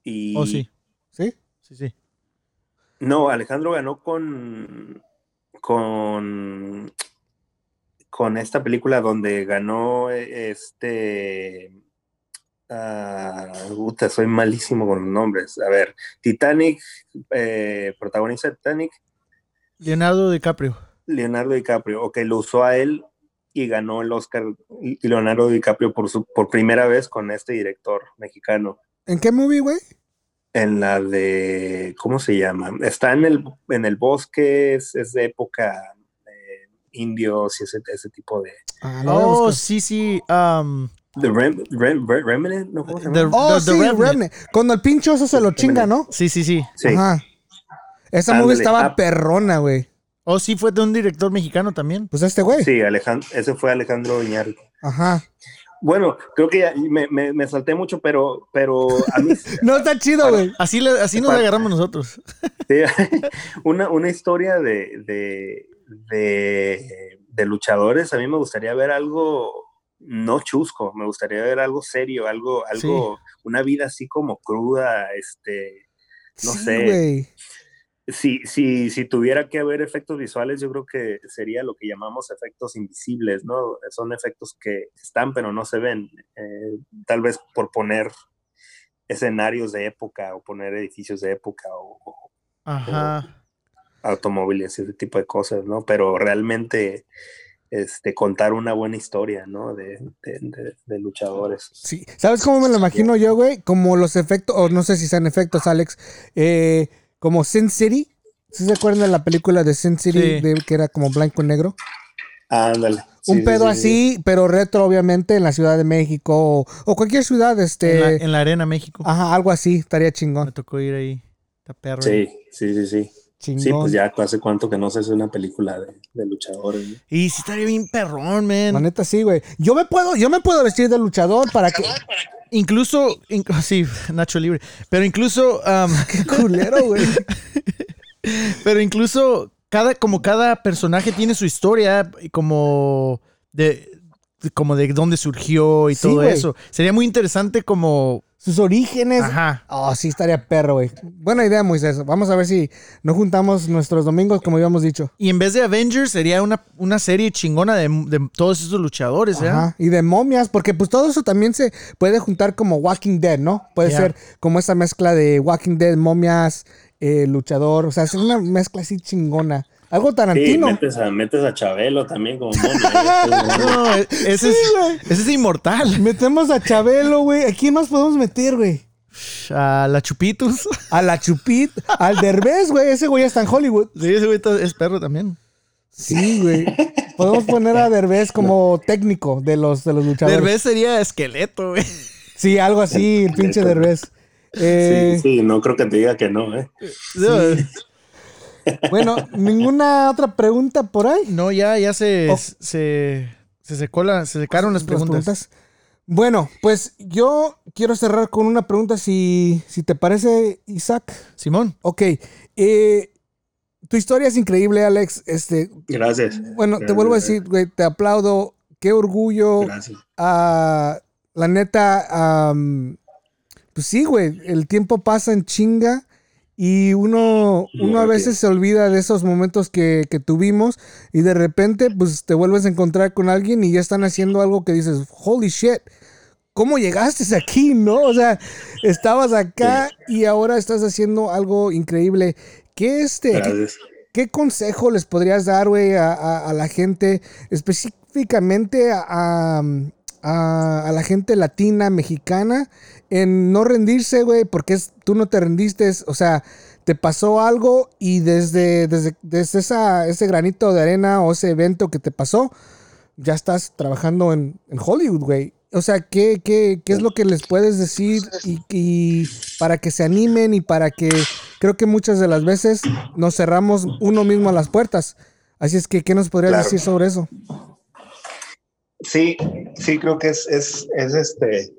Y... Oh, sí. ¿Sí? Sí, sí. No, Alejandro ganó con. con. con esta película donde ganó este. Uh, soy malísimo con los nombres. A ver, Titanic, eh, protagoniza Titanic. Leonardo DiCaprio. Leonardo DiCaprio, ok, lo usó a él y ganó el Oscar Leonardo DiCaprio por, su, por primera vez con este director mexicano. ¿En qué movie, güey? En la de, ¿cómo se llama? Está en el, en el bosque, es, de época indios y ese, ese tipo de... Ah, oh, sí, sí. Um... The Remnant, ¿no? ¿Cómo se llama? oh, sí, Remnant. Cuando el pincho eso se lo chinga, ¿no? Sí, sí, sí. sí. Ajá. Esa movie estaba ah, perrona, güey. Oh, sí, fue de un director mexicano también. Pues este güey. Sí, Alejandro, ese fue Alejandro Iñárritu. Ajá. Bueno, creo que ya me, me, salté mucho, pero, pero a mí... no, está chido, güey. Así, así nos agarramos nosotros. una, una historia de, de, de, de, luchadores, a mí me gustaría ver algo no chusco, me gustaría ver algo serio, algo, algo, una vida así como cruda, este, no sí, sé. Güey si, si, si tuviera que haber efectos visuales, yo creo que sería lo que llamamos efectos invisibles, ¿no? Son efectos que están pero no se ven. Eh, tal vez por poner escenarios de época o poner edificios de época o, automóviles y ese tipo de cosas, ¿no? Pero realmente este, contar una buena historia, ¿no? De, de, luchadores. Sí, ¿sabes cómo me lo imagino yo, güey? Como los efectos, o no sé si sean efectos, Alex, eh como Sin City. ¿Sí se acuerdan de la película de Sin City que era como blanco y negro? Ándale. un pedo así, pero retro, obviamente, en la Ciudad de México o, cualquier ciudad. Este... En la, Arena México. Ajá, algo así, estaría chingón. Me tocó ir ahí. Está perro. Sí, sí, sí, sí. Sí, pues ya hace cuánto que no se hace una película de, luchadores. Y sí estaría bien perrón, man. La neta sí, güey. Yo me puedo, yo me puedo vestir de luchador para que. Incluso, sí, Nacho Libre. Pero incluso. Qué culero, güey. pero incluso cada, como cada personaje tiene su historia, como de, como de dónde surgió y todo eso. Sería muy interesante como sus orígenes. Ajá. Oh, sí, estaría perro, güey. Buena idea, Moisés. Vamos a ver si nos juntamos nuestros domingos, como habíamos dicho. Y en vez de Avengers, sería una, una serie chingona de, todos esos luchadores, ¿eh? Ajá. Y de momias, porque pues todo eso también se puede juntar como Walking Dead, ¿no? Puede ser como esa mezcla de Walking Dead, momias, eh, luchador. O sea, es una mezcla así chingona. Algo Tarantino. Sí, metes a, metes a Chabelo también como no, ese, es, ese es inmortal. Metemos a Chabelo, güey. ¿A quién más podemos meter, güey? A la Chupitos. A la Chupit. Al Derbez, güey. Ese güey está en Hollywood. Sí, ese güey es perro también. Sí, güey. Podemos poner a Derbez como técnico de los, de los luchadores. Derbez sería esqueleto, güey. Sí, algo así, el pinche Derbez. sí, eh, sí, no creo que te diga que no, ¿eh? Sí. Bueno, ¿ninguna otra pregunta por ahí? No, ya, ya se, se, se, secó se secaron las preguntas. Bueno, pues yo quiero cerrar con una pregunta, si, si te parece, Isaac. Simón. Ok. Eh, tu historia es increíble, Alex. Este, Gracias. Bueno, te vuelvo a decir, güey, te aplaudo. Qué orgullo. Gracias. Ah, la neta, pues sí, güey, el tiempo pasa en chinga y uno, uno a veces se olvida de esos momentos que, tuvimos y de repente pues te vuelves a encontrar con alguien y ya están haciendo algo que dices, holy shit, ¿cómo llegaste aquí? ¿No? O sea, estabas acá y ahora estás haciendo algo increíble. ¿Qué, este, ¿qué, consejo les podrías dar, güey, a, la gente, específicamente a, a, la gente latina, mexicana, en no rendirse, güey, porque es, tú no te rendiste, o sea, te pasó algo y desde, desde, desde esa, ese granito de arena o ese evento que te pasó, ya estás trabajando en, Hollywood, güey. O sea, ¿qué, ¿qué, qué, es lo que les puedes decir y, para que se animen y para que creo que muchas de las veces nos cerramos uno mismo a las puertas? Así es que, ¿qué nos podrías decir sobre eso? Sí, sí, creo que es, es, es este,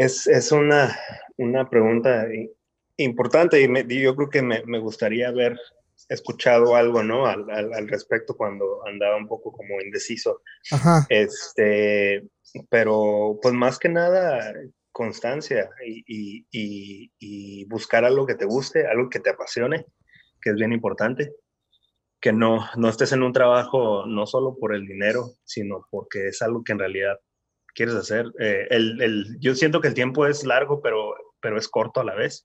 es, es una, una pregunta importante y yo creo que me, me, gustaría haber escuchado algo, ¿no? Al, al, respecto cuando andaba un poco como indeciso. Ajá. Este, pero pues más que nada constancia y, y, y, buscar algo que te guste, algo que te apasione, que es bien importante que no, no estés en un trabajo no solo por el dinero, sino porque es algo que en realidad quieres hacer. Eh, el, el, yo siento que el tiempo es largo, pero, pero es corto a la vez.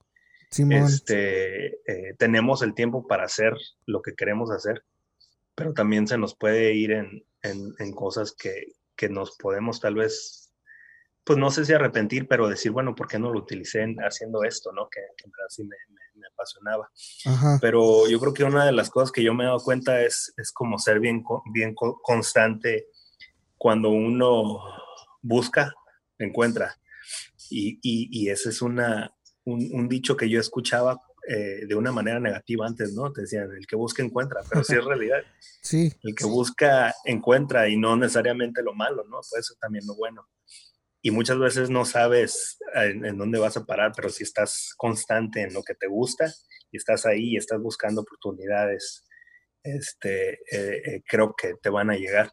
Este, eh, tenemos el tiempo para hacer lo que queremos hacer, pero también se nos puede ir en, en, en cosas que, que, nos podemos tal vez, pues no sé si arrepentir, pero decir, bueno, ¿por qué no lo utilicé haciendo esto, no? Que, en verdad sí me, me apasionaba. Pero yo creo que una de las cosas que yo me he dado cuenta es, es como ser bien, bien constante cuando uno busca, encuentra. Y, y, ese es una, un, dicho que yo escuchaba eh, de una manera negativa antes, ¿no? Te decían, el que busca encuentra, pero sí es realidad. Sí. El que busca encuentra y no necesariamente lo malo, ¿no? Puede ser también lo bueno y muchas veces no sabes en, dónde vas a parar, pero si estás constante en lo que te gusta y estás ahí y estás buscando oportunidades, este, eh, eh, creo que te van a llegar.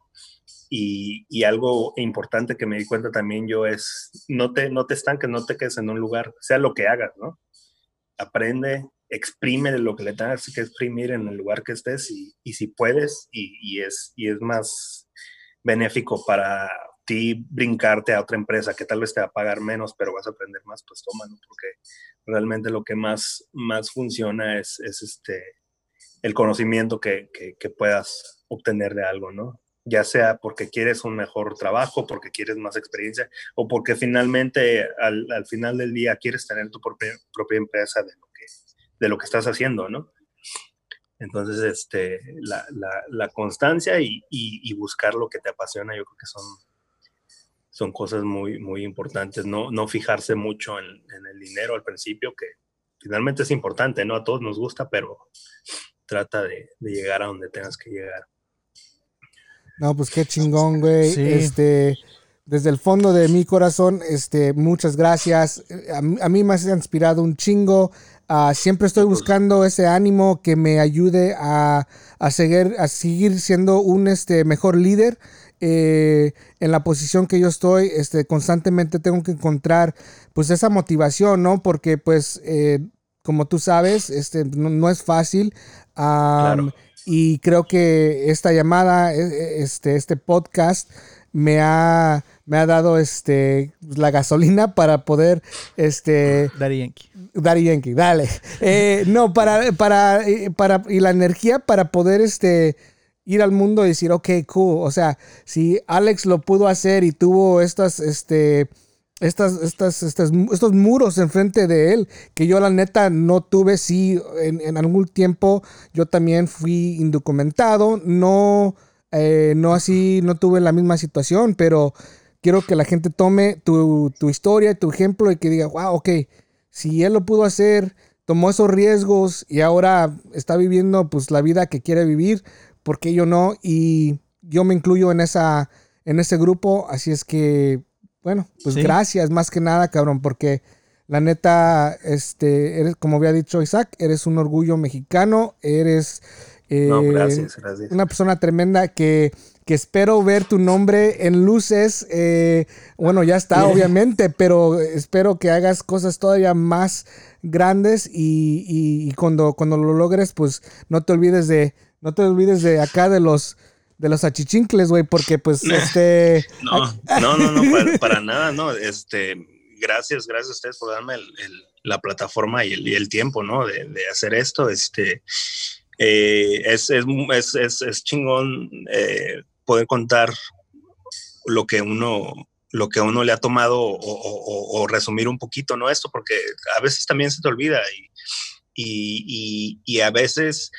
Y, algo importante que me di cuenta también yo es, no te, no te estanques, no te quedes en un lugar, sea lo que hagas, ¿no? Aprende, exprime lo que le tengas que exprimir en el lugar que estés y, y si puedes y, y, es, y es más benéfico para, ti brincarte a otra empresa que tal vez te va a pagar menos, pero vas a aprender más, pues tómalo, porque realmente lo que más, más funciona es, es este, el conocimiento que, que, puedas obtener de algo, ¿no? Ya sea porque quieres un mejor trabajo, porque quieres más experiencia, o porque finalmente al, al final del día quieres tener tu propia, propia empresa de lo, que, de lo que estás haciendo, ¿no? Entonces, este, la, la, constancia y, y, y, buscar lo que te apasiona, yo creo que son, son cosas muy, muy importantes. No, no fijarse mucho en, el dinero al principio, que finalmente es importante, ¿no? A todos nos gusta, pero trata de, llegar a donde tengas que llegar. No, pues qué chingón, güey. Este, desde el fondo de mi corazón, este, muchas gracias. A, mí me has inspirado un chingo. Ah, siempre estoy buscando ese ánimo que me ayude a, seguir, a seguir siendo un este, mejor líder. Eh, en la posición que yo estoy, este, constantemente tengo que encontrar pues esa motivación, ¿no? Porque pues, eh, como tú sabes, este, no, es fácil. Y creo que esta llamada, e, e, este, este podcast, me ha, me ha dado este, la gasolina para poder... Este, Daddy Yankee. Daddy Yankee, dale. Eh, no, para, para, para, y la energía para poder este, ir al mundo y decir, ok, cool. O sea, si Alex lo pudo hacer y tuvo estas, este, estas, estas, estas, estos muros enfrente de él, que yo la neta no tuve, sí, en, algún tiempo yo también fui indocumentado, no, eh, no así, no tuve la misma situación, pero quiero que la gente tome tu, tu historia, tu ejemplo y que diga, wow, ok, si él lo pudo hacer, tomó esos riesgos y ahora está viviendo pues la vida que quiere vivir, ¿por qué yo no? Y yo me incluyo en esa en ese grupo, así es que bueno, pues gracias más que nada, cabrón, porque la neta este eres como había dicho Isaac, eres un orgullo mexicano, eres eh, gracias, gracias. una persona tremenda que que espero ver tu nombre en luces. Eh, bueno, ya está, obviamente, pero espero que hagas cosas todavía más grandes y, cuando, cuando lo logres, pues no te olvides de, no te olvides de acá de los de los achichincles, güey, porque pues este... No, no, no, no, para, nada, no, este, gracias, gracias a ustedes por darme la plataforma y el, tiempo, ¿no? De, hacer esto, este, eh, es, es, es, es, chingón eh, poder contar lo que uno lo que uno le ha tomado o, resumir un poquito, ¿no? Esto, porque a veces también se te olvida y, y, a veces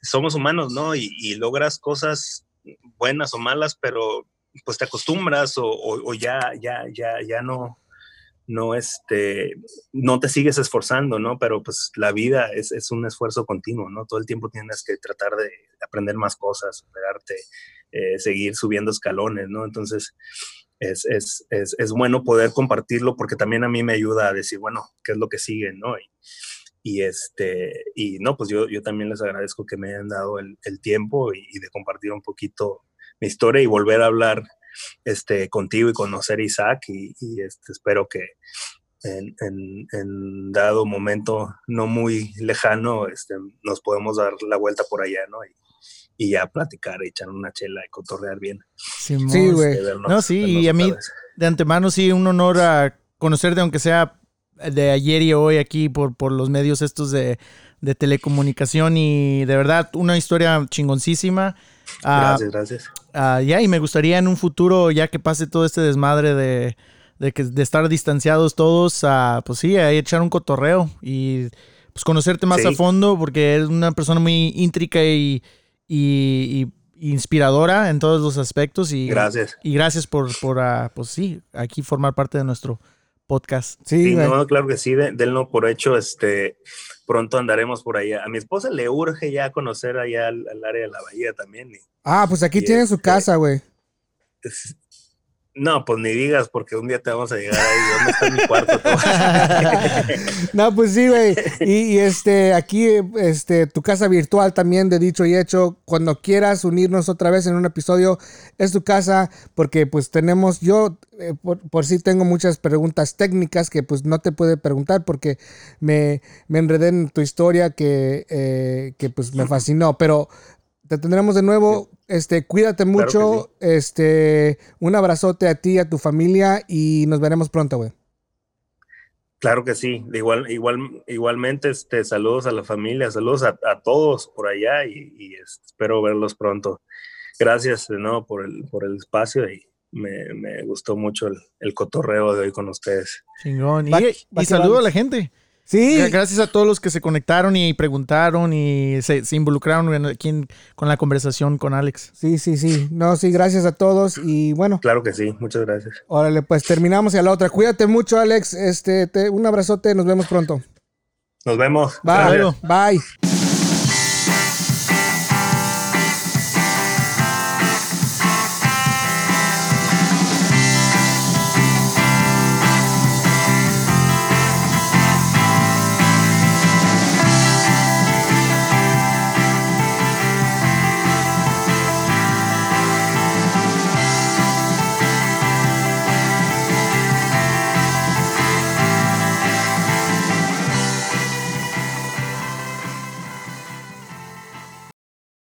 somos humanos, ¿no? Y, logras cosas buenas o malas, pero pues te acostumbras o, ya, ya, ya, ya no, no, este, no te sigues esforzando, ¿no? Pero pues la vida es, es, un esfuerzo continuo, ¿no? Todo el tiempo tienes que tratar de aprender más cosas, superarte, eh, seguir subiendo escalones, ¿no? Entonces, es, es, es, es, bueno poder compartirlo porque también a mí me ayuda a decir, bueno, ¿qué es lo que sigue, no? Y este, y no, pues yo, yo también les agradezco que me hayan dado el, el tiempo y, de compartir un poquito mi historia y volver a hablar este, contigo y conocer a Isaac y, y este, espero que en, en, en, dado momento no muy lejano este, nos podemos dar la vuelta por allá, ¿no? Y, y ya platicar, echar una chela y cotorrear bien. Sí, güey. no, sí, y a mí de antemano sí, un honor a conocerte, aunque sea de ayer y hoy aquí por, por los medios estos de, telecomunicación y de verdad una historia chingoncísima. Ah, gracias, gracias. Uh, ya, y me gustaría en un futuro, ya que pase todo este desmadre de, de, que, de estar distanciados todos, uh, pues sí, a echar un cotorreo y pues conocerte más a fondo porque eres una persona muy íntrica y y, inspiradora en todos los aspectos. Y, gracias. Y gracias por, por pues sí, aquí formar parte de nuestro podcast. Sí, no, claro que sí, denlo por hecho, este, pronto andaremos por allá. A mi esposa le urge ya conocer allá al, área de la bahía también. ah, pues aquí tiene su este, casa, güey. No, pues ni digas, porque un día te vamos a llegar ahí. ¿Dónde está mi cuarto? no, pues sí, güey. Y, este, aquí, este, tu casa virtual también, de dicho y hecho. Cuando quieras unirnos otra vez en un episodio, es tu casa, porque pues tenemos, yo eh, por, sí tengo muchas preguntas técnicas que pues no te puede preguntar porque me, me enredé en tu historia que, eh, que pues me fascinó. Pero te tendremos de nuevo. Este, cuídate mucho. Este, un abrazote a ti, a tu familia y nos veremos pronto, güey. Claro que sí. Igual, igual, igualmente, este, saludos a la familia, saludos a, todos por allá y, espero verlos pronto. Gracias de nuevo por el, por el espacio y me, gustó mucho el, cotorreo de hoy con ustedes. Chingón. Y, y saludo a la gente. Sí. Gracias a todos los que se conectaron y preguntaron y se, involucraron aquí con la conversación con Alex. Sí, sí, sí. No, sí, gracias a todos y bueno. Claro que sí, muchas gracias. Órale, pues terminamos y a la otra. Cuídate mucho, Alex. Este, un abrazote, nos vemos pronto. Nos vemos. Bye. Bye.